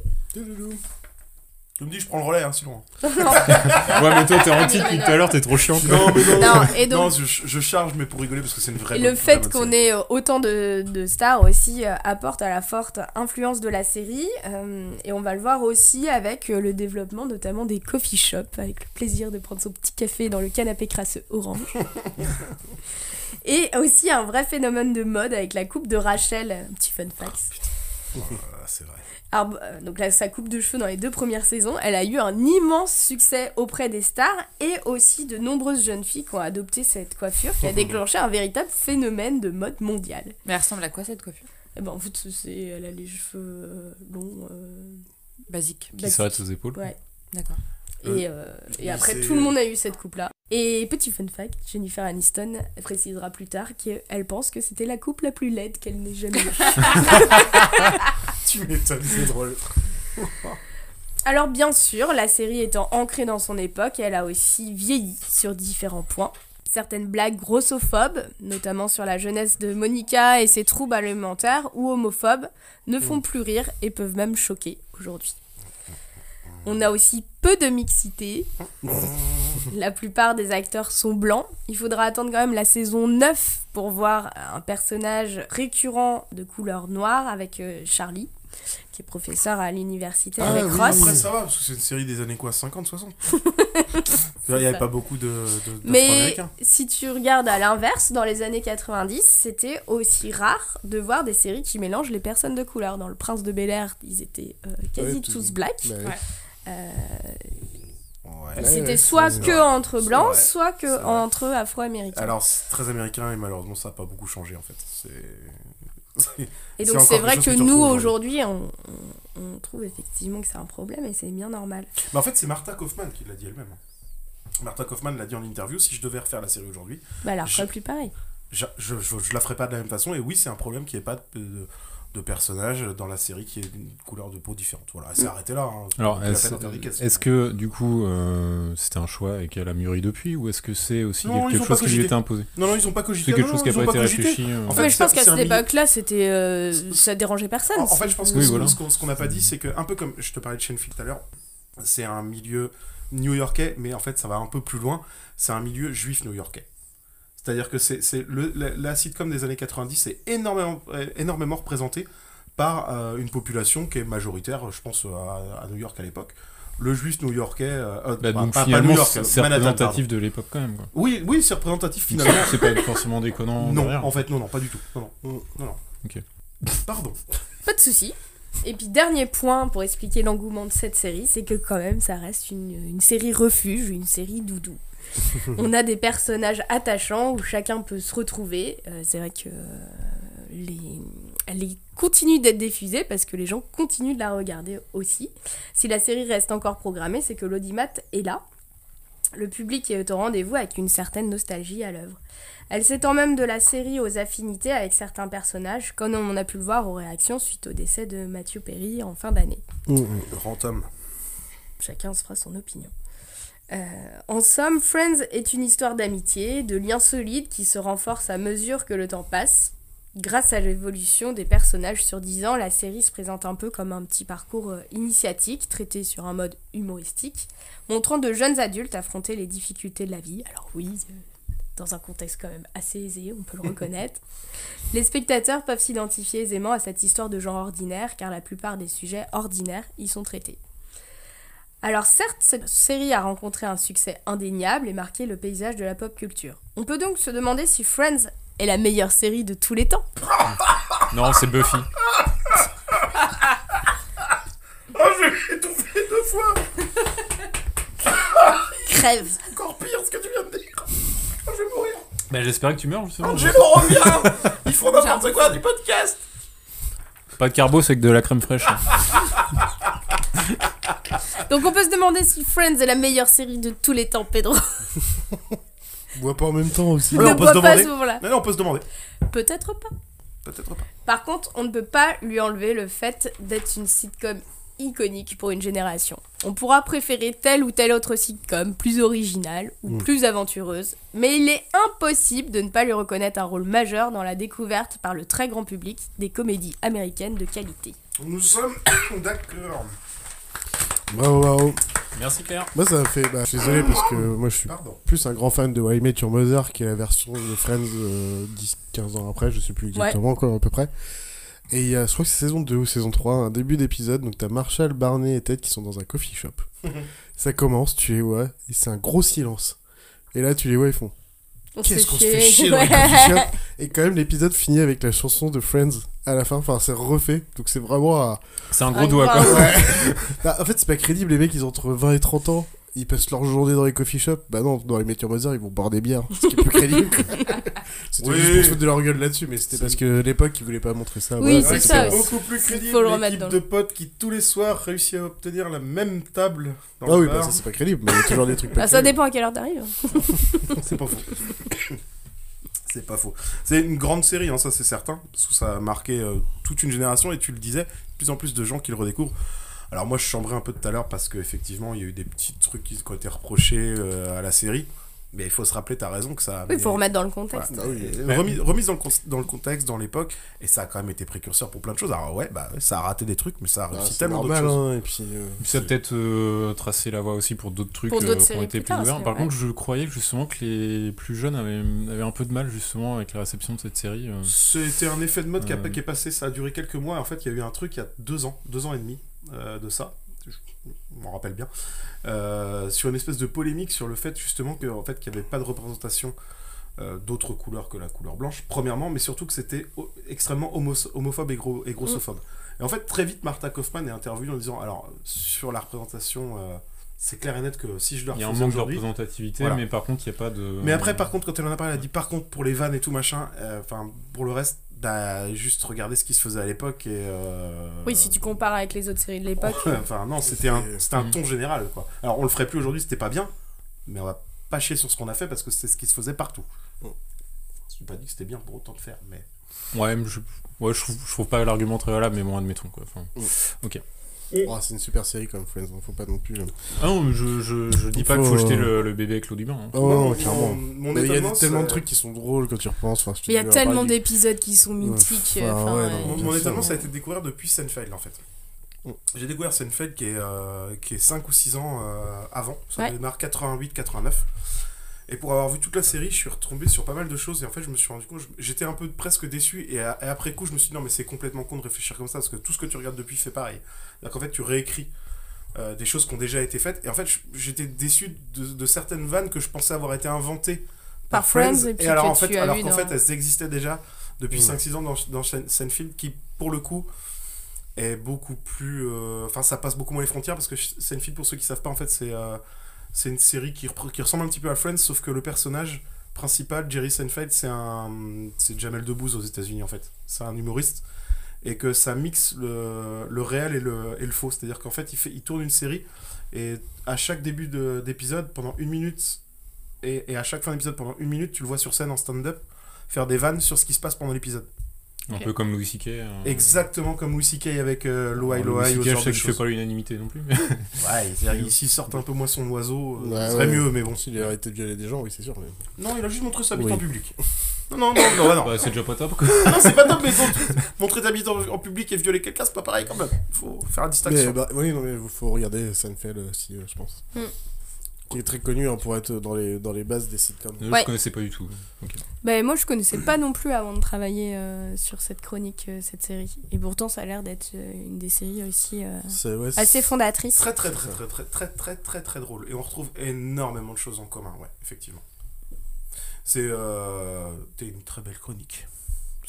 [SPEAKER 7] Tu me dis, je prends le relais, hein, sinon.
[SPEAKER 11] Ouais, mais toi, t'es anti depuis tout à l'heure, t'es trop chiant.
[SPEAKER 7] Non, mais non,
[SPEAKER 9] Non, et donc-
[SPEAKER 7] non, je, je charge, mais pour rigoler, parce que c'est une vraie
[SPEAKER 9] Et le fait qu'on ait euh, autant de, de stars aussi euh, apporte à la forte influence de la série. euh, et on va le voir aussi avec euh, le développement notamment des coffee shops, avec le plaisir de prendre son petit café dans le canapé crasseux orange. et aussi un vrai phénomène de mode avec la coupe de Rachel, un petit fun fact.
[SPEAKER 7] Ah, c'est vrai.
[SPEAKER 9] Alors, euh, donc là, sa coupe de cheveux dans les deux premières saisons, elle a eu un immense succès auprès des stars et aussi de nombreuses jeunes filles qui ont adopté cette coiffure qui a déclenché un véritable phénomène de mode mondial.
[SPEAKER 12] Mais elle ressemble à quoi cette coiffure?
[SPEAKER 9] Eh ben, en fait, c'est, elle a les cheveux euh, longs. euh,
[SPEAKER 12] Basique.
[SPEAKER 11] Qui
[SPEAKER 9] basiques.
[SPEAKER 11] s'arrête aux épaules.
[SPEAKER 9] Ouais.
[SPEAKER 12] D'accord.
[SPEAKER 9] Et, euh, et après,
[SPEAKER 7] c'est-
[SPEAKER 9] tout le monde a eu cette coupe-là. Et petit fun fact, Jennifer Aniston précisera plus tard qu'elle pense que c'était la coupe la plus laide qu'elle n'ait jamais eue.
[SPEAKER 7] Tu m'étonnes, c'est drôle.
[SPEAKER 9] Alors bien sûr, la série étant ancrée dans son époque, elle a aussi vieilli sur différents points. Certaines blagues grossophobes, notamment sur la jeunesse de Monica et ses troubles alimentaires, ou homophobes, ne font plus rire et peuvent même choquer aujourd'hui. On a aussi peu de mixité. La plupart des acteurs sont blancs. Il faudra attendre quand même la saison 9 pour voir un personnage récurrent de couleur noire avec euh, Charlie, qui est professeur à l'université
[SPEAKER 7] Ah
[SPEAKER 9] avec
[SPEAKER 7] oui,
[SPEAKER 9] Ross.
[SPEAKER 7] Après, ça va, parce que c'est une série des années quoi 50, 60 Il n'y avait pas beaucoup de, de,
[SPEAKER 9] Mais si tu regardes à l'inverse, dans les années 90, c'était aussi rare de voir des séries qui mélangent les personnes de couleur. Dans Le Prince de Bel Air, ils étaient euh, quasi
[SPEAKER 4] Ouais, tout-
[SPEAKER 9] tous blacks.
[SPEAKER 4] ouais.
[SPEAKER 12] Ouais.
[SPEAKER 9] Euh,
[SPEAKER 7] Ouais.
[SPEAKER 9] C'était soit que
[SPEAKER 7] vrai.
[SPEAKER 9] entre blancs, soit que entre afro-américains.
[SPEAKER 7] Alors, c'est très américain et malheureusement, ça n'a pas beaucoup changé en fait. C'est.
[SPEAKER 9] Et donc c'est vrai que nous aujourd'hui, on, on- trouve effectivement que c'est un problème et c'est bien normal.
[SPEAKER 7] Mais en fait, c'est Martha Kaufman qui l'a dit elle-même. Martha Kaufman l'a dit en interview si je devais refaire la série aujourd'hui,
[SPEAKER 9] Bah alors,
[SPEAKER 7] Je-
[SPEAKER 9] plus pareil.
[SPEAKER 7] je, je, je, je la ferais pas de la même façon. Et oui, c'est un problème n'y ait pas de, de, de personnage dans la série qui ait une couleur de peau différente. Voilà, c'est arrêté là. hein.
[SPEAKER 11] Alors, est-ce que du coup euh, c'était un choix et qu'elle a mûri depuis ou est-ce que c'est aussi
[SPEAKER 7] Non,
[SPEAKER 11] quelque chose qui lui était imposé
[SPEAKER 7] Non, non, ils ont pas cogité.
[SPEAKER 11] C'est quelque
[SPEAKER 7] Non,
[SPEAKER 11] chose qui a
[SPEAKER 7] ils ont
[SPEAKER 11] pas été réfléchi. euh.
[SPEAKER 7] En fait,
[SPEAKER 9] mais je pense qu'à cette époque-là, c'était, euh, ça dérangeait personne.
[SPEAKER 7] En, en fait, je pense que
[SPEAKER 11] Oui,
[SPEAKER 7] ce-
[SPEAKER 11] voilà.
[SPEAKER 7] ce qu'on n'a pas dit, c'est que, un peu comme je te parlais de Shenfield tout à l'heure, c'est un milieu new-yorkais, mais en fait, ça va un peu plus loin. C'est un milieu juif new-yorkais. C'est-à-dire que c'est c'est le, la, la sitcom des années 90 est énormément, euh, énormément représentée par euh, une population qui est majoritaire, je pense, à, à New York à l'époque. Le juif new-yorkais. euh, euh,
[SPEAKER 11] Bah, donc
[SPEAKER 7] pas- pas
[SPEAKER 11] finalement
[SPEAKER 7] New York,
[SPEAKER 11] c'est
[SPEAKER 7] Manhattan,
[SPEAKER 11] représentatif
[SPEAKER 7] pardon.
[SPEAKER 11] de l'époque quand même. Quoi.
[SPEAKER 7] Oui, oui, c'est représentatif finalement.
[SPEAKER 11] C'est pas forcément déconnant.
[SPEAKER 7] non,
[SPEAKER 11] derrière.
[SPEAKER 7] en fait, non, non, pas du tout. Non, non, non, non.
[SPEAKER 11] Ok.
[SPEAKER 7] Pardon.
[SPEAKER 9] Pas de souci. Et puis dernier point pour expliquer l'engouement de cette série, c'est que quand même ça reste une, une série refuge, une série doudou. On a des personnages attachants où chacun peut se retrouver. Euh, c'est vrai que euh, les, elle continue d'être diffusée parce que les gens continuent de la regarder aussi. Si la série reste encore programmée, c'est que l'audimat est là. Le public est au rendez-vous avec une certaine nostalgie à l'œuvre. Elle s'étend même de la série aux affinités avec certains personnages, comme on a pu le voir aux réactions suite au décès de Matthew Perry en fin d'année.
[SPEAKER 7] Grand homme.
[SPEAKER 9] Chacun se fera son opinion. Euh, en somme, Friends est une histoire d'amitié, de liens solides qui se renforcent à mesure que le temps passe. Grâce à l'évolution des personnages sur 10 ans, la série se présente un peu comme un petit parcours euh, initiatique, traité sur un mode humoristique, montrant de jeunes adultes affronter les difficultés de la vie. Alors oui, euh, dans un contexte quand même assez aisé, on peut le reconnaître. Les spectateurs peuvent s'identifier aisément à cette histoire de genre ordinaire, car la plupart des sujets ordinaires y sont traités. Alors certes, cette série a rencontré un succès indéniable et marqué le paysage de la pop culture. On peut donc se demander si Friends est la meilleure série de tous les temps.
[SPEAKER 11] Non, c'est Buffy.
[SPEAKER 7] Oh, je vais étouffer deux fois
[SPEAKER 9] Crève
[SPEAKER 7] Encore pire ce que tu viens de dire Oh, Je vais mourir
[SPEAKER 11] Bah, j'espérais que tu meurs justement.
[SPEAKER 7] Je m'en reviens Ils font n'importe quoi du podcast
[SPEAKER 11] Pas de carbo, c'est que de la crème fraîche.
[SPEAKER 9] Donc on peut se demander si Friends est la meilleure série de tous les temps, Pedro.
[SPEAKER 4] Bois pas en même temps aussi.
[SPEAKER 9] Ne bois pas à ce moment-là.
[SPEAKER 7] Mais non, on peut se demander.
[SPEAKER 9] Peut-être pas.
[SPEAKER 7] Peut-être pas.
[SPEAKER 9] Par contre, on ne peut pas lui enlever le fait d'être une sitcom iconique pour une génération. On pourra préférer telle ou telle autre sitcom, plus originale ou
[SPEAKER 4] Mm.
[SPEAKER 9] plus aventureuse, mais il est impossible de ne pas lui reconnaître un rôle majeur dans la découverte par le très grand public des comédies américaines de qualité.
[SPEAKER 7] Nous sommes d'accord.
[SPEAKER 4] Bravo, bravo.
[SPEAKER 11] Merci Pierre.
[SPEAKER 4] Moi, ça m'a fait. Bah, je suis désolé parce que moi, je suis
[SPEAKER 7] Pardon.
[SPEAKER 4] plus un grand fan de Why I Met Your Mother qui est la version de Friends 10-15 ans après, je sais plus exactement, quoi, à peu près. Et il y a, je crois que c'est saison 2 ou saison 3, un début d'épisode, donc t'as Marshall, Barney et Ted qui sont dans un coffee shop. ça commence, tu les vois, et c'est un gros silence. Et là, tu les vois, ils font. Qu'est-ce qu'on se
[SPEAKER 9] chier.
[SPEAKER 4] fait chier dans les
[SPEAKER 9] Ouais.
[SPEAKER 4] coffee shops Et quand même, l'épisode finit avec la chanson de Friends à la fin, enfin, c'est refait, donc c'est vraiment à.
[SPEAKER 11] C'est un gros
[SPEAKER 9] Un
[SPEAKER 11] doigt quoi.
[SPEAKER 4] Ouais. Bah, en fait, c'est pas crédible, les mecs, ils ont entre 20 et 30 ans. Ils passent leur journée dans les coffee shops. Bah non, dans les Met Your Mother, ils vont boire des bières. Ce qui est plus crédible. c'était
[SPEAKER 7] Oui.
[SPEAKER 4] juste pour se foutre de leur gueule là-dessus, mais c'était parce que l'époque, ils voulaient pas montrer ça.
[SPEAKER 9] Oui,
[SPEAKER 4] Voilà,
[SPEAKER 9] c'est ça.
[SPEAKER 7] C'est beaucoup plus crédible.
[SPEAKER 9] Faut le remettre
[SPEAKER 7] l'équipe
[SPEAKER 9] dans
[SPEAKER 7] de potes qui tous les soirs réussit à obtenir la même table dans
[SPEAKER 4] Ah
[SPEAKER 7] le
[SPEAKER 4] oui,
[SPEAKER 7] bar.
[SPEAKER 4] bah ça c'est pas crédible, mais il y a toujours des trucs pas
[SPEAKER 9] Bah, ça dépend à quelle heure t'arrives.
[SPEAKER 7] C'est pas faux. c'est pas faux. C'est une grande série, hein, ça c'est certain, parce que ça a marqué euh, toute une génération et tu le disais, de plus en plus de gens qui le redécouvrent. Alors moi je chambrais un peu tout à l'heure parce qu'effectivement il y a eu des petits trucs qui, ont été reprochés euh, à la série. Mais il faut se rappeler, t'as raison, que ça. a
[SPEAKER 9] Oui, il faut remettre dans le contexte.
[SPEAKER 7] Voilà.
[SPEAKER 4] Ah oui.
[SPEAKER 7] Et Remise, remise dans, le con- dans le contexte, dans l'époque, et ça a quand même été précurseur pour plein de choses. Alors ouais, bah ça a raté des trucs, mais ça a
[SPEAKER 4] Ah,
[SPEAKER 7] réussi tellement d'autres
[SPEAKER 4] normal,
[SPEAKER 7] choses.
[SPEAKER 4] hein, et puis. euh,
[SPEAKER 11] Ça a peut-être euh, tracé la voie aussi pour d'autres trucs
[SPEAKER 9] Pour
[SPEAKER 11] euh, qui ont été
[SPEAKER 9] plus tard,
[SPEAKER 11] ouverts. Par contre, je croyais que justement que les plus jeunes avaient, avaient un peu de mal justement avec la réception de cette série. euh.
[SPEAKER 7] C'était un effet de mode qui, a-
[SPEAKER 11] Euh.
[SPEAKER 7] qui est passé, ça a duré quelques mois. En fait, il y a eu un truc il y a deux ans, deux ans et demi euh, de ça. Je m'en rappelle bien. Euh, sur une espèce de polémique sur le fait justement que, en fait, qu'il n'y avait pas de représentation euh, d'autres couleurs que la couleur blanche, premièrement, mais surtout que c'était o- extrêmement homo- homophobe et, gros, et grossophobe. Et en fait, très vite, Martha Kaufman est interviewée en disant alors, sur la représentation, c'est clair et net que si je le
[SPEAKER 11] Il y a un manque de représentativité,
[SPEAKER 7] Voilà.
[SPEAKER 11] mais par contre, il n'y a pas de.
[SPEAKER 7] mais après, par contre, quand elle en a parlé, elle a dit par contre, pour les vannes et tout machin, euh, enfin, pour le reste, bah, juste regarder ce qui se faisait à l'époque et. euh,
[SPEAKER 9] Oui, si tu compares avec les autres séries de l'époque.
[SPEAKER 7] enfin, non, c'était un, c'était un
[SPEAKER 11] Mm.
[SPEAKER 7] ton général, quoi. Alors, on le ferait plus aujourd'hui, c'était pas bien, mais on va pas chier sur ce qu'on a fait parce que c'est ce qui se faisait partout. Je n'ai pas dit que c'était bien pour autant de faire, mais.
[SPEAKER 11] Ouais, mais je, ouais, je, trouve, je trouve pas l'argument très valable, mais bon, admettons quoi. Enfin, ok.
[SPEAKER 4] Oh, c'est une super série comme Friends, hein, faut pas non plus. euh.
[SPEAKER 11] Ah non, mais je, je, je dis pas qu'il faut
[SPEAKER 4] faut,
[SPEAKER 11] jeter
[SPEAKER 4] euh,
[SPEAKER 11] le, le bébé avec l'eau du bain. hein.
[SPEAKER 4] Oh,
[SPEAKER 7] Non,
[SPEAKER 4] clairement.
[SPEAKER 7] mon- mon
[SPEAKER 4] Mais il y a tellement de trucs qui sont drôles quand tu repenses. Enfin,
[SPEAKER 9] il y a
[SPEAKER 4] on
[SPEAKER 9] tellement d'épisodes qui sont mythiques.
[SPEAKER 4] enfin,
[SPEAKER 9] enfin,
[SPEAKER 4] ouais,
[SPEAKER 9] ouais.
[SPEAKER 4] non,
[SPEAKER 7] Mon, étonnement, ça a été découvert depuis Seinfeld, en fait. J'ai découvert Seinfeld qui est, euh, qui est 5 ou 6 ans euh, avant. Ça
[SPEAKER 9] Ouais.
[SPEAKER 7] démarre 88-89. Et pour avoir vu toute la série, je suis retombé sur pas mal de choses. Et en fait, je me suis rendu compte, j'étais un peu presque déçu. Et, à- et après coup, je me suis dit, non, mais c'est complètement con de réfléchir comme ça. Parce que tout ce que tu regardes depuis fait pareil. C'est-à-dire qu'en fait, tu réécris euh, des choses qui ont déjà été faites. Et en fait, j'étais déçu de, de certaines vannes que je pensais avoir été inventées
[SPEAKER 9] Par Friends, et puis
[SPEAKER 7] alors,
[SPEAKER 9] que
[SPEAKER 7] en fait,
[SPEAKER 9] tu as
[SPEAKER 7] alors qu'en
[SPEAKER 9] dans-
[SPEAKER 7] fait, elles existaient déjà depuis
[SPEAKER 4] Mm.
[SPEAKER 7] 5-6 ans dans, dans Sein- Seinfeld, qui, pour le coup, est beaucoup plus. euh, Enfin, ça passe beaucoup moins les frontières parce que Seinfeld, pour ceux qui savent pas, en fait, c'est euh, c'est une série qui, qui ressemble un petit peu à Friends, sauf que le personnage principal, Jerry Seinfeld, c'est un. C'est Jamel Debbouze aux États-Unis, en fait. C'est un humoriste. Et que ça mixe le, le réel et le, et le faux. C'est-à-dire qu'en fait il, fait, il tourne une série et à chaque début de- d'épisode, pendant une minute, et, et à chaque fin d'épisode, pendant une minute, tu le vois sur scène en stand-up faire des vannes sur ce qui se passe pendant l'épisode.
[SPEAKER 11] Un peu comme Louis C.K. euh.
[SPEAKER 7] Exactement comme Louis C.K. avec euh, Loai
[SPEAKER 11] Louis
[SPEAKER 7] Loai ou
[SPEAKER 11] C.K., je sais
[SPEAKER 7] de
[SPEAKER 11] que je fais
[SPEAKER 7] choses.
[SPEAKER 11] pas l'unanimité non plus.
[SPEAKER 7] Ouais, c'est-à-dire, il- s'il sort un peu moins son oiseau, euh,
[SPEAKER 4] Ouais,
[SPEAKER 7] ce serait
[SPEAKER 4] ouais.
[SPEAKER 7] mieux, mais bon.
[SPEAKER 4] S'il a arrêté de violer des gens, oui, c'est sûr. mais-
[SPEAKER 7] Non, il a juste montré sa bite
[SPEAKER 4] Oui.
[SPEAKER 7] en public. Non, non, non, non, non.
[SPEAKER 11] Bah, c'est déjà pas top quoi.
[SPEAKER 7] Ah non, c'est pas top, mais bon, montrer ta bite en, en public et violer quelqu'un, c'est pas pareil quand même. Faut faire la distinction.
[SPEAKER 4] Mais bah, oui, non, mais faut regarder Seinfeld aussi, euh, je pense.
[SPEAKER 9] Mm
[SPEAKER 4] qui est très connu hein, pour être dans les, dans les bases des sitcoms.
[SPEAKER 11] Je
[SPEAKER 9] ouais.
[SPEAKER 11] Connaissais pas du tout.
[SPEAKER 9] Bah, moi, je connaissais pas non plus avant de travailler euh, sur cette chronique, euh, cette série. Et pourtant, ça a l'air d'être euh, une des séries aussi assez fondatrice.
[SPEAKER 7] Très très très, très, très, très, très, très, très, drôle. Et on retrouve énormément de choses en commun, ouais, effectivement. C'est une très belle chronique.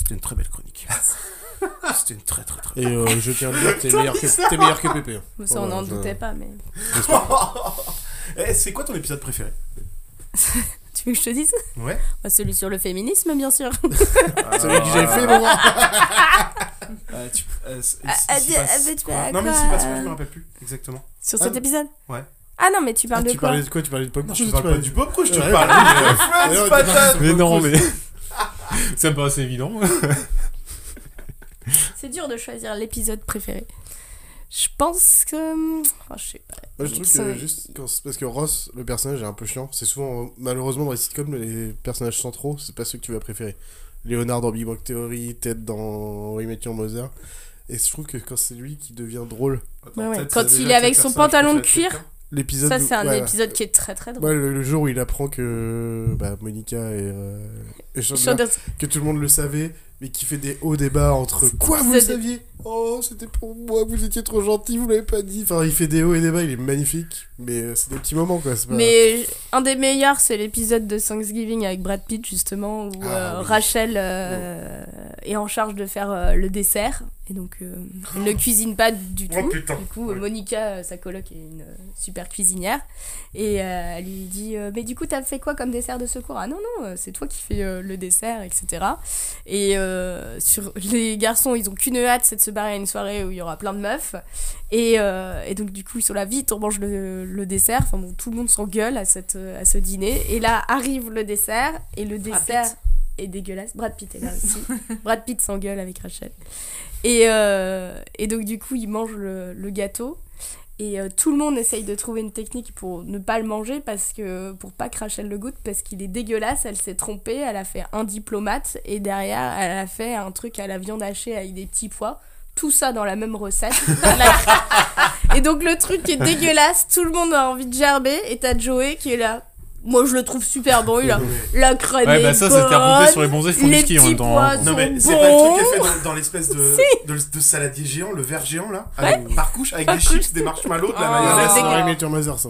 [SPEAKER 7] C'était une très belle chronique. C'était une très, très, très
[SPEAKER 4] Et euh, je tiens à dire que t'es meilleur que, t'es meilleur que Pépé. hein.
[SPEAKER 9] Ça, on
[SPEAKER 4] Voilà,
[SPEAKER 9] n'en
[SPEAKER 4] je-
[SPEAKER 9] doutait pas, mais.
[SPEAKER 7] Eh, c'est quoi ton épisode préféré
[SPEAKER 9] Tu veux que je te dise
[SPEAKER 7] Ouais.
[SPEAKER 9] Bah, Celui sur le féminisme, bien sûr.
[SPEAKER 4] Celui que j'ai fait, moi.
[SPEAKER 7] Euh, tu- euh, c-
[SPEAKER 9] Ah,
[SPEAKER 7] il
[SPEAKER 9] ah,
[SPEAKER 7] s'y
[SPEAKER 9] ah,
[SPEAKER 7] passe
[SPEAKER 9] mais tu
[SPEAKER 7] quoi
[SPEAKER 9] parles à
[SPEAKER 7] Non, mais il s'y
[SPEAKER 9] quoi,
[SPEAKER 7] passe quoi, je me rappelle plus exactement.
[SPEAKER 9] Sur
[SPEAKER 4] Ah,
[SPEAKER 9] cet épisode
[SPEAKER 7] Ouais.
[SPEAKER 9] Ah non, mais tu parles
[SPEAKER 4] Ah,
[SPEAKER 9] de
[SPEAKER 4] tu
[SPEAKER 9] quoi
[SPEAKER 4] parlais de quoi? Tu parlais de pop
[SPEAKER 7] Non, je
[SPEAKER 4] tu
[SPEAKER 7] parle pas
[SPEAKER 4] parlais-
[SPEAKER 7] du pop quiz, je te
[SPEAKER 4] Ouais.
[SPEAKER 7] parle Friends,
[SPEAKER 4] Ouais,
[SPEAKER 7] patate
[SPEAKER 11] Mais non, mais. Ça me paraissait évident.
[SPEAKER 9] C'est dur de choisir l'épisode préféré. Je pense que. Oh, je sais pas.
[SPEAKER 4] Moi, je trouve que juste quand parce que Ross, le personnage est un peu chiant. C'est souvent, malheureusement, dans les sitcoms, les personnages centraux, c'est pas ceux que tu vas préférer. Léonard dans Big Bang Theory, Ted dans We Met Your Mother. Et je trouve que quand c'est lui qui devient drôle,
[SPEAKER 7] Attends,
[SPEAKER 9] Ouais, Quand il est avec son pantalon de cuir,
[SPEAKER 7] quelqu'un
[SPEAKER 4] l'épisode.
[SPEAKER 9] ça c'est un
[SPEAKER 4] ouais,
[SPEAKER 9] épisode qui est très très drôle.
[SPEAKER 4] Ouais, le, le jour où il apprend que bah, Monica et, euh, et Chandler,
[SPEAKER 9] Chandler-
[SPEAKER 4] que tout le monde le savait, mais qui fait des hauts débats entre quoi vous le saviez? Oh, c'était pour moi, vous étiez trop gentil, vous l'avez pas dit. Enfin, il fait des hauts et des bas, il est magnifique, mais euh, c'est des petits moments quoi. Pas...
[SPEAKER 9] Mais un des meilleurs, c'est l'épisode de Thanksgiving avec Brad Pitt, justement, où
[SPEAKER 4] Ah,
[SPEAKER 9] euh,
[SPEAKER 4] oui.
[SPEAKER 9] Rachel euh, est en charge de faire le dessert. Et donc, euh, elle ne cuisine pas du
[SPEAKER 7] Oh,
[SPEAKER 9] tout.
[SPEAKER 7] putain.
[SPEAKER 9] Du coup. Monica, euh, sa coloc, est une euh, super cuisinière. Et euh, elle lui dit euh, Mais du coup, t'as fait quoi comme dessert de secours? Ah non, non, c'est toi qui fais le dessert, etc. Et sur les garçons, ils ont qu'une hâte, c'est de se barrer à une soirée où il y aura plein de meufs. Et, et donc, du coup, ils sont là, vite, on mange le, le dessert. Enfin, bon, tout le monde s'engueule à, cette, à ce dîner. Et là, arrive le dessert. Et le dessert est dégueulasse. Brad Pitt est là aussi. Brad Pitt s'engueule avec Rachel. Et, euh, et donc, du coup, ils mangent le, le gâteau. Et euh, tout le monde essaye de trouver une technique pour ne pas le manger parce que pour pas que Rachel le goûte parce qu'il est dégueulasse. Elle s'est trompée, elle a fait un diplomate et derrière elle a fait un truc à la viande hachée avec des petits pois. Tout ça dans la même recette. et donc le truc est dégueulasse, tout le monde a envie de gerber et t'as Joey qui est là. Moi je le trouve super bon, il a la crème
[SPEAKER 11] Ouais,
[SPEAKER 9] est
[SPEAKER 11] bah ça, c'était remonté sur les bons et font du
[SPEAKER 9] les
[SPEAKER 11] ski en
[SPEAKER 9] petits
[SPEAKER 11] même temps,
[SPEAKER 9] pois
[SPEAKER 11] hein.
[SPEAKER 7] Non mais c'est pas le truc qu'elle fait dans, dans l'espèce de,
[SPEAKER 9] Si.
[SPEAKER 7] de, de saladier géant, le verre géant là,
[SPEAKER 9] Ouais.
[SPEAKER 7] avec, par couche, avec
[SPEAKER 9] Par
[SPEAKER 7] des
[SPEAKER 9] couche.
[SPEAKER 7] chips, des marshmallows, de la
[SPEAKER 9] Oh,
[SPEAKER 7] mayonnaise.
[SPEAKER 4] Mother, ça.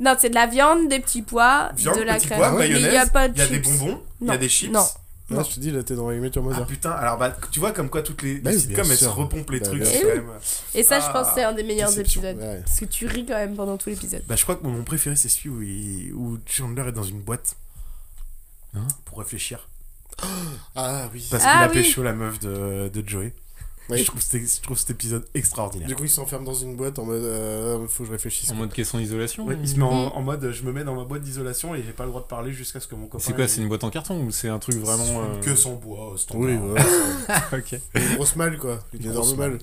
[SPEAKER 9] Non, c'est de la viande, des petits pois,
[SPEAKER 7] Viande,
[SPEAKER 9] de la crème.
[SPEAKER 7] pois,
[SPEAKER 9] il y a pas de
[SPEAKER 7] il y a des bonbons, il y a des chips.
[SPEAKER 9] Non.
[SPEAKER 4] Je te dis, là, t'es dans I Met Your
[SPEAKER 7] Ah
[SPEAKER 4] Mother.
[SPEAKER 7] putain, alors bah tu vois comme quoi toutes les, les
[SPEAKER 4] Bah
[SPEAKER 7] sitcoms elles se repompent les
[SPEAKER 4] Bah,
[SPEAKER 7] trucs quand même.
[SPEAKER 9] Et ça, je
[SPEAKER 7] Ah,
[SPEAKER 9] pense que c'est un des meilleurs
[SPEAKER 7] déception.
[SPEAKER 9] épisodes.
[SPEAKER 4] Ouais.
[SPEAKER 9] Parce que tu ris quand même pendant tout l'épisode.
[SPEAKER 7] Bah je crois que mon préféré c'est celui où, il- où Chandler est dans une boîte
[SPEAKER 11] Hein?
[SPEAKER 7] Pour réfléchir.
[SPEAKER 4] Ah oui.
[SPEAKER 7] Parce
[SPEAKER 9] Ah
[SPEAKER 7] qu'il a
[SPEAKER 9] oui.
[SPEAKER 7] pécho la meuf de, de Joey.
[SPEAKER 4] Oui.
[SPEAKER 7] Je, trouve c'était- je trouve cet épisode extraordinaire.
[SPEAKER 4] Du coup, il s'enferme dans une boîte en mode euh, faut que je réfléchisse.
[SPEAKER 11] En mode question d'isolation
[SPEAKER 7] Ouais, il se met en,
[SPEAKER 9] Mm.
[SPEAKER 7] en mode je me mets dans ma boîte d'isolation et j'ai pas le droit de parler jusqu'à ce que mon copain.
[SPEAKER 11] C'est quoi C'est une boîte en carton ou c'est un truc vraiment. euh,
[SPEAKER 7] que sans bois, standard.
[SPEAKER 4] Oui, ouais.
[SPEAKER 11] ok.
[SPEAKER 4] Une grosse malle, quoi. Une
[SPEAKER 7] Une
[SPEAKER 4] énorme
[SPEAKER 7] grosse
[SPEAKER 4] malle.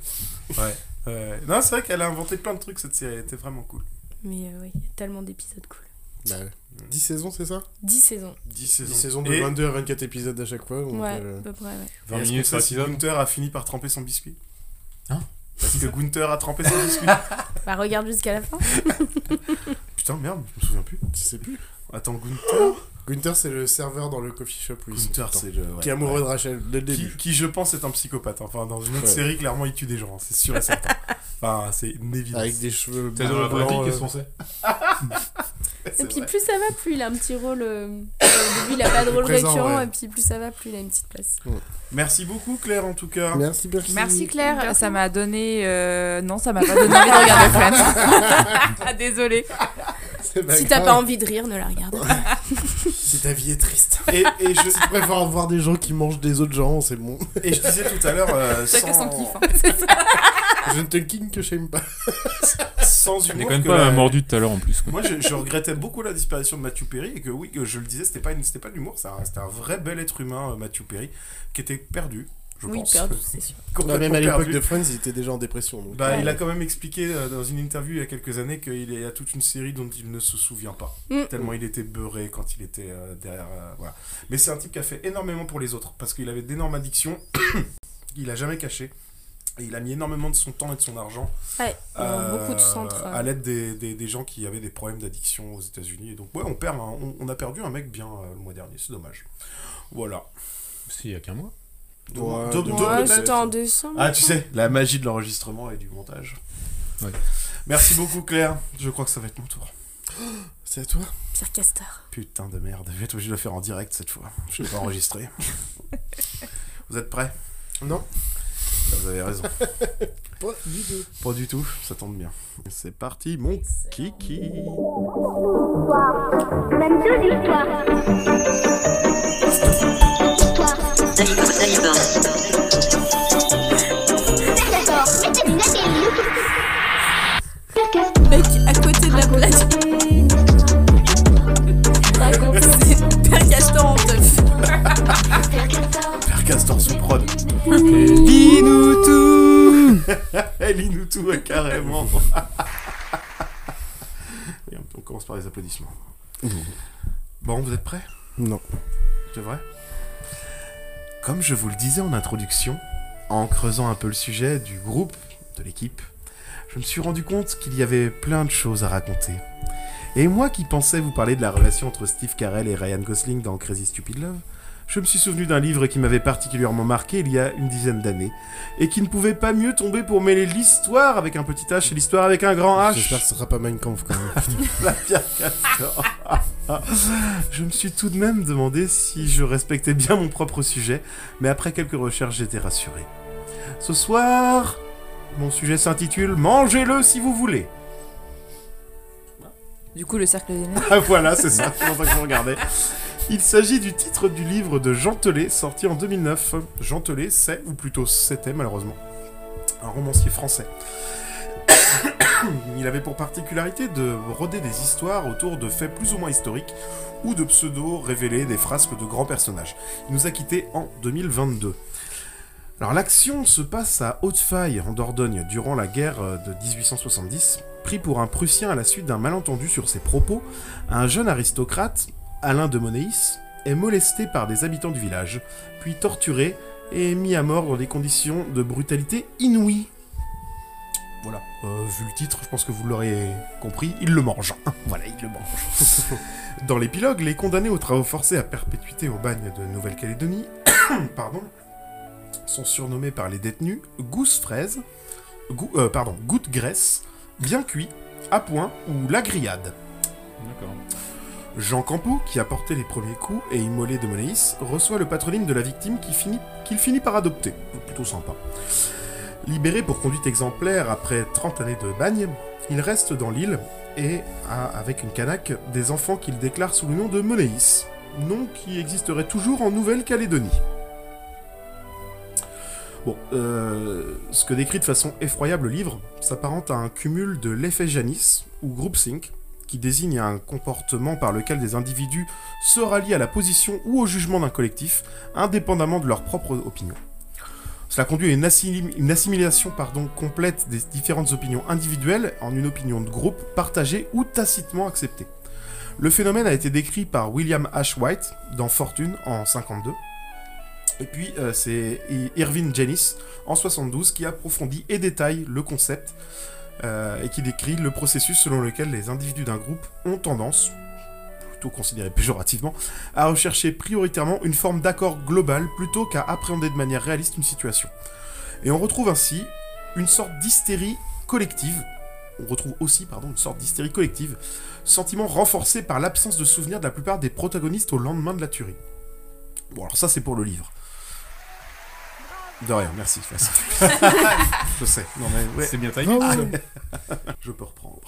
[SPEAKER 7] Ouais. Ouais. Non, c'est vrai qu'elle a inventé plein de trucs cette série, elle était vraiment cool.
[SPEAKER 9] Mais euh, oui, il y a tellement d'épisodes cool.
[SPEAKER 4] Bah, ouais. 10 saisons, c'est ça?
[SPEAKER 9] 10 saisons.
[SPEAKER 7] 10 saisons.
[SPEAKER 4] 10 saisons de
[SPEAKER 7] Et
[SPEAKER 4] 22 à 24 épisodes à chaque fois. donc,
[SPEAKER 9] Ouais,
[SPEAKER 4] euh,
[SPEAKER 9] à peu près, ouais.
[SPEAKER 11] 20
[SPEAKER 7] est-ce
[SPEAKER 11] minutes
[SPEAKER 7] sait si. Gunther a fini par tremper son biscuit?
[SPEAKER 11] Hein?
[SPEAKER 7] Parce que Gunther a trempé son biscuit?
[SPEAKER 9] Bah, regarde jusqu'à la fin.
[SPEAKER 7] Putain, merde, je me souviens plus.
[SPEAKER 4] Je sais plus.
[SPEAKER 7] Attends, Gunther?
[SPEAKER 4] Gunther, c'est le serveur dans le coffee shop où
[SPEAKER 7] Gunther, c'est le. ouais,
[SPEAKER 4] Qui est amoureux
[SPEAKER 7] ouais.
[SPEAKER 4] de Rachel dès le
[SPEAKER 7] Qui,
[SPEAKER 4] début.
[SPEAKER 7] qui, je pense, est un psychopathe. Enfin, dans une autre
[SPEAKER 4] Ouais.
[SPEAKER 7] série, clairement, il tue des gens, hein, c'est sûr et certain. Enfin, c'est une évidence.
[SPEAKER 4] Avec des cheveux
[SPEAKER 11] T'es dans la vraie vie, qu'est-ce
[SPEAKER 4] euh,
[SPEAKER 11] qu'on sait
[SPEAKER 9] Et puis
[SPEAKER 7] vrai.
[SPEAKER 9] plus ça va, plus il a un petit rôle. euh, Au début, il a pas de rôle
[SPEAKER 4] Présent,
[SPEAKER 9] récurrent,
[SPEAKER 4] ouais.
[SPEAKER 9] et puis plus ça va, plus il a une petite place.
[SPEAKER 7] Merci beaucoup, Claire, en tout cas.
[SPEAKER 4] Merci, merci.
[SPEAKER 12] Merci Claire, ça m'a donné. euh, Non, ça m'a pas donné envie de regarder Friends. Ah, Désolée.
[SPEAKER 9] Si t'as pas envie de rire, ne la regarde pas.
[SPEAKER 4] Si ta vie est triste.
[SPEAKER 7] Et, et je,
[SPEAKER 4] préfère voir des gens qui mangent des autres gens, c'est bon.
[SPEAKER 7] et je disais tout à l'heure, euh,
[SPEAKER 12] Chacun
[SPEAKER 7] sans,
[SPEAKER 12] son kiff. hein.
[SPEAKER 4] Je ne te king que j'aime pas.
[SPEAKER 7] sans humour.
[SPEAKER 11] quand même
[SPEAKER 7] que
[SPEAKER 11] pas
[SPEAKER 7] la-
[SPEAKER 11] mordu tout à l'heure en plus. quoi.
[SPEAKER 7] Moi, je, je regrettais beaucoup la disparition de Matthew Perry et que oui, que je le disais, c'était pas, une- c'était pas de l'humour, c'était un, vrai bel être humain, euh, Matthew Perry, qui était perdu, je
[SPEAKER 9] Oui,
[SPEAKER 7] pense.
[SPEAKER 9] perdu, c'est sûr.
[SPEAKER 4] Même à l'époque de Friends, il était déjà en dépression. donc.
[SPEAKER 7] Bah,
[SPEAKER 9] Ouais.
[SPEAKER 7] il a quand même expliqué euh, dans une interview il y a quelques années qu'il y a toute une série dont il ne se souvient pas.
[SPEAKER 9] Mm.
[SPEAKER 7] Tellement il était beurré quand il était euh, derrière. euh, voilà. Mais c'est un type qui a fait énormément pour les autres parce qu'il avait d'énormes addictions. il a jamais caché. Et il a mis énormément de son temps et de son argent
[SPEAKER 9] Ouais, dans
[SPEAKER 7] euh,
[SPEAKER 9] beaucoup de centres.
[SPEAKER 7] à l'aide des, des- des gens qui avaient des problèmes d'addiction aux États-Unis. Et donc, ouais, on, perd un- on, on a perdu un mec bien euh, le mois dernier, c'est dommage. Voilà.
[SPEAKER 11] Si, il y a qu'un mois.
[SPEAKER 7] Deux
[SPEAKER 4] Ouais,
[SPEAKER 7] mois- deux-
[SPEAKER 4] deux
[SPEAKER 7] deux
[SPEAKER 4] mois,
[SPEAKER 9] Ouais,
[SPEAKER 7] peut-être.
[SPEAKER 9] c'était en décembre.
[SPEAKER 7] Ah, tu sais, la magie de l'enregistrement et du montage.
[SPEAKER 11] Ouais.
[SPEAKER 7] Merci beaucoup, Claire. Je crois que ça va être mon tour.
[SPEAKER 4] C'est à toi
[SPEAKER 9] Pierre Castor.
[SPEAKER 7] Putain de merde, je vais être obligé de le faire en direct cette fois. Je ne vais pas enregistrer. Vous êtes prêts?
[SPEAKER 4] Non.
[SPEAKER 7] Vous avez raison.
[SPEAKER 4] Pas du tout.
[SPEAKER 7] Pas du tout, ça tombe bien. C'est parti, mon kiki.
[SPEAKER 10] Même deux histoires.
[SPEAKER 9] Mec, à côté de la plage. C'est Pierre Castor en teuf.
[SPEAKER 7] Père Castor sous prod.
[SPEAKER 11] Tout,
[SPEAKER 7] ouais, carrément. Et on commence par les applaudissements. Bon, vous êtes prêts?
[SPEAKER 4] Non.
[SPEAKER 7] C'est vrai? Comme je vous le disais en introduction, en creusant un peu le sujet du groupe, de l'équipe, je me suis rendu compte qu'il y avait plein de choses à raconter. Et moi qui pensais vous parler de la relation entre Steve Carell et Ryan Gosling dans Crazy Stupid Love, je me suis souvenu d'un livre qui m'avait particulièrement marqué il y a une dizaine d'années, et qui ne pouvait pas mieux tomber pour mêler l'histoire avec un petit H et l'histoire avec un grand H.
[SPEAKER 4] J'espère que ce sera pas Mein Kampf quand même.
[SPEAKER 7] La Pierre Castor. je me suis tout de même demandé si je respectais bien mon propre sujet, mais après quelques recherches, j'étais rassuré. Ce soir, mon sujet s'intitule Mangez-le si vous voulez.
[SPEAKER 12] Du coup, le cercle des nerfs.
[SPEAKER 7] Ah voilà, c'est ça, c'est pour ça que je regardais. Il s'agit du titre du livre de Jean Telet, sorti en 2009. Jean Telet, c'est, ou plutôt c'était malheureusement, un romancier français. Il avait pour particularité de roder des histoires autour de faits plus ou moins historiques ou de pseudo révéler des frasques de grands personnages. Il nous a quittés en 2022. Alors l'action se passe à Haute-Faille, en Dordogne, durant la guerre de 1870. Pris pour un Prussien à la suite d'un malentendu sur ses propos, un jeune aristocrate, Alain de Monéis, est molesté par des habitants du village, puis torturé et mis à mort dans des conditions de brutalité inouïes. Voilà, Euh, vu le titre, je pense que vous l'aurez compris, il le mange. voilà, il le mange. Dans l'épilogue, les condamnés aux travaux forcés à perpétuité au bagne de Nouvelle-Calédonie pardon, sont surnommés par les détenus Gousse Fraise, Gou- euh, pardon, Goutte Graisse, Bien Cuit, À Point ou La Grillade.
[SPEAKER 11] D'accord.
[SPEAKER 7] Jean Campeau, qui a porté les premiers coups et immolé de Monéis, reçoit le patronyme de la victime qu'il finit par adopter. Plutôt sympa. Libéré pour conduite exemplaire après 30 années de bagne, il reste dans l'île et a, avec une canaque, des enfants qu'il déclare sous le nom de Monéis, nom qui existerait toujours en Nouvelle-Calédonie. Bon, euh, ce que décrit de façon effroyable le livre s'apparente à un cumul de l'effet Janis ou group sync, qui désigne un comportement par lequel des individus se rallient à la position ou au jugement d'un collectif, indépendamment de leur propre opinion. Cela conduit à une, assimil- une assimilation pardon, complète des différentes opinions individuelles en une opinion de groupe partagée ou tacitement acceptée. Le phénomène a été décrit par William H. White dans Fortune en 52. Et puis euh, c'est Irving Janis en 72 qui approfondit et détaille le concept euh, et qui décrit le processus selon lequel les individus d'un groupe ont tendance, plutôt considéré péjorativement, à rechercher prioritairement une forme d'accord global plutôt qu'à appréhender de manière réaliste une situation. Et on retrouve ainsi une sorte d'hystérie collective, on retrouve aussi pardon, une sorte d'hystérie collective, sentiment renforcé par l'absence de souvenir de la plupart des protagonistes au lendemain de la tuerie. Bon alors ça c'est pour le livre. De rien, merci. merci. je sais. Non, mais, ouais.
[SPEAKER 11] C'est bien taillé.
[SPEAKER 7] Ah, je peux reprendre.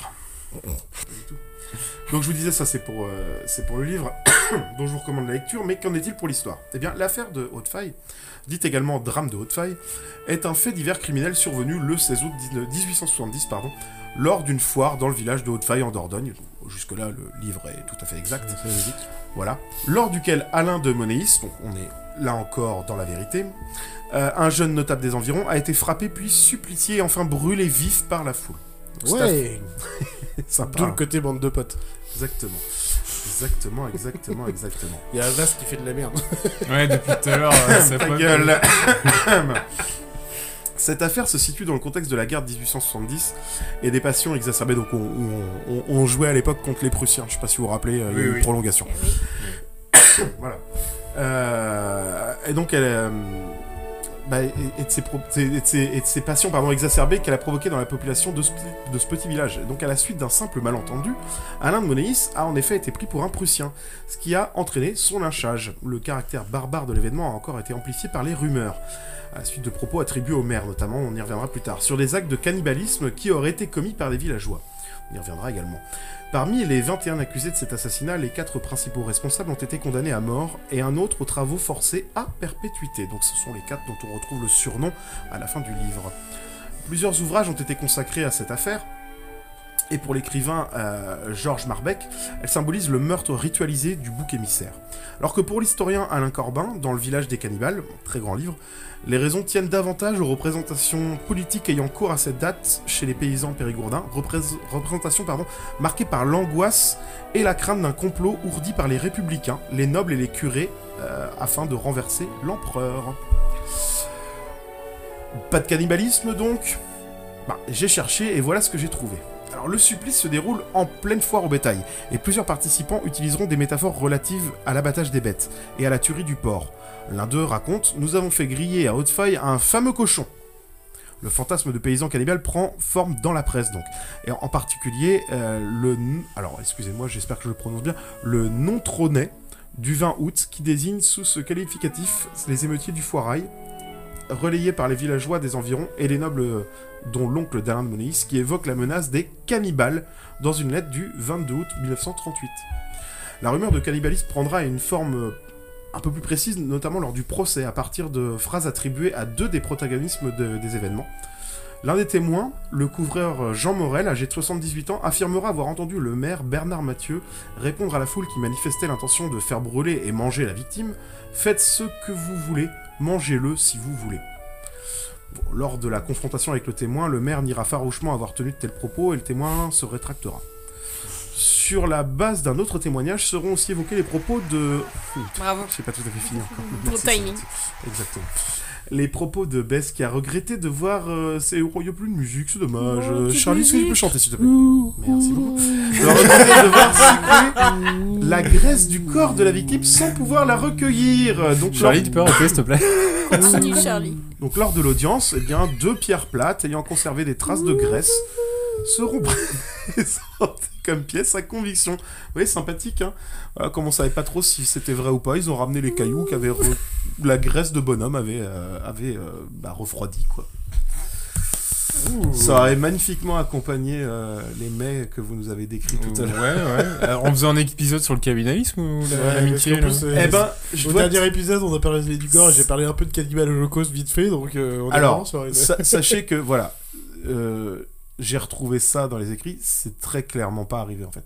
[SPEAKER 7] Donc je vous disais ça c'est pour euh, c'est pour le livre dont je vous recommande la lecture, mais qu'en est-il pour l'histoire? Eh bien l'affaire de Haute-Faille, dite également drame de Haute-Faille, est un fait divers criminel survenu le 16 août 19- 1870 pardon, lors d'une foire dans le village de Haute-Faille en Dordogne. Jusque là le livre est tout à fait exact. Voilà. Lors duquel Alain de Monéis, donc on est là encore dans la vérité, euh, un jeune notable des environs, a été frappé puis supplicié et enfin brûlé vif par la foule. Donc, c'est
[SPEAKER 4] Ouais.
[SPEAKER 7] un- Sympa.
[SPEAKER 4] D'où le
[SPEAKER 7] hein.
[SPEAKER 4] côté bande de potes.
[SPEAKER 7] Exactement. Exactement, exactement, exactement.
[SPEAKER 4] Il y a Avas qui fait de la merde.
[SPEAKER 11] Ouais, depuis tout à l'heure, euh, ça
[SPEAKER 7] Ta
[SPEAKER 11] pote.
[SPEAKER 7] gueule. Cette affaire se situe dans le contexte de la guerre de 1870 et des passions exacerbées. Donc, on, on- on- on jouait à l'époque contre les Prussiens. Je sais pas si vous vous rappelez, euh, il y a
[SPEAKER 11] Oui,
[SPEAKER 7] eu une
[SPEAKER 11] oui.
[SPEAKER 7] prolongation. voilà. Euh, et donc, elle. euh, bah, et, de ses passions pardon, exacerbées qu'elle a provoquées dans la population de ce, petit- village. Donc, à la suite d'un simple malentendu, Alain de Monéis a en effet été pris pour un Prussien, ce qui a entraîné son lynchage. Le caractère barbare de l'événement a encore été amplifié par les rumeurs, à la suite de propos attribués au maire notamment, on y reviendra plus tard, sur des actes de cannibalisme qui auraient été commis par des villageois. Y reviendra également. Parmi les 21 accusés de cet assassinat, les quatre principaux responsables ont été condamnés à mort et un autre aux travaux forcés à perpétuité. Donc ce sont les quatre dont on retrouve le surnom à la fin du livre. Plusieurs ouvrages ont été consacrés à cette affaire. Et pour l'écrivain euh, Georges Marbeck, elle symbolise le meurtre ritualisé du bouc émissaire. Alors que pour l'historien Alain Corbin, dans Le village des cannibales, très grand livre, les raisons tiennent davantage aux représentations politiques ayant cours à cette date chez les paysans périgourdins, représ- représentation pardon, marquée par l'angoisse et la crainte d'un complot ourdi par les républicains, les nobles et les curés, euh, afin de renverser l'empereur. Pas de cannibalisme donc? Bah, J'ai cherché et voilà ce que j'ai trouvé. Le supplice se déroule en pleine foire au bétail, et plusieurs participants utiliseront des métaphores relatives à l'abattage des bêtes et à la tuerie du porc. L'un d'eux raconte Nous avons fait griller à Haute-Faille un fameux cochon. Le fantasme de paysan cannibale prend forme dans la presse donc. Et en particulier, euh, le. Alors excusez-moi, j'espère que je le prononce bien. Le non trônet du 20 août qui désigne sous ce qualificatif les émeutiers du foirail, relayés par les villageois des environs et les nobles, euh, dont l'oncle d'Alain de Monéis, qui évoque la menace des cannibales dans une lettre du 22 août 1938. La rumeur de cannibalisme prendra une forme euh, un peu plus précise, notamment lors du procès, à partir de phrases attribuées à deux des protagonismes de- des événements. L'un des témoins, le couvreur Jean Morel, âgé de 78 ans, affirmera avoir entendu le maire Bernard Mathieu répondre à la foule qui manifestait l'intention de faire brûler et manger la victime Faites ce que vous voulez, mangez-le si vous voulez. Lors de la confrontation avec le témoin, le maire niera farouchement avoir tenu de tels propos et le témoin se rétractera. Sur la base d'un autre témoignage seront aussi évoqués les propos de...
[SPEAKER 12] Bravo.
[SPEAKER 7] Je sais pas tout à fait fini encore.
[SPEAKER 9] Bon timing.
[SPEAKER 7] Exactement. Les propos de Bess qui a regretté de voir... Euh, c'est... oh, y a plus de musique, c'est dommage.
[SPEAKER 9] Oh,
[SPEAKER 7] Euh, Charlie, est-ce que tu peux chanter s'il te plaît Merci beaucoup. De regretter de voir secouer la graisse du corps de la victime sans pouvoir la recueillir. Donc,
[SPEAKER 11] Charlie,
[SPEAKER 7] lors-
[SPEAKER 11] tu peux arrêter, s'il te plaît
[SPEAKER 9] Continue, Charlie.
[SPEAKER 7] donc lors de l'audience, eh bien, deux pierres plates ayant conservé des traces de graisse seront présentées comme pièces à conviction. Vous voyez, sympathique, hein Voilà, Comme on savait pas trop si c'était vrai ou pas, ils ont ramené les cailloux qu'avait re- la graisse de bonhomme avait, euh, avait euh, bah, refroidi, quoi. Ça aurait magnifiquement accompagné euh, les mets que vous nous avez décrits tout à
[SPEAKER 11] Ouais,
[SPEAKER 7] l'heure.
[SPEAKER 11] ouais. Alors, on faisait un épisode sur le cabinalisme ou la-
[SPEAKER 4] Ouais,
[SPEAKER 11] l'amitié là
[SPEAKER 4] plus, euh,
[SPEAKER 7] Eh ben, je
[SPEAKER 4] au
[SPEAKER 7] dois
[SPEAKER 4] dernier épisode, on a parlé du gore et j'ai parlé un peu de Cannibal Holocaust vite fait, donc euh, on est vraiment
[SPEAKER 7] Alors, sachez que voilà, euh, j'ai retrouvé ça dans les écrits, c'est très clairement pas arrivé en fait.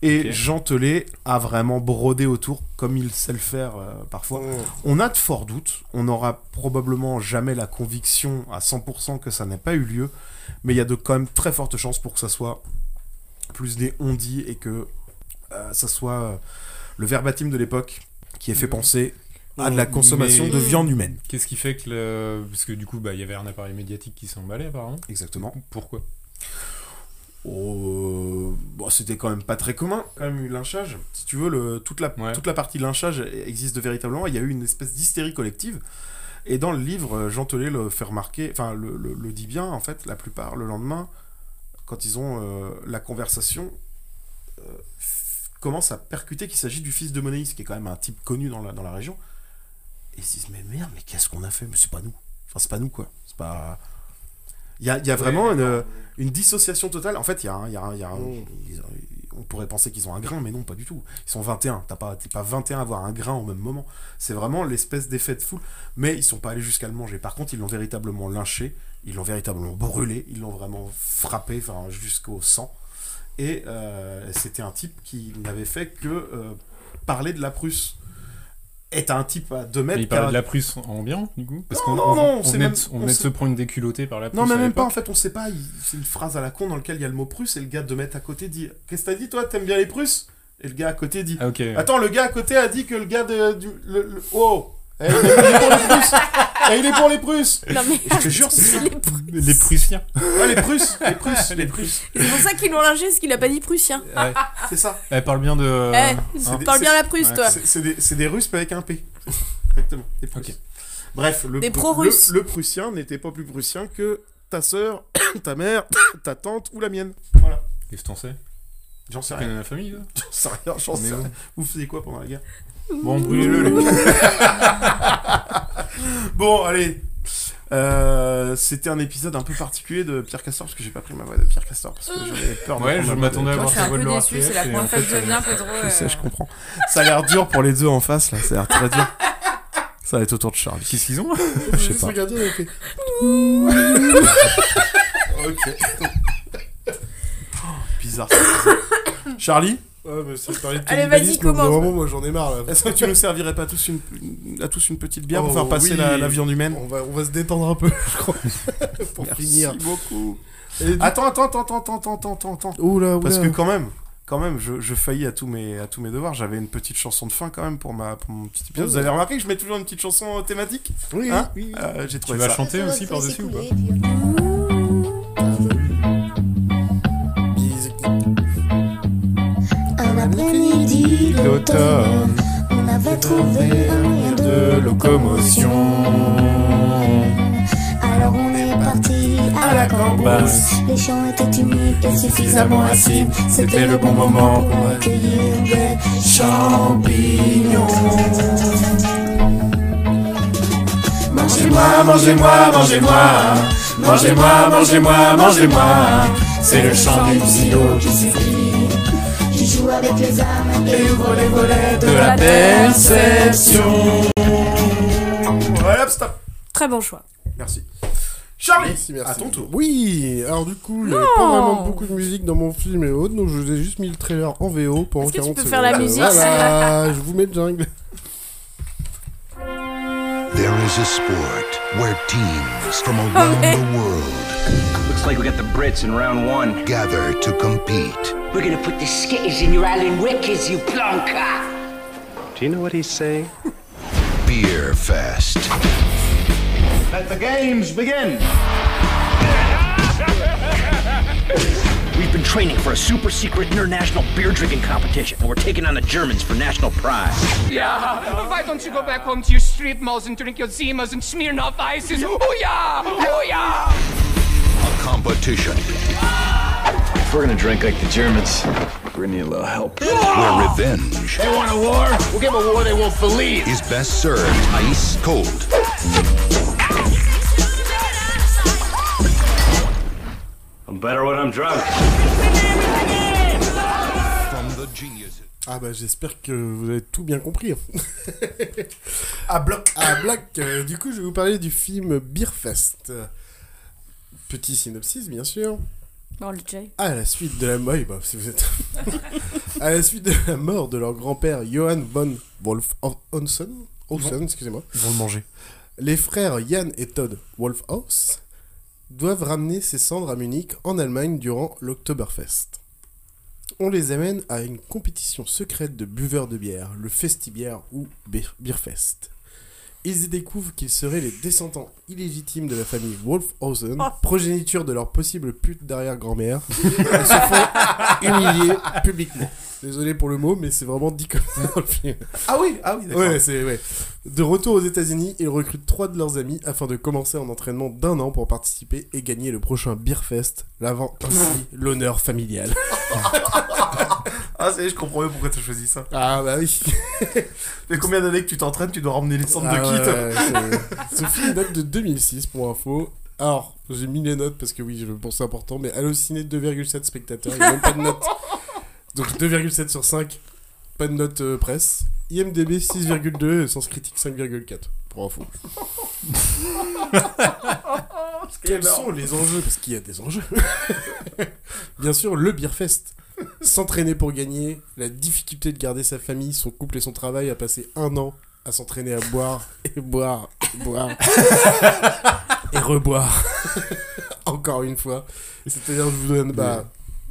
[SPEAKER 7] Et. Jean Telet a vraiment brodé autour, comme il sait le faire euh, parfois. On a de forts doutes, on n'aura probablement jamais la conviction à 100% que ça n'a pas eu lieu, mais il y a de quand même très fortes chances pour que ça soit plus des on-dit et que euh, ça soit euh, le verbatim de l'époque qui ait fait penser à de la consommation
[SPEAKER 11] Mais-
[SPEAKER 7] de viande humaine.
[SPEAKER 11] Qu'est-ce qui fait que le... Parce que du coup, bah, il y avait un appareil médiatique qui s'emballait apparemment.
[SPEAKER 7] Exactement.
[SPEAKER 11] Pourquoi?
[SPEAKER 7] Oh, bon, c'était quand même pas très commun, quand même, eu lynchage. Si tu veux, le, toute, la, toute la partie lynchage existe de véritablement. Il y a eu une espèce d'hystérie collective. Et dans le livre, euh, Jean Telet le fait remarquer, enfin, le, le- le dit bien, en fait, la plupart, le lendemain, quand ils ont euh, la conversation, euh, commence à percuter qu'il s'agit du fils de Monéis, qui est quand même un type connu dans la, dans la région. Et ils se disent, mais merde, mais qu'est-ce qu'on a fait? Mais c'est pas nous. Enfin, c'est pas nous, quoi. C'est pas. Il y a, y a vraiment une, une dissociation totale. En fait, il y a y a y a ils- on pourrait penser qu'ils ont un grain, mais non, pas du tout. Ils sont 21. T'as pas, t'es pas 21 à avoir un grain au même moment. C'est vraiment l'espèce d'effet de foule. Mais ils sont pas allés jusqu'à le manger. Par contre, ils l'ont véritablement lynché. Ils l'ont véritablement brûlé. Ils l'ont vraiment frappé enfin, jusqu'au sang. Et euh, c'était un type qui n'avait fait que euh, parler de la Prusse. Est un type à 2 mètres.
[SPEAKER 11] Mais il parlait de la Prusse en bien, du coup Parce
[SPEAKER 7] Non,
[SPEAKER 11] qu'on
[SPEAKER 7] non,
[SPEAKER 11] on- on
[SPEAKER 7] même-
[SPEAKER 11] on
[SPEAKER 7] on
[SPEAKER 11] de se prendre une déculottée par la Prusse.
[SPEAKER 7] Non, mais même pas, en fait, on sait pas. il- C'est une phrase à la con dans laquelle il y a le mot prusse et le gars de mettre à côté dit Qu'est-ce que t'as dit, toi? T'aimes bien les prusses? Et le gars à côté dit
[SPEAKER 11] Ah.
[SPEAKER 7] Attends, le gars à côté a dit que le gars de. Du, le, le- Oh Eh, il, est, il est pour les Prusses Eh, il est pour les Prusses
[SPEAKER 9] Non, mais
[SPEAKER 7] Je te jure, c'est
[SPEAKER 9] les Prusses.
[SPEAKER 11] Les Prussiens.
[SPEAKER 7] Ouais, les Prusses Les Prusses Les Prusses
[SPEAKER 9] C'est pour ça qu'ils l'ont lynché, parce qu'il a pas dit prussien.
[SPEAKER 11] Ouais.
[SPEAKER 7] C'est ça
[SPEAKER 11] Elle parle bien de.
[SPEAKER 9] Eh,
[SPEAKER 11] hein.
[SPEAKER 9] parle bien la Prusse,
[SPEAKER 11] Ouais.
[SPEAKER 9] toi.
[SPEAKER 7] C'est- C'est des, c'est des Russes, mais avec un P. Exactement. Des Prusses. Bref, le,
[SPEAKER 9] Des
[SPEAKER 7] le-
[SPEAKER 9] pro-Russes.
[SPEAKER 7] Le, le Prussien n'était pas plus prussien que ta sœur, ta mère, ta tante ou la mienne. Voilà.
[SPEAKER 11] Qu'est-ce que t'en sais?
[SPEAKER 7] J'en sais
[SPEAKER 11] Tu connais
[SPEAKER 7] rien.
[SPEAKER 11] la famille,
[SPEAKER 7] J'en sais rien, j'en
[SPEAKER 11] On
[SPEAKER 7] sais
[SPEAKER 11] où
[SPEAKER 7] rien. Vous faisiez quoi pendant la guerre?
[SPEAKER 11] Bon, brûlez-le, les
[SPEAKER 7] Bon, allez. Euh, C'était un épisode un peu particulier de Pierre Castor parce que j'ai pas pris ma voix de Pierre Castor parce que j'avais peur de
[SPEAKER 11] Ouais, je m'attendais à voir sa voix de
[SPEAKER 12] déçue, c'est la
[SPEAKER 11] et
[SPEAKER 12] première fois que je viens, Pedro.
[SPEAKER 7] Je sais,
[SPEAKER 12] euh,
[SPEAKER 7] je comprends. Ça a l'air dur pour les deux en face là, ça a l'air très dur. Ça va être autour de Charlie.
[SPEAKER 11] Qu'est-ce qu'ils ont?
[SPEAKER 7] Je sais
[SPEAKER 4] Juste
[SPEAKER 7] pas.
[SPEAKER 4] regarder, on a fait.
[SPEAKER 7] ok. Bizarre. ça. Charlie?
[SPEAKER 4] Ouais, mais c'est parler de
[SPEAKER 9] Allez, vas-y,
[SPEAKER 4] au
[SPEAKER 9] commence.
[SPEAKER 4] moment, moi j'en ai marre là.
[SPEAKER 7] Est-ce que tu nous servirais pas tous une, une- à tous une petite bière pour
[SPEAKER 4] Oh,
[SPEAKER 7] faire passer
[SPEAKER 4] oui.
[SPEAKER 7] la, la viande humaine
[SPEAKER 4] On va, on va se détendre un peu, je crois. pour
[SPEAKER 7] Merci
[SPEAKER 4] finir.
[SPEAKER 7] beaucoup.
[SPEAKER 4] Et du-
[SPEAKER 7] Attends, attends, attends, attends, attends, attends, attends, attends.
[SPEAKER 4] Oula, oula.
[SPEAKER 7] Parce que quand même, quand même, je, je faillis à tous mes, à tous mes devoirs. J'avais une petite chanson de fin quand même pour ma, pour mon petit épisode.
[SPEAKER 4] Oh.
[SPEAKER 7] Vous avez remarqué que je mets toujours une petite chanson thématique
[SPEAKER 4] Oui,
[SPEAKER 7] Hein
[SPEAKER 4] oui.
[SPEAKER 7] Euh, J'ai
[SPEAKER 11] Tu
[SPEAKER 7] trouvé
[SPEAKER 11] vas
[SPEAKER 7] ça.
[SPEAKER 11] chanter aussi par-dessus ou pas?
[SPEAKER 10] Un après-midi d'automne, on avait trouvé un moyen de
[SPEAKER 11] locomotion.
[SPEAKER 10] Alors on est parti à la cambrousse. Les champs étaient humides et suffisamment acides. C'était le bon moment pour accueillir des champignons.
[SPEAKER 13] Mangez-moi, mangez-moi, mangez-moi. Mangez-moi, mangez-moi, mangez-moi. C'est le chant du psycho qui s'écrit.
[SPEAKER 10] Joue avec les âmes et ouvre les volets
[SPEAKER 13] De la perception.
[SPEAKER 7] Voilà, stop.
[SPEAKER 9] Très bon choix.
[SPEAKER 7] Merci. Charlie,
[SPEAKER 4] Merci, merci.
[SPEAKER 7] à ton tour.
[SPEAKER 4] Oui, alors du coup, il n'y avait pas vraiment beaucoup de musique dans mon film et autres, donc je vous ai juste mis le trailer en VO pendant
[SPEAKER 9] Est-ce que tu
[SPEAKER 4] 40
[SPEAKER 9] peux
[SPEAKER 4] secondes.
[SPEAKER 9] faire la musique,
[SPEAKER 4] Voilà, je vous mets le jungle.
[SPEAKER 14] There is a sport where teams from around the world
[SPEAKER 1] like we got the Brits in round one.
[SPEAKER 14] gather to compete.
[SPEAKER 1] We're gonna put the skitters in your Alan Rickers, you plonker!
[SPEAKER 14] Do you know what he's saying? Beer Fest.
[SPEAKER 15] Let the games begin.
[SPEAKER 1] We've been training for a super secret international beer drinking competition, and we're taking on the Germans for national pride.
[SPEAKER 16] Yeah, why don't you go back home to your street malls and drink your Zimas and Smirnoff Ices? Oh yeah! Oh yeah!
[SPEAKER 14] A competition
[SPEAKER 5] If we're gonna drink like the Germans, we're gonna need a little help.
[SPEAKER 14] where revenge
[SPEAKER 15] They want a war? We'll give a war they won't believe.
[SPEAKER 14] is best served ice cold.
[SPEAKER 5] I'm better when I'm drunk.
[SPEAKER 14] From the geniuses.
[SPEAKER 4] Ah bah j'espère que vous avez tout bien compris. à bloc. À bloc. euh, du coup, je vais vous parler du film Beerfest. Petit synopsis, bien sûr.
[SPEAKER 9] Bon, le Jay.
[SPEAKER 4] À la suite de la mort, bah, si vous êtes... à la suite de la mort de leur grand-père Johann von Wolf Olsen, Olsen, excusez-moi.
[SPEAKER 7] Ils vont le manger.
[SPEAKER 4] Les frères Jan et Todd Wolfhaus doivent ramener ces cendres à Munich en Allemagne durant l'Oktoberfest. On les amène à une compétition secrète de buveurs de bière, le Festibière ou Beer- Bierfest. Ils y découvrent qu'ils seraient les descendants illégitimes de la famille Wolfhausen, progéniture de leur possible pute d'arrière-grand-mère. Ils se font humilier publiquement. Désolé pour le mot, mais c'est vraiment dit comme ça dans le film.
[SPEAKER 7] Ah oui, ah oui, d'accord.
[SPEAKER 4] Ouais, c'est ouais. De retour aux États-Unis, ils recrutent trois de leurs amis afin de commencer un entraînement d'un an pour participer et gagner le prochain Beerfest, lavant ainsi l'honneur familial.
[SPEAKER 7] Ah, ça y est, je comprends mieux pourquoi tu as choisi ça.
[SPEAKER 4] Ah bah oui.
[SPEAKER 7] Mais combien d'années que tu t'entraînes, tu dois ramener les cendres
[SPEAKER 4] Ah
[SPEAKER 7] de
[SPEAKER 4] ouais,
[SPEAKER 7] kit
[SPEAKER 4] ouais, Ce film date de 2006 pour info. Alors, j'ai mis les notes parce que oui, je pense c'est important, mais Allociné 2,7 spectateurs, il n'y a même pas de note. Donc 2,7 sur 5, pas de note euh, presse. IMDB 6,2, et sens critique 5,4 pour info. Quels sont les enjeux? Parce qu'il y a des enjeux. Bien sûr, le Beerfest. S'entraîner pour gagner, la difficulté de garder sa famille, son couple et son travail, à passer un an à s'entraîner à boire et boire et boire et reboire. Encore une fois. C'est-à-dire, je vous donne bah,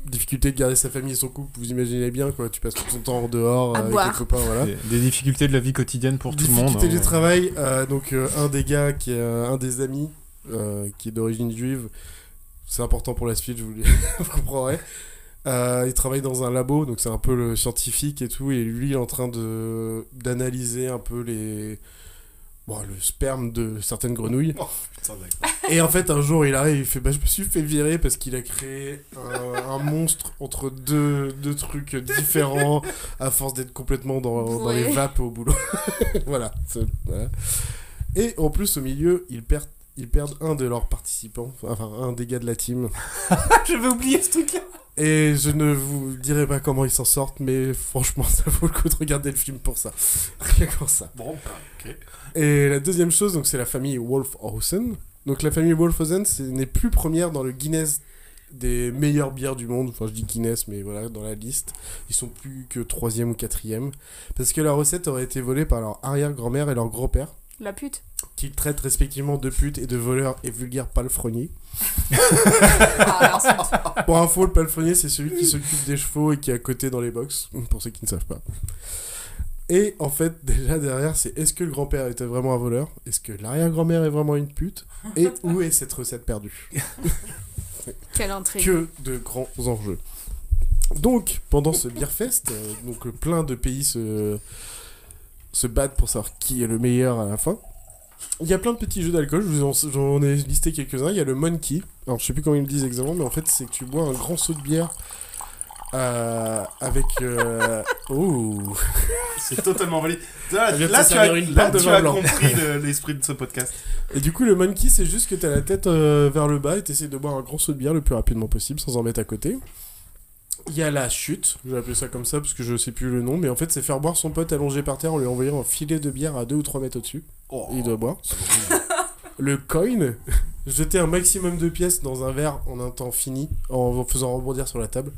[SPEAKER 4] difficulté de garder sa famille et son couple, vous imaginez bien quoi, tu passes tout ton temps en dehors
[SPEAKER 9] À
[SPEAKER 4] avec
[SPEAKER 9] boire.
[SPEAKER 4] les copains, voilà.
[SPEAKER 11] Des, des difficultés de la vie quotidienne pour tout le monde.
[SPEAKER 4] Difficulté
[SPEAKER 11] hein.
[SPEAKER 4] du travail, euh, donc euh, un des gars qui est euh, un des amis euh, qui est d'origine juive, c'est important pour la suite, je vous, vous comprendrez. Euh, il travaille dans un labo, donc c'est un peu le scientifique et tout, et lui il est en train de d'analyser un peu les bon, le sperme de certaines grenouilles.
[SPEAKER 7] Oh, putain, d'accord.
[SPEAKER 4] Et en fait, un jour, il arrive, il fait Bah, je me suis fait virer parce qu'il a créé un, un monstre entre deux, deux trucs différents à force d'être complètement dans, dans les vapes au boulot. voilà. Et en plus, au milieu, ils perdent, ils perdent un de leurs participants, enfin, un des gars de la team.
[SPEAKER 7] J'avais oublié ce truc-là.
[SPEAKER 4] Et je ne vous dirai pas comment ils s'en sortent, mais franchement, ça vaut le coup de regarder le film pour ça. Rien que pour ça.
[SPEAKER 7] Bon, bah, ok.
[SPEAKER 4] Et la deuxième chose, donc c'est la famille Wolfhausen. Donc la famille Wolfhausen n'est plus première dans le Guinness des meilleures bières du monde. Enfin, je dis Guinness, mais voilà, dans la liste. Ils sont plus que troisième ou quatrième. Parce que la recette aurait été volée par leur arrière-grand-mère et leur grand-père,
[SPEAKER 9] La pute.
[SPEAKER 4] qu'ils traitent respectivement de putes et de voleurs et vulgaires palefreniers. Pour info, le palefrenier, c'est celui qui s'occupe des chevaux et qui est à côté dans les box, pour ceux qui ne savent pas. Et en fait, déjà derrière, c'est est-ce que le grand-père était vraiment un voleur? Est-ce que l'arrière-grand-mère est vraiment une pute? Et où est cette recette perdue?
[SPEAKER 9] Quelle intrigue.
[SPEAKER 4] Que de grands enjeux. Donc, pendant ce Beerfest, euh, donc euh, plein de pays se, se battent pour savoir qui est le meilleur à la fin. Il y a plein de petits jeux d'alcool, je vous en- j'en ai listé quelques-uns. Il y a le Monkey, alors je sais plus comment ils le disent exactement, mais en fait c'est que tu bois un grand seau de bière euh, avec... euh, Oh
[SPEAKER 7] C'est totalement valide. Là, là, tu as, là, tu as compris le- l'esprit de ce podcast.
[SPEAKER 4] Et du coup, le monkey, c'est juste que t'as la tête euh, vers le bas et t'essaies de boire un grand seau de bière le plus rapidement possible sans en mettre à côté. Il y a la chute, je vais appeler ça comme ça parce que je sais plus le nom, mais en fait, c'est faire boire son pote allongé par terre en lui envoyant un filet de bière à 2 ou 3 mètres au-dessus.
[SPEAKER 7] Oh.
[SPEAKER 4] Il doit boire. le coin, jeter un maximum de pièces dans un verre en un temps fini, en faisant rebondir sur la table.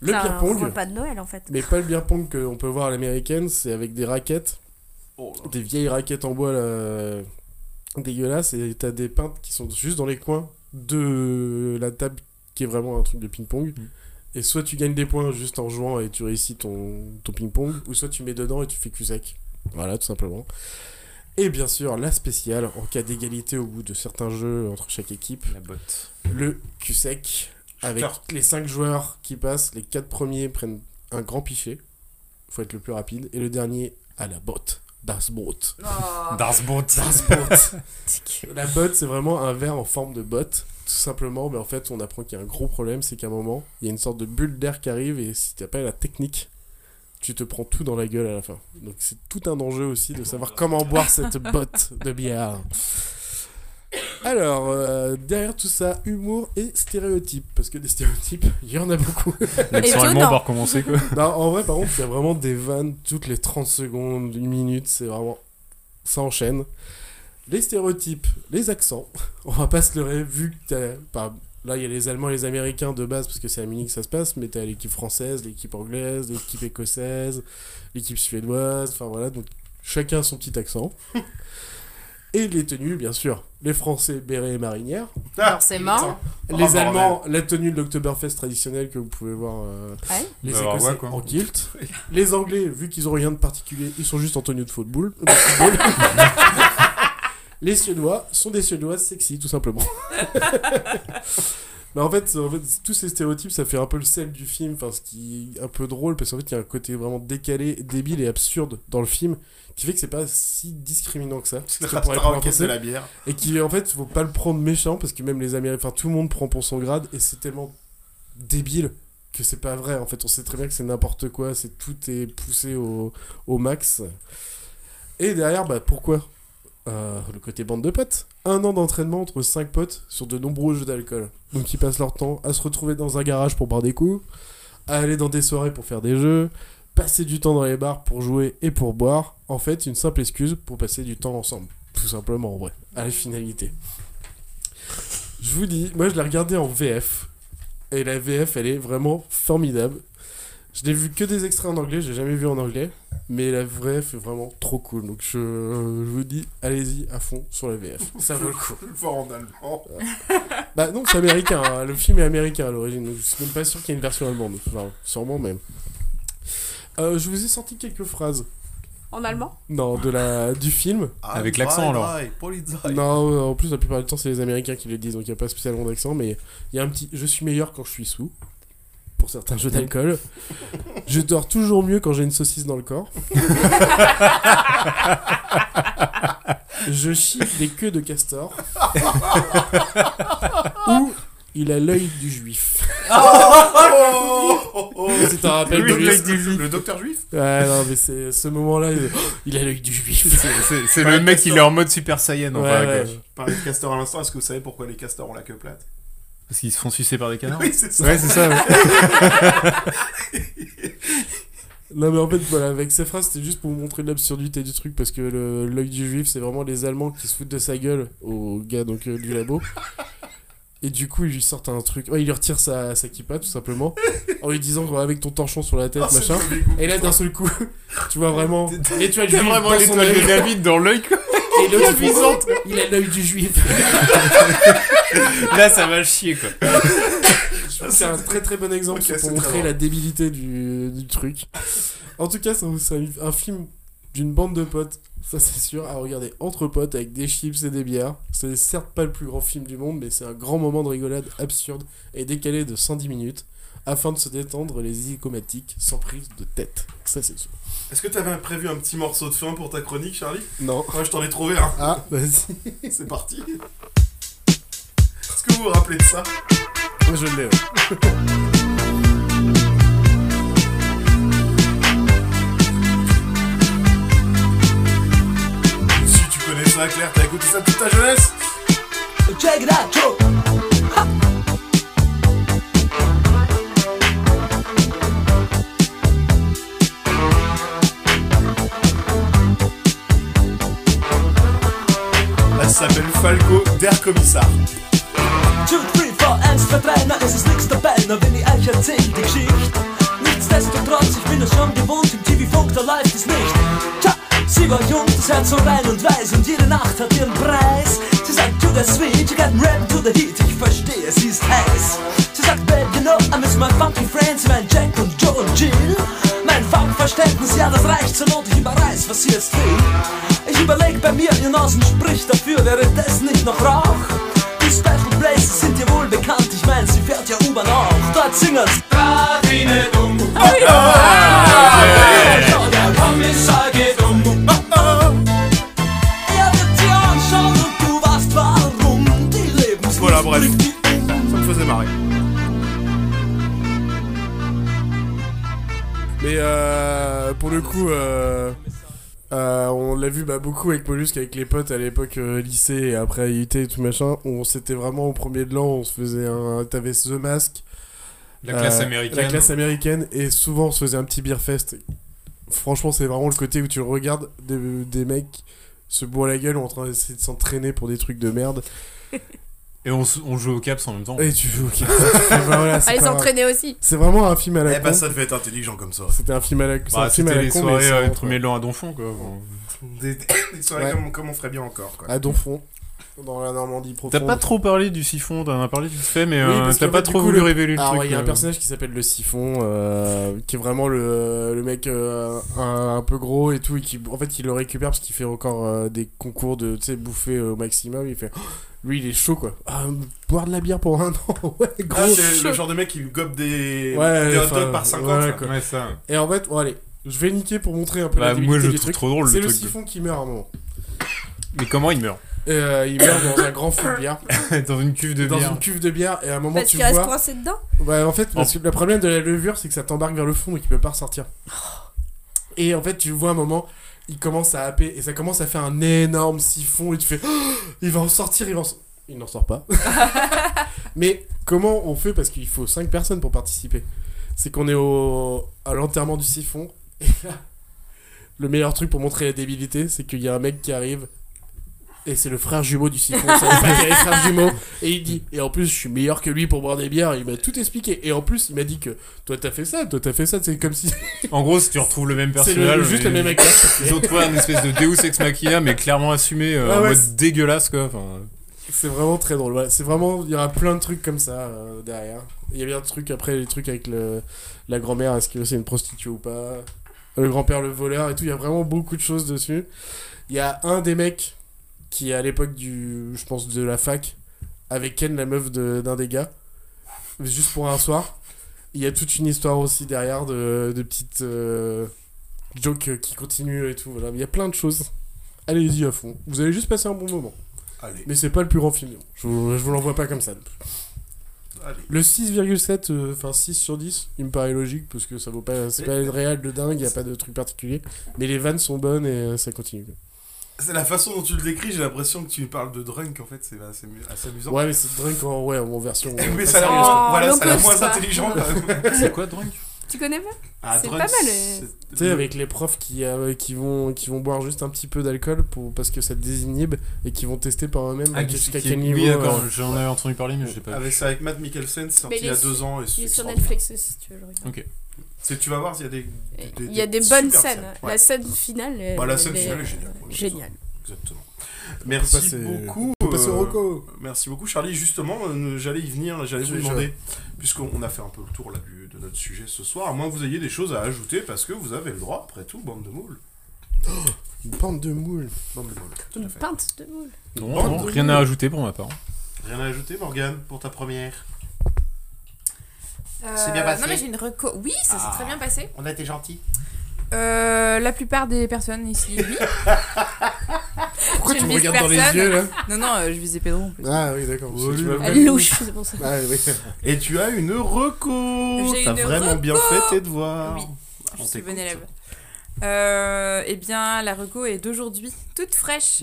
[SPEAKER 4] Le
[SPEAKER 17] C'est
[SPEAKER 4] beer
[SPEAKER 17] un
[SPEAKER 4] pong.
[SPEAKER 17] repas de Noël en fait.
[SPEAKER 4] Mais pas le beer pong qu'on peut voir à l'américaine, c'est avec des raquettes des vieilles raquettes en bois là, dégueulasses et t'as des peintres qui sont juste dans les coins de la table qui est vraiment un truc de ping-pong. Et soit tu gagnes des points juste en jouant et tu réussis ton, ton ping-pong, ou soit tu mets dedans et tu fais cul sec. Voilà, tout simplement. Et bien sûr, la spéciale, en cas d'égalité au bout de certains jeux entre chaque équipe.
[SPEAKER 11] La botte.
[SPEAKER 4] Le cul sec, avec les 5 joueurs qui passent, les 4 premiers prennent un grand pichet. faut être le plus rapide. Et le dernier à la botte. Das Boot.
[SPEAKER 12] Oh.
[SPEAKER 11] Das Boot.
[SPEAKER 4] Das Boot. la botte, c'est vraiment un verre en forme de botte, tout simplement. Mais en fait, on apprend qu'il y a un gros problème, c'est qu'à un moment, il y a une sorte de bulle d'air qui arrive et si t'as pas la technique, tu te prends tout dans la gueule à la fin. Donc c'est tout un enjeu aussi de savoir comment boire cette botte de bière. Alors, euh, derrière tout ça, humour et stéréotypes. Parce que des stéréotypes, il y en a beaucoup.
[SPEAKER 11] L'accent allemand, on va recommencer, quoi.
[SPEAKER 4] Non, en vrai, par contre, il y a vraiment des vannes toutes les 30 secondes, une minute, c'est vraiment. Ça enchaîne. Les stéréotypes, les accents. On va pas se leurrer, vu que t'as. bah, là, il y a les Allemands et les Américains de base, parce que c'est à Munich que ça se passe, mais t'as l'équipe française, l'équipe anglaise, l'équipe écossaise, l'équipe suédoise, enfin voilà, donc chacun son petit accent. Et les tenues, bien sûr. Les Français, béret et marinière.
[SPEAKER 9] Forcément.
[SPEAKER 4] Les
[SPEAKER 9] Oh,
[SPEAKER 4] Allemands, la tenue de l'Oktoberfest traditionnelle que vous pouvez voir. euh,
[SPEAKER 9] Ouais.
[SPEAKER 4] Les
[SPEAKER 11] Bah,
[SPEAKER 4] Écossais
[SPEAKER 11] ouais,
[SPEAKER 4] en kilt. Les Anglais, vu qu'ils ont rien de particulier, ils sont juste en tenue de football. de football. les Suédois sont des Suédois sexy, tout simplement. Mais en fait, en fait, tous ces stéréotypes, ça fait un peu le sel du film, enfin, ce qui est un peu drôle, parce qu'en fait, il y a un côté vraiment décalé, débile et absurde dans le film, qui fait que c'est pas si discriminant que ça.
[SPEAKER 7] C'est essaie
[SPEAKER 4] penser.
[SPEAKER 7] la bière.
[SPEAKER 4] Et qui, en fait, faut pas le prendre méchant, parce que même les Américains, enfin, tout le monde prend pour son grade, et c'est tellement débile que c'est pas vrai. En fait, on sait très bien que c'est n'importe quoi, c'est tout est poussé au, au max. Et derrière, bah pourquoi? Euh, Le côté bande de potes. Un an d'entraînement entre 5 potes sur de nombreux jeux d'alcool. Donc ils passent leur temps à se retrouver dans un garage pour boire des coups, à aller dans des soirées pour faire des jeux, passer du temps dans les bars pour jouer et pour boire. En fait, une simple excuse pour passer du temps ensemble. Tout simplement, en vrai. À la finalité. Je vous dis, moi je l'ai regardé en VF. Et la VF, elle est vraiment formidable. Je n'ai vu que des extraits en anglais, j'ai jamais vu en anglais. Mais la VF est vraiment trop cool. Donc je, je vous dis, allez-y à fond sur la VF. Ça vaut le coup.
[SPEAKER 7] le voir en allemand.
[SPEAKER 4] Bah non, c'est américain. hein. Le film est américain à l'origine. donc Je suis même pas sûr qu'il y ait une version allemande. Enfin, sûrement même. Euh, je vous ai sorti quelques phrases.
[SPEAKER 9] En allemand?
[SPEAKER 4] Non, de la, du film.
[SPEAKER 11] Avec l'accent, alors.
[SPEAKER 4] Non, en plus, la plupart du temps, c'est les Américains qui le disent, donc il n'y a pas spécialement d'accent, mais il y a un petit Je suis meilleur quand je suis sous, pour certains jeux d'alcool. je dors toujours mieux quand j'ai une saucisse dans le corps. je chie des queues de castor. Ou il a l'œil du juif. C'est un rappel
[SPEAKER 7] Oui,
[SPEAKER 4] de
[SPEAKER 7] l'œil
[SPEAKER 4] lui.
[SPEAKER 7] du juif. Le docteur juif?
[SPEAKER 4] Ouais, non, mais c'est ce moment-là, il, il a l'œil du juif.
[SPEAKER 11] C'est- le mec, il est en mode Super Saiyan.
[SPEAKER 4] Ouais,
[SPEAKER 11] enfin,
[SPEAKER 4] ouais.
[SPEAKER 7] Parlais de castor à l'instant, est-ce que vous savez pourquoi les castors ont la queue plate?
[SPEAKER 11] Parce qu'ils se font sucer par des canards.
[SPEAKER 7] Oui, c'est ça.
[SPEAKER 11] Ouais, c'est ça. ouais.
[SPEAKER 4] Non mais en fait voilà avec ces phrases c'était juste pour vous montrer l'absurdité du truc parce que l'œil du juif c'est vraiment les Allemands qui se foutent de sa gueule au gars donc euh, du labo et du coup ils lui sortent un truc ouais il lui retire sa, sa kippa tout simplement en lui disant avec ton torchon sur la tête
[SPEAKER 11] Oh,
[SPEAKER 4] machin et là d'un seul coup tu vois vraiment l'étoile
[SPEAKER 11] T'as
[SPEAKER 4] juive
[SPEAKER 11] vraiment l'étoile de. David dans l'œil, quoi.
[SPEAKER 4] et l'autre oh, il a l'œil du juif
[SPEAKER 11] Là, ça va chier, quoi.
[SPEAKER 4] C'est un très très bon exemple pour montrer la débilité du, du truc. En tout cas, c'est un, c'est un- un film d'une bande de potes, ça c'est sûr, à regarder entre potes avec des chips et des bières. C'est certes pas le plus grand film du monde, mais c'est un grand moment de rigolade absurde et décalé de 110 minutes afin de se détendre les zygomatiques sans prise de tête. Ça c'est sûr.
[SPEAKER 7] Est-ce que t'avais prévu un petit morceau de fin pour ta chronique, Charlie?
[SPEAKER 4] Non.
[SPEAKER 7] Moi, je t'en ai trouvé un.
[SPEAKER 4] Ah, vas-y.
[SPEAKER 7] C'est parti. Est-ce que vous vous rappelez de ça?
[SPEAKER 4] Je l'ai. ouais.
[SPEAKER 7] ça, Claire, t'as écouté ça toute ta jeunesse
[SPEAKER 13] Check it out, Joe.
[SPEAKER 7] Elle s'appelle Falco, der Kommissar.
[SPEAKER 13] 2, 3, 4, 1, 2, 3, na es ist nix dabei, na wenn ich euch erzähl die Geschichte. Nichtsdestotrotz, ich bin es schon gewohnt, im TV-Funk, da läuft es nicht. Sie war jung, das Herz so rein und weiß und jede Nacht hat ihren Preis. Sie sagt, to the sweet, you got rap to the heat, ich verstehe, sie ist heiß. Sie sagt, babe, you know, I miss my funky friends, mein Jack und Joe und Jill. Mein Funkverständnis, ja, das reicht zur Not, ich überreiß, was sie jetzt will. Ich überleg bei mir, ihr Nasen spricht dafür, wäre das nicht noch Rauch? Die Special Places sind dir wohl bekannt, ich mein, sie fährt ja U-Bahn auch. Dort singen's. Radine dumm. Oh ja, der Kommissar
[SPEAKER 7] bref. Ça me faisait marrer.
[SPEAKER 4] Mais euh, pour le coup, euh, euh, on l'a vu bah, beaucoup avec Mollusque, avec les potes à l'époque euh, lycée et après à IUT et tout machin. On s'était vraiment au premier de l'an, on se faisait un. T'avais The Mask.
[SPEAKER 11] La classe américaine.
[SPEAKER 4] La classe américaine et souvent on se faisait un petit beer fest. Franchement, c'est vraiment le côté où tu regardes des, des mecs se boire la gueule en train d'essayer de s'entraîner pour des trucs de merde.
[SPEAKER 11] Et on, on joue au caps en même temps.
[SPEAKER 4] Et tu joues au caps. Voilà,
[SPEAKER 9] Allez s'entraîner aussi.
[SPEAKER 4] C'est vraiment un film à la
[SPEAKER 7] Eh
[SPEAKER 4] con.
[SPEAKER 7] bah, ça devait être intelligent comme ça.
[SPEAKER 4] C'était un film à la, c'est un
[SPEAKER 11] Bah,
[SPEAKER 4] film à
[SPEAKER 11] c'était
[SPEAKER 4] la
[SPEAKER 11] les
[SPEAKER 4] con, mais
[SPEAKER 11] soirées
[SPEAKER 4] c'est
[SPEAKER 11] euh,
[SPEAKER 4] vraiment
[SPEAKER 11] premier l'an à Donfond, quoi. Bon.
[SPEAKER 7] Des, des soirées
[SPEAKER 4] Ouais.
[SPEAKER 7] comme, comme on ferait bien encore. Quoi.
[SPEAKER 4] à Donfond, dans la Normandie profonde.
[SPEAKER 11] T'as pas trop parlé du siphon, t'en as parlé vite fait, mais
[SPEAKER 4] Oui,
[SPEAKER 11] euh, t'as pas
[SPEAKER 4] fait, du
[SPEAKER 11] trop
[SPEAKER 4] coup,
[SPEAKER 11] voulu
[SPEAKER 4] le-
[SPEAKER 11] révéler le
[SPEAKER 4] Alors,
[SPEAKER 11] truc.
[SPEAKER 4] il y a un
[SPEAKER 11] euh.
[SPEAKER 4] personnage qui s'appelle le Siphon, euh, qui est vraiment le, le mec euh, un, un peu gros et tout, et qui, en fait, il le récupère parce qu'il fait encore euh, des concours de, tu sais, bouffer au maximum. Il fait, Oh, lui, il est chaud, quoi. Ah, boire de la bière pour un an, ouais, gros.
[SPEAKER 7] Ah, c'est
[SPEAKER 4] chaud.
[SPEAKER 7] le genre de mec qui gobe des,
[SPEAKER 4] Ouais,
[SPEAKER 7] des hot dogs par 50.
[SPEAKER 4] ouais, quoi.
[SPEAKER 11] Ouais, ça.
[SPEAKER 4] Et en fait, bon, allez, je vais niquer pour montrer un peu
[SPEAKER 11] Bah,
[SPEAKER 4] la
[SPEAKER 11] moi, je
[SPEAKER 4] du
[SPEAKER 11] trouve
[SPEAKER 4] truc.
[SPEAKER 11] trop drôle, le
[SPEAKER 4] C'est le
[SPEAKER 11] de-
[SPEAKER 4] Siphon qui meurt à un moment.
[SPEAKER 11] Mais comment il meurt?
[SPEAKER 4] Euh, il meurt dans un grand feu de bière.
[SPEAKER 11] Dans une cuve de
[SPEAKER 4] Dans
[SPEAKER 11] bière.
[SPEAKER 4] une cuve de bière, et à un moment,
[SPEAKER 9] Parce
[SPEAKER 4] tu
[SPEAKER 9] qu'il reste
[SPEAKER 4] vois.
[SPEAKER 9] coincé dedans.
[SPEAKER 4] Ouais, en fait, parce que le problème de la levure, c'est que ça t'embarque vers le fond, donc il peut pas ressortir. Et en fait, tu vois un moment, il commence à happer, et ça commence à faire un énorme siphon, et tu fais, Oh, il va en sortir, il va en sortir. Il n'en sort pas. Mais comment on fait Parce qu'il faut 5 personnes pour participer? C'est qu'on est au... à l'enterrement du siphon, et là, le meilleur truc pour montrer la débilité, c'est qu'il y a un mec qui arrive, et c'est le frère jumeau du siphon. C'est un mec qui a les frères jumeaux. Et il dit, et en plus, je suis meilleur que lui pour boire des bières. Il m'a tout expliqué. Et en plus, il m'a dit que toi, t'as fait ça, toi, t'as fait ça. C'est comme si.
[SPEAKER 11] En gros, si tu retrouves le même personnage.
[SPEAKER 4] juste le même acteur.
[SPEAKER 11] Ils ont trouvé un espèce de Deus Ex Machina, mais clairement assumé euh,
[SPEAKER 4] Ah
[SPEAKER 11] en mode dégueulasse, quoi. Enfin,
[SPEAKER 4] C'est vraiment très drôle. Voilà. C'est vraiment. Il y aura plein de trucs comme ça euh, derrière. Il y a bien des trucs après, les trucs avec le, la grand-mère, est-ce que c'est une prostituée ou pas? Le grand-père, le voleur et tout. Il y a vraiment beaucoup de choses dessus. Il y a un des mecs qui, à l'époque du. Je pense de la fac, avec Ken, la meuf de- d'un des gars. Juste pour un soir. Il y a toute une histoire aussi derrière de, de petites euh, jokes qui continuent et tout. Voilà. Il y a plein de choses. Allez-y à fond. Vous allez juste passer un bon moment.
[SPEAKER 7] Allez.
[SPEAKER 4] Mais c'est pas le plus grand film. Je vous, je vous l'envoie pas comme ça.
[SPEAKER 7] Allez.
[SPEAKER 4] Le 6,7, euh, enfin 6 sur 10, il me paraît logique parce que ça vaut pas. C'est pas une réal de dingue, y a pas de truc particulier. Mais les vannes sont bonnes et euh, ça continue.
[SPEAKER 7] C'est la façon dont tu le décris, j'ai l'impression que tu parles de drunk en fait, c'est assez, assez amusant.
[SPEAKER 4] Ouais, mais c'est drunk en, ouais, en version. euh,
[SPEAKER 7] Mais
[SPEAKER 4] pas
[SPEAKER 7] ça a l'air
[SPEAKER 4] quoi.
[SPEAKER 7] voilà, ça a moins intelligent quand même.
[SPEAKER 11] c'est quoi, Drunk?
[SPEAKER 9] Tu connais pas?
[SPEAKER 7] Ah,
[SPEAKER 9] C'est pas mal. euh.
[SPEAKER 4] Tu sais, avec les profs qui, euh, qui, vont, qui vont boire juste un petit peu d'alcool pour, parce que ça te désinhibe et qui vont tester par eux-mêmes
[SPEAKER 11] Ah,
[SPEAKER 4] jusqu'à quel niveau.
[SPEAKER 11] Oui, d'accord,
[SPEAKER 4] euh,
[SPEAKER 11] j'en avais entendu parler, mais je sais pas.
[SPEAKER 7] Avec, c'est avec Matt Mikkelsen, c'est sorti il y a deux ans. Et
[SPEAKER 9] Il
[SPEAKER 7] c'est
[SPEAKER 9] est sur. Netflix aussi, si tu veux le regarder.
[SPEAKER 11] Ok.
[SPEAKER 7] C'est- Tu vas voir, il y a des.
[SPEAKER 9] Il y a des bonnes scènes.
[SPEAKER 7] Ouais.
[SPEAKER 9] La scène finale.
[SPEAKER 7] Bah, la scène finale
[SPEAKER 9] est
[SPEAKER 7] géniale.
[SPEAKER 9] Géniale.
[SPEAKER 7] Exactement. Merci
[SPEAKER 4] passer-
[SPEAKER 7] beaucoup. euh. Merci beaucoup, Charlie. Justement, euh, j'allais y venir, j'allais vous demander, puisqu'on a fait un peu le tour là, du- de notre sujet ce soir, à moins que vous ayez des choses à ajouter, parce que vous avez le droit, après tout, bande de moules.
[SPEAKER 4] Une pente de moule.
[SPEAKER 7] Bande de moules, tout
[SPEAKER 9] Une pinte de moule.
[SPEAKER 11] Non,
[SPEAKER 7] Bande
[SPEAKER 11] non,
[SPEAKER 7] de
[SPEAKER 11] rien
[SPEAKER 7] moules.
[SPEAKER 11] à ajouter pour ma part.
[SPEAKER 7] Rien à ajouter, Morgane, pour ta première C'est bien passé
[SPEAKER 12] Non, mais j'ai une reco. Oui, ça s'est
[SPEAKER 7] Ah.
[SPEAKER 12] très bien passé.
[SPEAKER 7] On a été gentils.
[SPEAKER 12] Euh, la plupart des personnes ici, oui.
[SPEAKER 4] Pourquoi
[SPEAKER 12] Je
[SPEAKER 4] tu me regardes dans les yeux là
[SPEAKER 12] Non, non, euh, je visais Pedro en plus.
[SPEAKER 4] Ah oui, d'accord. parce que tu m'as-
[SPEAKER 9] Elle est louche, c'est pour ça.
[SPEAKER 4] Ah oui.
[SPEAKER 7] Et tu as une reco
[SPEAKER 12] J'ai
[SPEAKER 7] T'as
[SPEAKER 12] une
[SPEAKER 7] vraiment
[SPEAKER 12] reco.
[SPEAKER 7] bien fait tes devoirs.
[SPEAKER 12] Oui,
[SPEAKER 7] On
[SPEAKER 12] je suis
[SPEAKER 7] t'écoute.
[SPEAKER 12] bonne élève. Euh, eh bien, la reco est d'aujourd'hui, toute fraîche.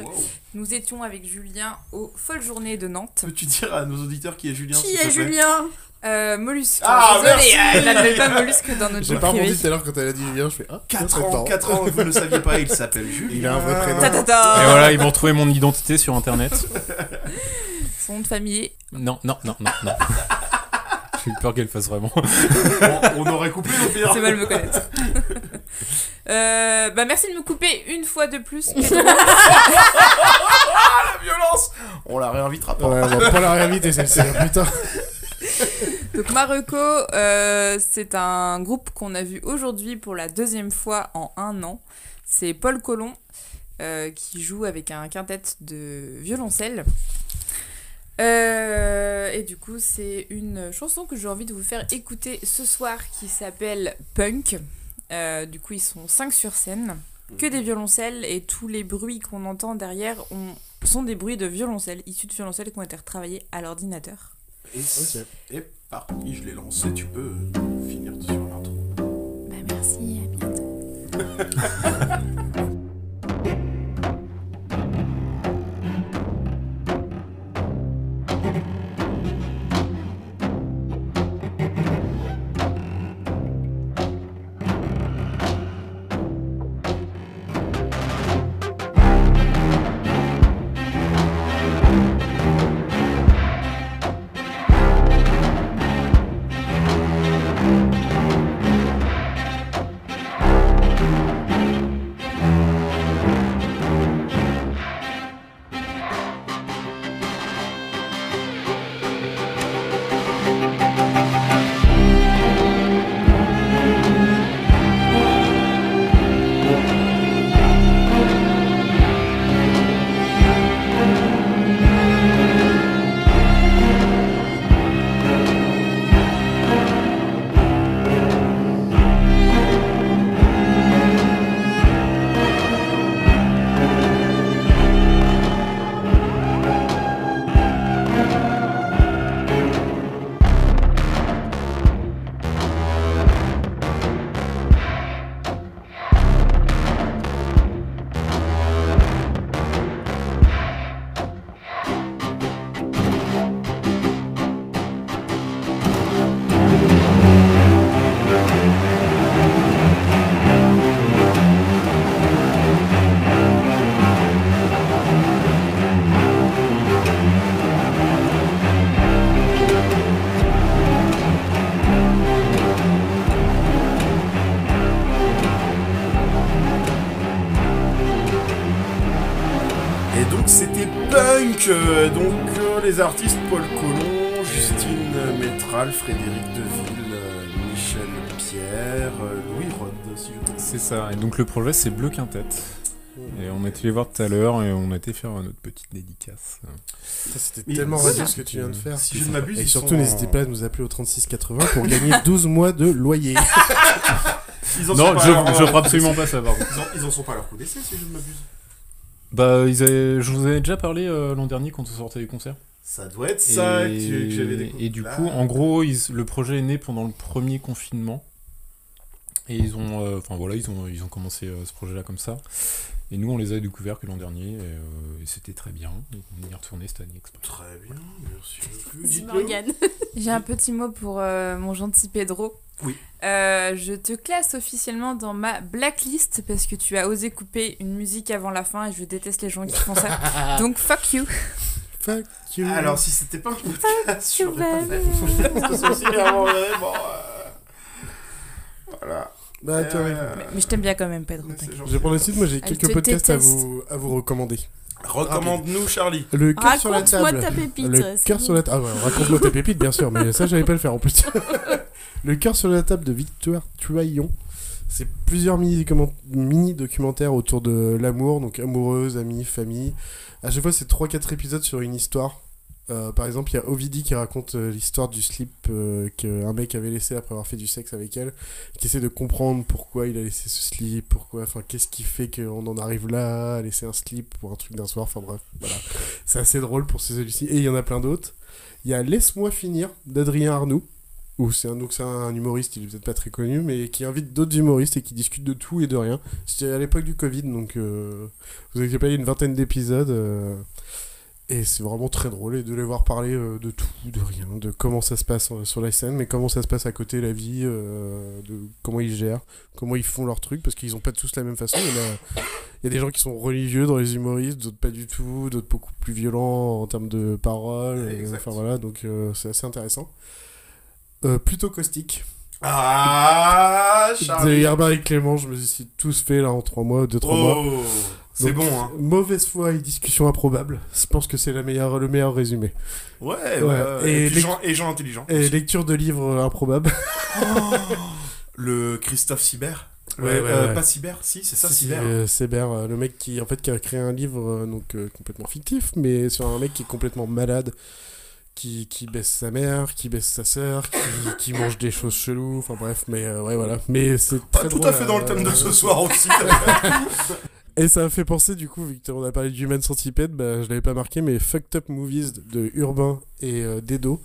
[SPEAKER 12] Nous étions avec Julien aux folles journées de Nantes.
[SPEAKER 7] Peux-tu dire à nos auditeurs qui est Julien
[SPEAKER 9] Qui
[SPEAKER 7] s'il te
[SPEAKER 9] est
[SPEAKER 7] plaît?
[SPEAKER 9] Julien?
[SPEAKER 12] Euh, Mollusque.
[SPEAKER 7] Ah,
[SPEAKER 12] Désolée,
[SPEAKER 7] merci
[SPEAKER 12] euh, elle n'appelle pas Mollusque dans notre
[SPEAKER 4] J'ai pas
[SPEAKER 12] privé.
[SPEAKER 4] rebondi tout à l'heure quand elle a dit Julien, je fais Ah,
[SPEAKER 7] 4
[SPEAKER 4] tiens,
[SPEAKER 7] ans,
[SPEAKER 4] attends.
[SPEAKER 7] 4 ans, vous ne le saviez pas, il s'appelle Julien.
[SPEAKER 4] Il a un vrai prénom.
[SPEAKER 12] Ta ta ta.
[SPEAKER 11] Et voilà, ils vont retrouver mon identité sur internet.
[SPEAKER 12] Son nom de famille.
[SPEAKER 11] Non, non, non, non, non. J'ai eu peur qu'elle fasse vraiment.
[SPEAKER 7] on, on aurait coupé au pire.
[SPEAKER 12] C'est mal me connaître. Euh, bah merci de me couper une fois de plus.
[SPEAKER 7] Ah, la violence On la réinvitera pas.
[SPEAKER 4] Ouais, on va pas la réinviter celle-ci, hein, putain.
[SPEAKER 12] Donc Marocco, euh, c'est un groupe qu'on a vu aujourd'hui pour la deuxième fois en un an. C'est Paul Colomb euh, qui joue avec un quintet de violoncelle. Euh, et du coup, c'est une chanson que j'ai envie de vous faire écouter ce soir qui s'appelle Punk. Du coup, ils sont 5 sur scène, que des violoncelles et tous les bruits qu'on entend derrière ont- sont des bruits de violoncelle, issus de violoncelles qui ont été retravaillés à l'ordinateur.
[SPEAKER 7] Et parti, je l'ai lancé, tu peux finir sur l'intro.
[SPEAKER 12] Bah merci, à bientôt.
[SPEAKER 7] les artistes Paul Colomb, Justine Métral, Frédéric Deville, euh, Michel Pierre, euh, Louis Rod, si ne
[SPEAKER 11] C'est ça. Et donc le projet c'est Bleu Quintet. Et on a été les voir tout à l'heure et on a été faire notre petite dédicace.
[SPEAKER 4] Ça, C'était tellement
[SPEAKER 7] ça.
[SPEAKER 4] ce que tu viens de faire.
[SPEAKER 7] Si je ne m'abuse,
[SPEAKER 4] Et surtout,
[SPEAKER 7] sont
[SPEAKER 4] n'hésitez pas à nous appeler au 3680 pour gagner 12 mois de loyer.
[SPEAKER 7] Ils en
[SPEAKER 11] Non,
[SPEAKER 7] sont pas
[SPEAKER 11] je-
[SPEAKER 7] à leur-
[SPEAKER 11] absolument pas ça.
[SPEAKER 7] Ils en, ils en sont pas à leur coup d'essai, si je ne m'abuse.
[SPEAKER 11] Bah, ils avaient- je vous avais déjà parlé euh, l'an dernier quand on sortait des concerts.
[SPEAKER 7] Ça doit être ça que tu- que j'avais découvert.
[SPEAKER 11] Et du
[SPEAKER 7] Là.
[SPEAKER 11] coup, en gros, ils- le projet est né pendant le premier confinement. Et ils ont, euh, enfin voilà, ils ont, ils ont commencé euh, ce projet-là comme ça. Et nous, on les a découverts que l'an dernier, et, euh, et c'était très bien. Et on y est retourné cette année exprès.
[SPEAKER 7] Très bien, merci beaucoup.
[SPEAKER 12] J'ai un petit mot pour euh, mon gentil Pedro.
[SPEAKER 7] Oui.
[SPEAKER 12] Euh, je te classe officiellement dans ma blacklist parce que tu as osé couper une musique avant la fin et je déteste les gens qui font ça. Donc fuck you.
[SPEAKER 4] Fuck you.
[SPEAKER 7] Alors, si c'était pas un podcast, l'aurais pas fait. Parce que aussi bon, euh, Voilà.
[SPEAKER 4] Bah,
[SPEAKER 7] Euh,
[SPEAKER 12] Mais, mais je t'aime bien quand même, Pedro.
[SPEAKER 4] Je vais prendre le site, moi j'ai quelques podcasts à vous, à vous recommander.
[SPEAKER 7] Recommande-nous, Charlie.
[SPEAKER 4] Le cœur sur la table.
[SPEAKER 9] ta pépite,
[SPEAKER 4] Le cœur sur la table. Ah ouais, raconte-moi ta pépite, bien sûr, mais ça j'allais pas le faire en plus. le cœur sur la table de Victoire Tuaillon. C'est plusieurs mini-documentaires mini documentaires autour de l'amour, donc amoureuse, amie, famille. À chaque fois, c'est 3-4 épisodes sur une histoire. Euh, par exemple, il y a Ovidie qui raconte euh, l'histoire du slip euh, qu'un mec avait laissé après avoir fait du sexe avec elle, qui essaie de comprendre pourquoi il a laissé ce slip, pourquoi, enfin, qu'est-ce qui fait qu'on en arrive là, à laisser un slip pour un truc d'un soir, enfin bref, voilà. C'est assez drôle pour ces celui-ci. Et il y en a plein d'autres. Il y a Laisse-moi finir d'Adrien Arnoux, où c'est un, donc c'est un humoriste, il est peut-être pas très connu, mais qui invite d'autres humoristes et qui discute de tout et de rien. C'était à l'époque du Covid, donc euh, vous inquiétez pas, une vingtaine d'épisodes. euh, et c'est vraiment très drôle et de les voir parler euh, de tout, de rien, de comment ça se passe sur la scène, mais comment ça se passe à côté, la vie, de comment ils gèrent, comment ils font leur truc, parce qu'ils ont pas tous la même façon. Il y, a, il y a des gens qui sont religieux dans les humoristes, d'autres pas du tout, d'autres beaucoup plus violents en termes de paroles. Enfin voilà, donc c'est assez intéressant. Euh, plutôt caustique.
[SPEAKER 7] Ah,
[SPEAKER 4] De
[SPEAKER 7] Charlie.
[SPEAKER 4] Herbert et Clément, je me suis tous fait là en 3 mois, 2-3 mois.
[SPEAKER 7] Oh, c'est bon, hein.
[SPEAKER 4] Mauvaise foi et discussion improbable. Je pense que c'est la meilleure, le meilleur résumé.
[SPEAKER 7] Ouais, ouais, ouais. Et puis gens- et gens intelligents
[SPEAKER 4] Et
[SPEAKER 7] aussi.
[SPEAKER 4] lecture de livres euh, improbables.
[SPEAKER 7] Le Christophe Sibert.
[SPEAKER 4] Ouais, ouais,
[SPEAKER 7] euh,
[SPEAKER 4] ouais.
[SPEAKER 7] Pas Sibert, si, c'est ça,
[SPEAKER 4] Si, euh, euh, le mec qui en fait qui a créé un livre donc complètement fictif, mais sur un mec qui est complètement malade, qui, qui baisse sa mère, qui baisse sa sœur, qui, qui mange des choses cheloues, enfin bref, mais euh, ouais voilà. Mais c'est très
[SPEAKER 7] Pas tout
[SPEAKER 4] drôle
[SPEAKER 7] à fait dans le thème de ce soir aussi.
[SPEAKER 4] Et ça m'a fait penser du coup, vu qu'on a parlé du Human Centipede, bah, je l'avais pas marqué, mais Fucked Up Movies de Urbain et euh, Dedo,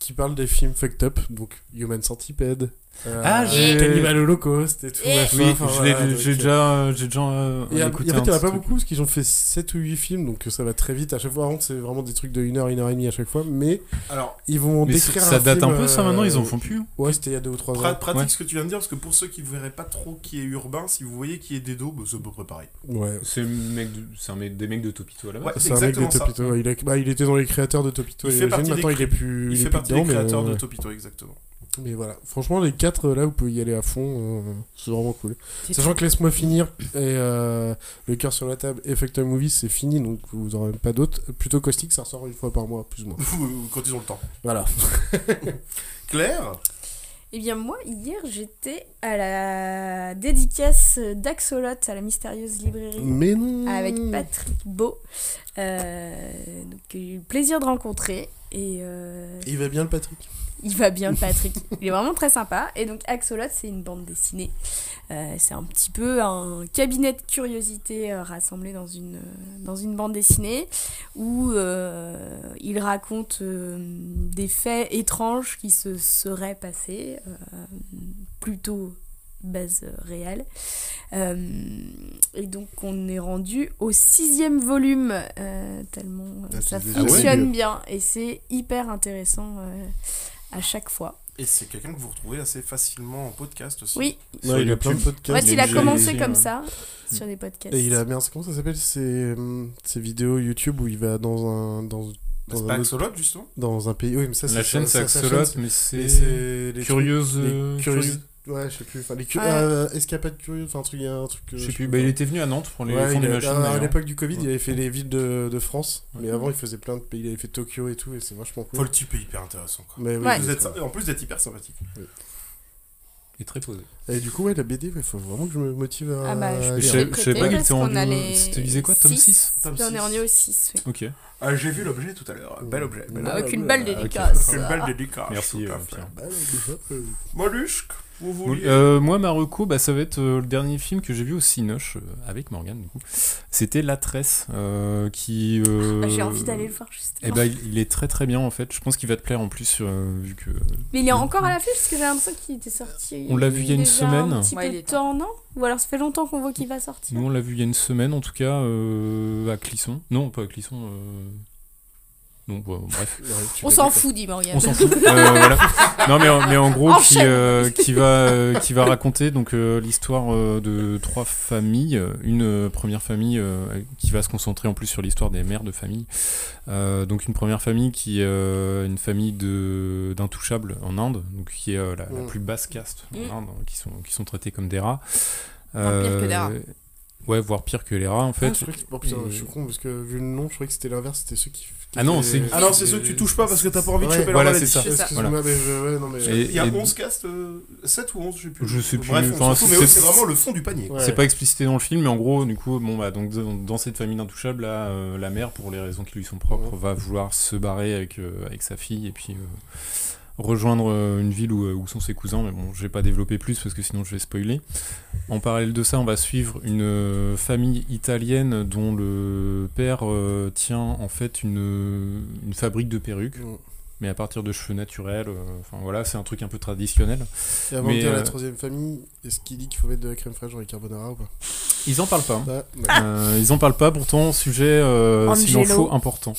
[SPEAKER 4] qui parlent des films Fucked Up, donc Human Centipede. Euh,
[SPEAKER 11] Ah, j'ai-
[SPEAKER 4] Cannibal Holocaust et tout.
[SPEAKER 11] Oui,
[SPEAKER 4] donc,
[SPEAKER 11] j'ai
[SPEAKER 4] euh,
[SPEAKER 11] déjà- j'ai déjà, euh,
[SPEAKER 4] Et, en- fait, il y en a pas beaucoup parce qu'ils ont fait 7 ou 8 films, donc ça va très vite. À chaque fois, c'est vraiment des trucs de 1 heure, 1 heure et demie à chaque fois. Mais
[SPEAKER 7] Alors,
[SPEAKER 4] ils vont
[SPEAKER 11] Mais
[SPEAKER 4] décrire
[SPEAKER 11] ça
[SPEAKER 4] un
[SPEAKER 11] date
[SPEAKER 4] film,
[SPEAKER 11] un peu, ça, maintenant,
[SPEAKER 4] euh,
[SPEAKER 11] ils en font plus
[SPEAKER 4] Ouais, c'était il y a 2 ou 3
[SPEAKER 7] Pra-
[SPEAKER 4] ans.
[SPEAKER 7] pratique
[SPEAKER 4] Ouais.
[SPEAKER 7] ce que tu viens de dire, parce que pour ceux qui ne verraient pas trop qui est urbain, si vous voyez qui est Dedo, bah, c'est à peu près pareil.
[SPEAKER 4] Ouais.
[SPEAKER 11] C'est un mec de- c'est un mec- des mecs de Topito à la base.
[SPEAKER 7] Ouais,
[SPEAKER 4] C'est un mec de. Topito. Il, a- bah, il était dans les créateurs de Topito.
[SPEAKER 7] Il
[SPEAKER 4] et
[SPEAKER 7] fait partie des
[SPEAKER 4] Maintenant, il est
[SPEAKER 7] cré-
[SPEAKER 4] plus.
[SPEAKER 7] il
[SPEAKER 4] est
[SPEAKER 7] fait
[SPEAKER 4] plus
[SPEAKER 7] partie
[SPEAKER 4] dedans,
[SPEAKER 7] des
[SPEAKER 4] mais,
[SPEAKER 7] créateurs de. Topito, exactement.
[SPEAKER 4] Mais voilà, franchement, les 4 là, vous pouvez y aller à fond. euh, c'est vraiment cool.
[SPEAKER 12] C'est
[SPEAKER 4] Sachant que Laisse-moi finir et euh, Le cœur sur la table et Effect Movie, c'est fini, donc vous aurez même pas d'autres. Plutôt caustique, ça ressort une fois par mois, plus ou moins.
[SPEAKER 7] Quand ils ont le temps.
[SPEAKER 4] Voilà.
[SPEAKER 7] Claire?
[SPEAKER 9] Eh bien, moi, hier, j'étais à la dédicace d'Axolot à la mystérieuse librairie.
[SPEAKER 4] Mais non
[SPEAKER 9] Avec Patrick Beau. Euh, donc, j'ai eu le plaisir de rencontrer. Et, euh,
[SPEAKER 4] Il va bien, le Patrick?
[SPEAKER 9] Il va bien, le Patrick. Il est vraiment très sympa. Et donc, Axolot, c'est une bande dessinée. Euh, c'est un petit peu un cabinet de curiosité euh, rassemblé dans une, euh, dans une bande dessinée où euh, il raconte euh, des faits étranges qui se seraient passés, euh, plutôt base réelle. Euh, et donc, on est rendu au sixième volume, euh, tellement euh,
[SPEAKER 7] Ah,
[SPEAKER 9] ça fonctionne
[SPEAKER 7] Ah ouais.
[SPEAKER 9] bien. Et c'est hyper intéressant euh, à chaque fois.
[SPEAKER 7] Et c'est quelqu'un que vous retrouvez assez facilement en podcast aussi.
[SPEAKER 9] Oui.
[SPEAKER 4] Ouais, il a plein de podcasts.
[SPEAKER 9] En fait, il a commencé comme ça, sur des podcasts.
[SPEAKER 4] Et il a, merde, comment ça s'appelle ces, hum, ces vidéos YouTube où il va dans un. Dans,
[SPEAKER 7] Bah,
[SPEAKER 4] dans
[SPEAKER 7] pas Axolot, justement
[SPEAKER 4] Dans un pays. Oui, mais ça,
[SPEAKER 11] La chaîne, c'est Axolot, mais c'est
[SPEAKER 4] les
[SPEAKER 11] Curieuse, euh,
[SPEAKER 4] Ouais, je sais plus. Enfin, les cu-
[SPEAKER 9] Ouais.
[SPEAKER 4] euh, Escapades curieuses, enfin, un truc, il y a un truc.
[SPEAKER 11] Je sais
[SPEAKER 4] je
[SPEAKER 11] plus,
[SPEAKER 4] sais
[SPEAKER 11] bah, il était venu à Nantes pour les
[SPEAKER 4] Ouais,
[SPEAKER 11] fonds
[SPEAKER 4] il
[SPEAKER 11] des
[SPEAKER 4] a-
[SPEAKER 11] machines.
[SPEAKER 4] à- l'époque du Covid, il avait fait les villes de, de France. Mais avant, il faisait plein de pays. Il avait fait Tokyo et tout, et c'est vachement cool.
[SPEAKER 7] Faut le type est hyper intéressant. Quoi.
[SPEAKER 4] Mais oui,
[SPEAKER 7] Vous êtes, en plus d'être hyper sympathique.
[SPEAKER 11] Et très posé.
[SPEAKER 4] Et du coup, ouais, la BD, il faut vraiment que je me motive à.
[SPEAKER 9] Ah bah, je
[SPEAKER 4] lire.
[SPEAKER 11] sais- je savais pas qu'il était rendu
[SPEAKER 9] les
[SPEAKER 11] c'était visé quoi, tome six
[SPEAKER 7] Tome
[SPEAKER 9] on est
[SPEAKER 7] six.
[SPEAKER 9] rendu au 6, oui.
[SPEAKER 11] Ok.
[SPEAKER 7] Ah, j'ai vu l'objet tout à l'heure. Bel objet. bel
[SPEAKER 9] Avec
[SPEAKER 7] objet.
[SPEAKER 9] une belle dédicace.
[SPEAKER 7] Une belle dédicace.
[SPEAKER 11] Merci, euh. Pierre.
[SPEAKER 7] Mollusque, vous vouliez.
[SPEAKER 11] Euh, moi, Marocco, bah, ça va être euh, le dernier film que j'ai vu au Cinoche euh, avec Morgane. Du coup, c'était La Tresse, euh, qui. euh,
[SPEAKER 9] Ah, J'ai envie d'aller le voir, justement.
[SPEAKER 11] Eh ben, il, il est très très bien en fait. Je pense qu'il va te plaire en plus, euh, vu que.
[SPEAKER 9] Mais il est encore à l'affiche parce que j'ai l'impression qu'il était sorti.
[SPEAKER 11] On l'a vu il y a une semaine.
[SPEAKER 9] Un petit
[SPEAKER 12] Ouais,
[SPEAKER 9] peu
[SPEAKER 12] il est
[SPEAKER 9] de temps, non? Ou alors ça fait longtemps qu'on voit qu'il va sortir.
[SPEAKER 11] Nous, on l'a vu il y a une semaine en tout cas, euh, à Clisson. Non, pas à Clisson. Bref.
[SPEAKER 9] On s'en fout, dit Morgane.
[SPEAKER 11] On s'en fout. Euh, voilà. Non, mais, en- mais en gros, qui, euh, qui, va, euh, qui va raconter donc euh, l'histoire euh, de trois familles. Une euh, première famille euh, qui va se concentrer en plus sur l'histoire des mères de famille. Euh, donc une première famille qui est euh, une famille de d'intouchables en Inde, donc qui est euh, la, la
[SPEAKER 4] Mm.
[SPEAKER 11] plus basse caste
[SPEAKER 9] Mm.
[SPEAKER 11] en Inde, qui sont, qui sont traités comme des rats.
[SPEAKER 12] Pire que des rats.
[SPEAKER 11] Ouais, voire pire que les rats en fait.
[SPEAKER 4] Ah, je que- oh, putain, je suis con parce que vu le nom, je croyais que c'était l'inverse, c'était ceux qui. qui
[SPEAKER 11] Ah non, c'est-
[SPEAKER 7] Ah non, c'est ceux que tu touches pas parce que t'as pas envie de
[SPEAKER 4] Ouais,
[SPEAKER 7] choper leur
[SPEAKER 11] voilà,
[SPEAKER 7] maladie.
[SPEAKER 11] c'est ça.
[SPEAKER 12] C'est ça.
[SPEAKER 4] Excuse-moi,
[SPEAKER 11] Voilà.
[SPEAKER 4] mais je. Ouais, non, mais.
[SPEAKER 11] Et-
[SPEAKER 7] Il y a
[SPEAKER 11] et-
[SPEAKER 7] 11 castes, euh, 7 ou 11, je sais plus.
[SPEAKER 11] Je sais plus,
[SPEAKER 7] Bref,
[SPEAKER 11] enfin,
[SPEAKER 7] s'en fout, mais
[SPEAKER 11] c'est-
[SPEAKER 7] vraiment le fond du panier.
[SPEAKER 4] Ouais.
[SPEAKER 11] C'est pas explicité dans le film, mais en gros, du coup, bon, bah, donc, dans, dans cette famille d'intouchables, là, euh, la mère, pour les raisons qui lui sont propres, va vouloir se barrer avec, euh, avec sa fille et puis euh, rejoindre euh, une ville où, euh, où sont ses cousins. Mais bon, je vais pas développer plus parce que sinon je vais spoiler. En parallèle de ça, on va suivre une euh, famille italienne dont le père euh, tient en fait une, une fabrique de perruques.
[SPEAKER 4] Mm.
[SPEAKER 11] Mais à partir de cheveux naturels, euh, enfin voilà, c'est un truc un peu traditionnel.
[SPEAKER 4] Et avant
[SPEAKER 11] Mais,
[SPEAKER 4] de dire la
[SPEAKER 11] euh,
[SPEAKER 4] troisième famille, est-ce qu'il dit qu'il faut mettre de la crème fraîche dans les carbonara ou pas?
[SPEAKER 11] Ils en parlent pas.
[SPEAKER 4] Ouais.
[SPEAKER 11] Euh, ils en parlent pas, pourtant sujet euh, s'il en faut important.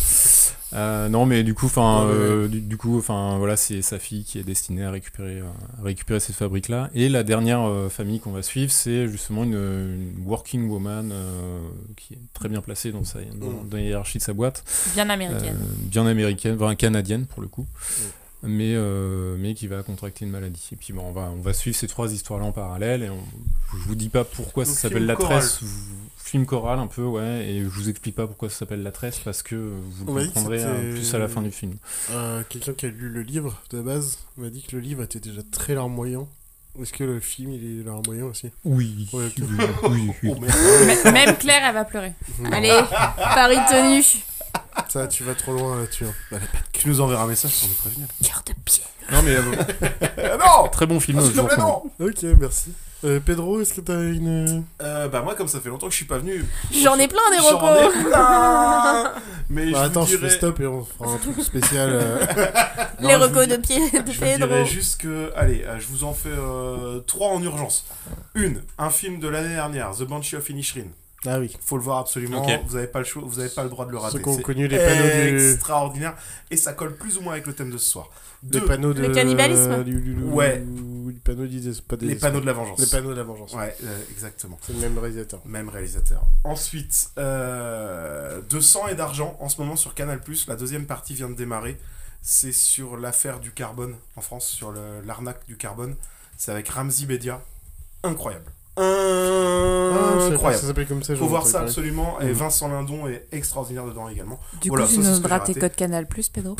[SPEAKER 11] Euh, non, mais du coup, enfin, euh, du, du coup, enfin, voilà, c'est sa fille qui est destinée à récupérer, euh, à récupérer cette fabrique-là. Et la dernière euh, famille qu'on va suivre, c'est justement une, une working woman euh, qui est très bien placée dans, sa, dans,
[SPEAKER 4] Mm.
[SPEAKER 11] dans la hiérarchie de sa boîte,
[SPEAKER 12] Bien américaine.
[SPEAKER 11] Euh, bien américaine, enfin canadienne pour le coup. Mais, euh, mais qui va contracter une maladie. Et puis bon, on va, on va suivre ces trois histoires-là en parallèle, et on, je vous dis pas pourquoi
[SPEAKER 7] Donc,
[SPEAKER 11] ça s'appelle La. Tresse, vous- film choral un peu, ouais, et je vous explique pas pourquoi ça s'appelle La Tresse, parce que vous le comprendrez
[SPEAKER 4] c'était-
[SPEAKER 11] plus à la fin du film.
[SPEAKER 4] Euh, Quelqu'un qui a lu le livre de base m'a dit que le livre était déjà très larmoyant. Est-ce que le film il est larmoyant aussi?
[SPEAKER 11] Oui.
[SPEAKER 4] Ouais,
[SPEAKER 11] oui, oui.
[SPEAKER 4] Oh,
[SPEAKER 12] Même Claire, elle va pleurer.
[SPEAKER 9] Allez, Paris tenu.
[SPEAKER 4] Ça, tu vas trop loin là-dessus. hein. Bah,
[SPEAKER 7] Tu nous enverras un message pour nous prévenir.
[SPEAKER 9] Cœur de pierre.
[SPEAKER 11] Non, mais. euh,
[SPEAKER 7] non
[SPEAKER 11] Très bon film,
[SPEAKER 7] Ah, s'il te plaît, non
[SPEAKER 4] Ok, merci. Euh, Pedro, est-ce que t'as une.
[SPEAKER 7] Euh, bah moi comme ça fait longtemps que je suis pas venu.
[SPEAKER 9] J'en ai plein des
[SPEAKER 7] J'en
[SPEAKER 9] repos.
[SPEAKER 7] ai plein. Mais
[SPEAKER 4] Bah,
[SPEAKER 7] je
[SPEAKER 4] attends,
[SPEAKER 7] vous
[SPEAKER 4] je
[SPEAKER 7] dirais...
[SPEAKER 4] fais stop et on fera un truc spécial. euh.
[SPEAKER 7] Non,
[SPEAKER 9] Les
[SPEAKER 7] je vous
[SPEAKER 9] recos
[SPEAKER 7] dis-
[SPEAKER 9] de pied de
[SPEAKER 7] Je vous
[SPEAKER 9] Pedro.
[SPEAKER 7] dirais juste que, allez, euh, je vous en fais euh, trois en urgence. Une, un film de l'année dernière, The Banshee of Inisherin.
[SPEAKER 4] Ah oui.
[SPEAKER 7] Faut le voir absolument. Vous avez pas le choix, vous avez pas le droit de le rater.
[SPEAKER 4] Ceux qui ont
[SPEAKER 7] C'est
[SPEAKER 4] connu les panneaux du-
[SPEAKER 7] extraordinaire et ça colle plus ou moins avec le thème de ce soir.
[SPEAKER 4] Les
[SPEAKER 7] Deux,
[SPEAKER 4] panneaux de.
[SPEAKER 9] Le cannibalisme
[SPEAKER 4] du- du- du-
[SPEAKER 7] Ouais.
[SPEAKER 4] Les panneaux d'idées, pas des
[SPEAKER 7] Les panneaux de la vengeance.
[SPEAKER 4] Les panneaux de la vengeance.
[SPEAKER 7] Ouais, euh, exactement.
[SPEAKER 4] C'est le même réalisateur.
[SPEAKER 7] Même réalisateur. Ensuite, euh, de sang et d'argent, en ce moment sur Canal+, la deuxième partie vient de démarrer. C'est sur l'affaire du carbone en France, sur l'arnaque du carbone. C'est avec Ramzi Bedia. Incroyable.
[SPEAKER 4] Ah,
[SPEAKER 7] Incroyable.
[SPEAKER 4] ça s'appelait comme ça,
[SPEAKER 7] Faut voir ça absolument. Et
[SPEAKER 4] Mhm.
[SPEAKER 7] Vincent Lindon est extraordinaire dedans également.
[SPEAKER 12] Du
[SPEAKER 7] Voilà,
[SPEAKER 12] coup, tu nous donneras tes codes Canal Plus, Pedro?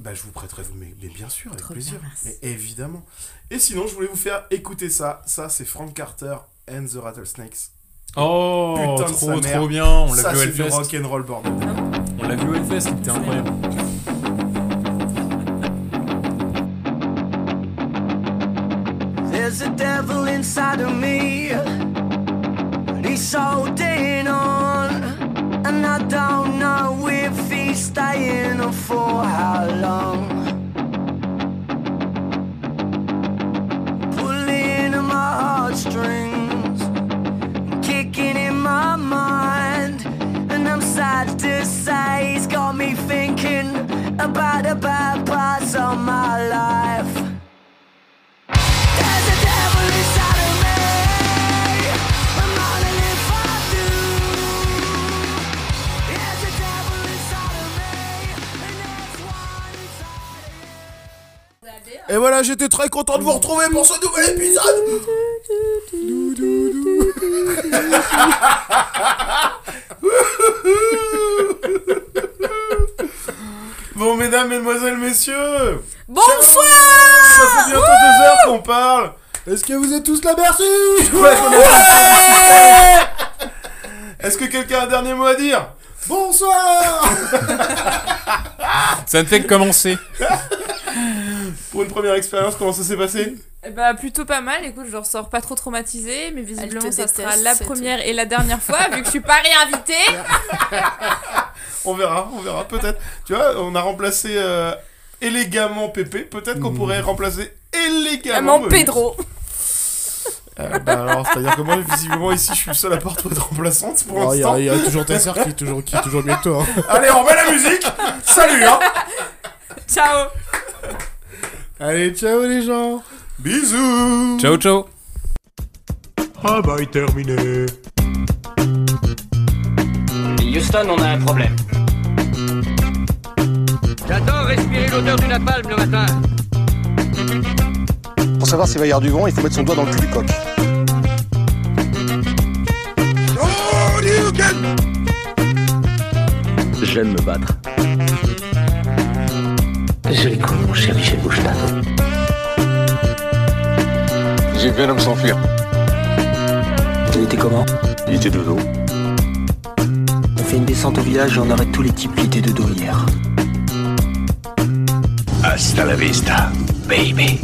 [SPEAKER 7] Bah, je vous prêterai, vous, mais, mais bien sûr, avec
[SPEAKER 12] Trop
[SPEAKER 7] plaisir.
[SPEAKER 12] bien.
[SPEAKER 7] Mais évidemment. Et sinon, je voulais vous faire écouter ça. Ça, c'est Frank Carter and the Rattlesnakes.
[SPEAKER 11] Oh,
[SPEAKER 7] Putain de
[SPEAKER 11] trop,
[SPEAKER 7] sa mère.
[SPEAKER 11] trop bien, on l'a vu au
[SPEAKER 7] c'est du
[SPEAKER 11] Hellfest.
[SPEAKER 7] rock'n'roll, bordel.
[SPEAKER 11] On l'a vu au Hellfest, c'était incroyable.
[SPEAKER 13] There's a devil inside of me. But he's holding on. And I don't know if he's staying or for how long. Pulling at my heartstrings. Kicking in my mind. And I'm sad to say he's got me thinking about the bad parts of my life.
[SPEAKER 7] Et voilà, j'étais très content de vous retrouver pour ce nouvel épisode. Bon, mesdames, mesdemoiselles, messieurs.
[SPEAKER 9] Bonsoir
[SPEAKER 7] Ça fait bientôt deux heures qu'on parle.
[SPEAKER 4] Est-ce que vous êtes tous là, merci
[SPEAKER 7] Ouais, Est-ce que quelqu'un a un dernier mot à dire?
[SPEAKER 4] Bonsoir
[SPEAKER 11] Ça ne fait que commencer.
[SPEAKER 7] Pour une première expérience, comment ça s'est passé?
[SPEAKER 12] Eh Bah plutôt pas mal, écoute, je ressors pas trop traumatisée, mais visiblement ça sera la première et la dernière fois, vu que je suis pas réinvitée.
[SPEAKER 7] On verra, on verra, peut-être. Tu vois, on a remplacé euh, élégamment Pépé. Peut-être qu'on pourrait remplacer élégamment
[SPEAKER 9] Maman Pedro.
[SPEAKER 7] Euh, bah alors, c'est-à-dire que moi, visiblement, ici, je suis le seul à pas retrouver de remplaçante pour
[SPEAKER 4] Oh, Il y,
[SPEAKER 7] l'instant.
[SPEAKER 4] a- il y a toujours ta sœur qui est toujours, qui est toujours mieux que toi. hein.
[SPEAKER 7] Allez, on remet la musique Salut, hein
[SPEAKER 12] Ciao
[SPEAKER 4] Allez, ciao les gens
[SPEAKER 7] Bisous
[SPEAKER 11] Ciao, ciao.
[SPEAKER 17] Travail terminé.
[SPEAKER 18] Houston, on a un problème. J'adore respirer l'odeur du napalm le matin.
[SPEAKER 6] Pour savoir s'il va y avoir du vent, il faut mettre son doigt dans le cul du coq.
[SPEAKER 5] J'aime me battre.
[SPEAKER 3] Joli coup, mon cher Michel Boucheta.
[SPEAKER 5] J'ai vu un homme s'enfuir.
[SPEAKER 3] Il était comment
[SPEAKER 5] Il était dodo.
[SPEAKER 3] On fait une descente au village et on arrête tous les types qui étaient de dos hier.
[SPEAKER 5] Hasta la vista, baby.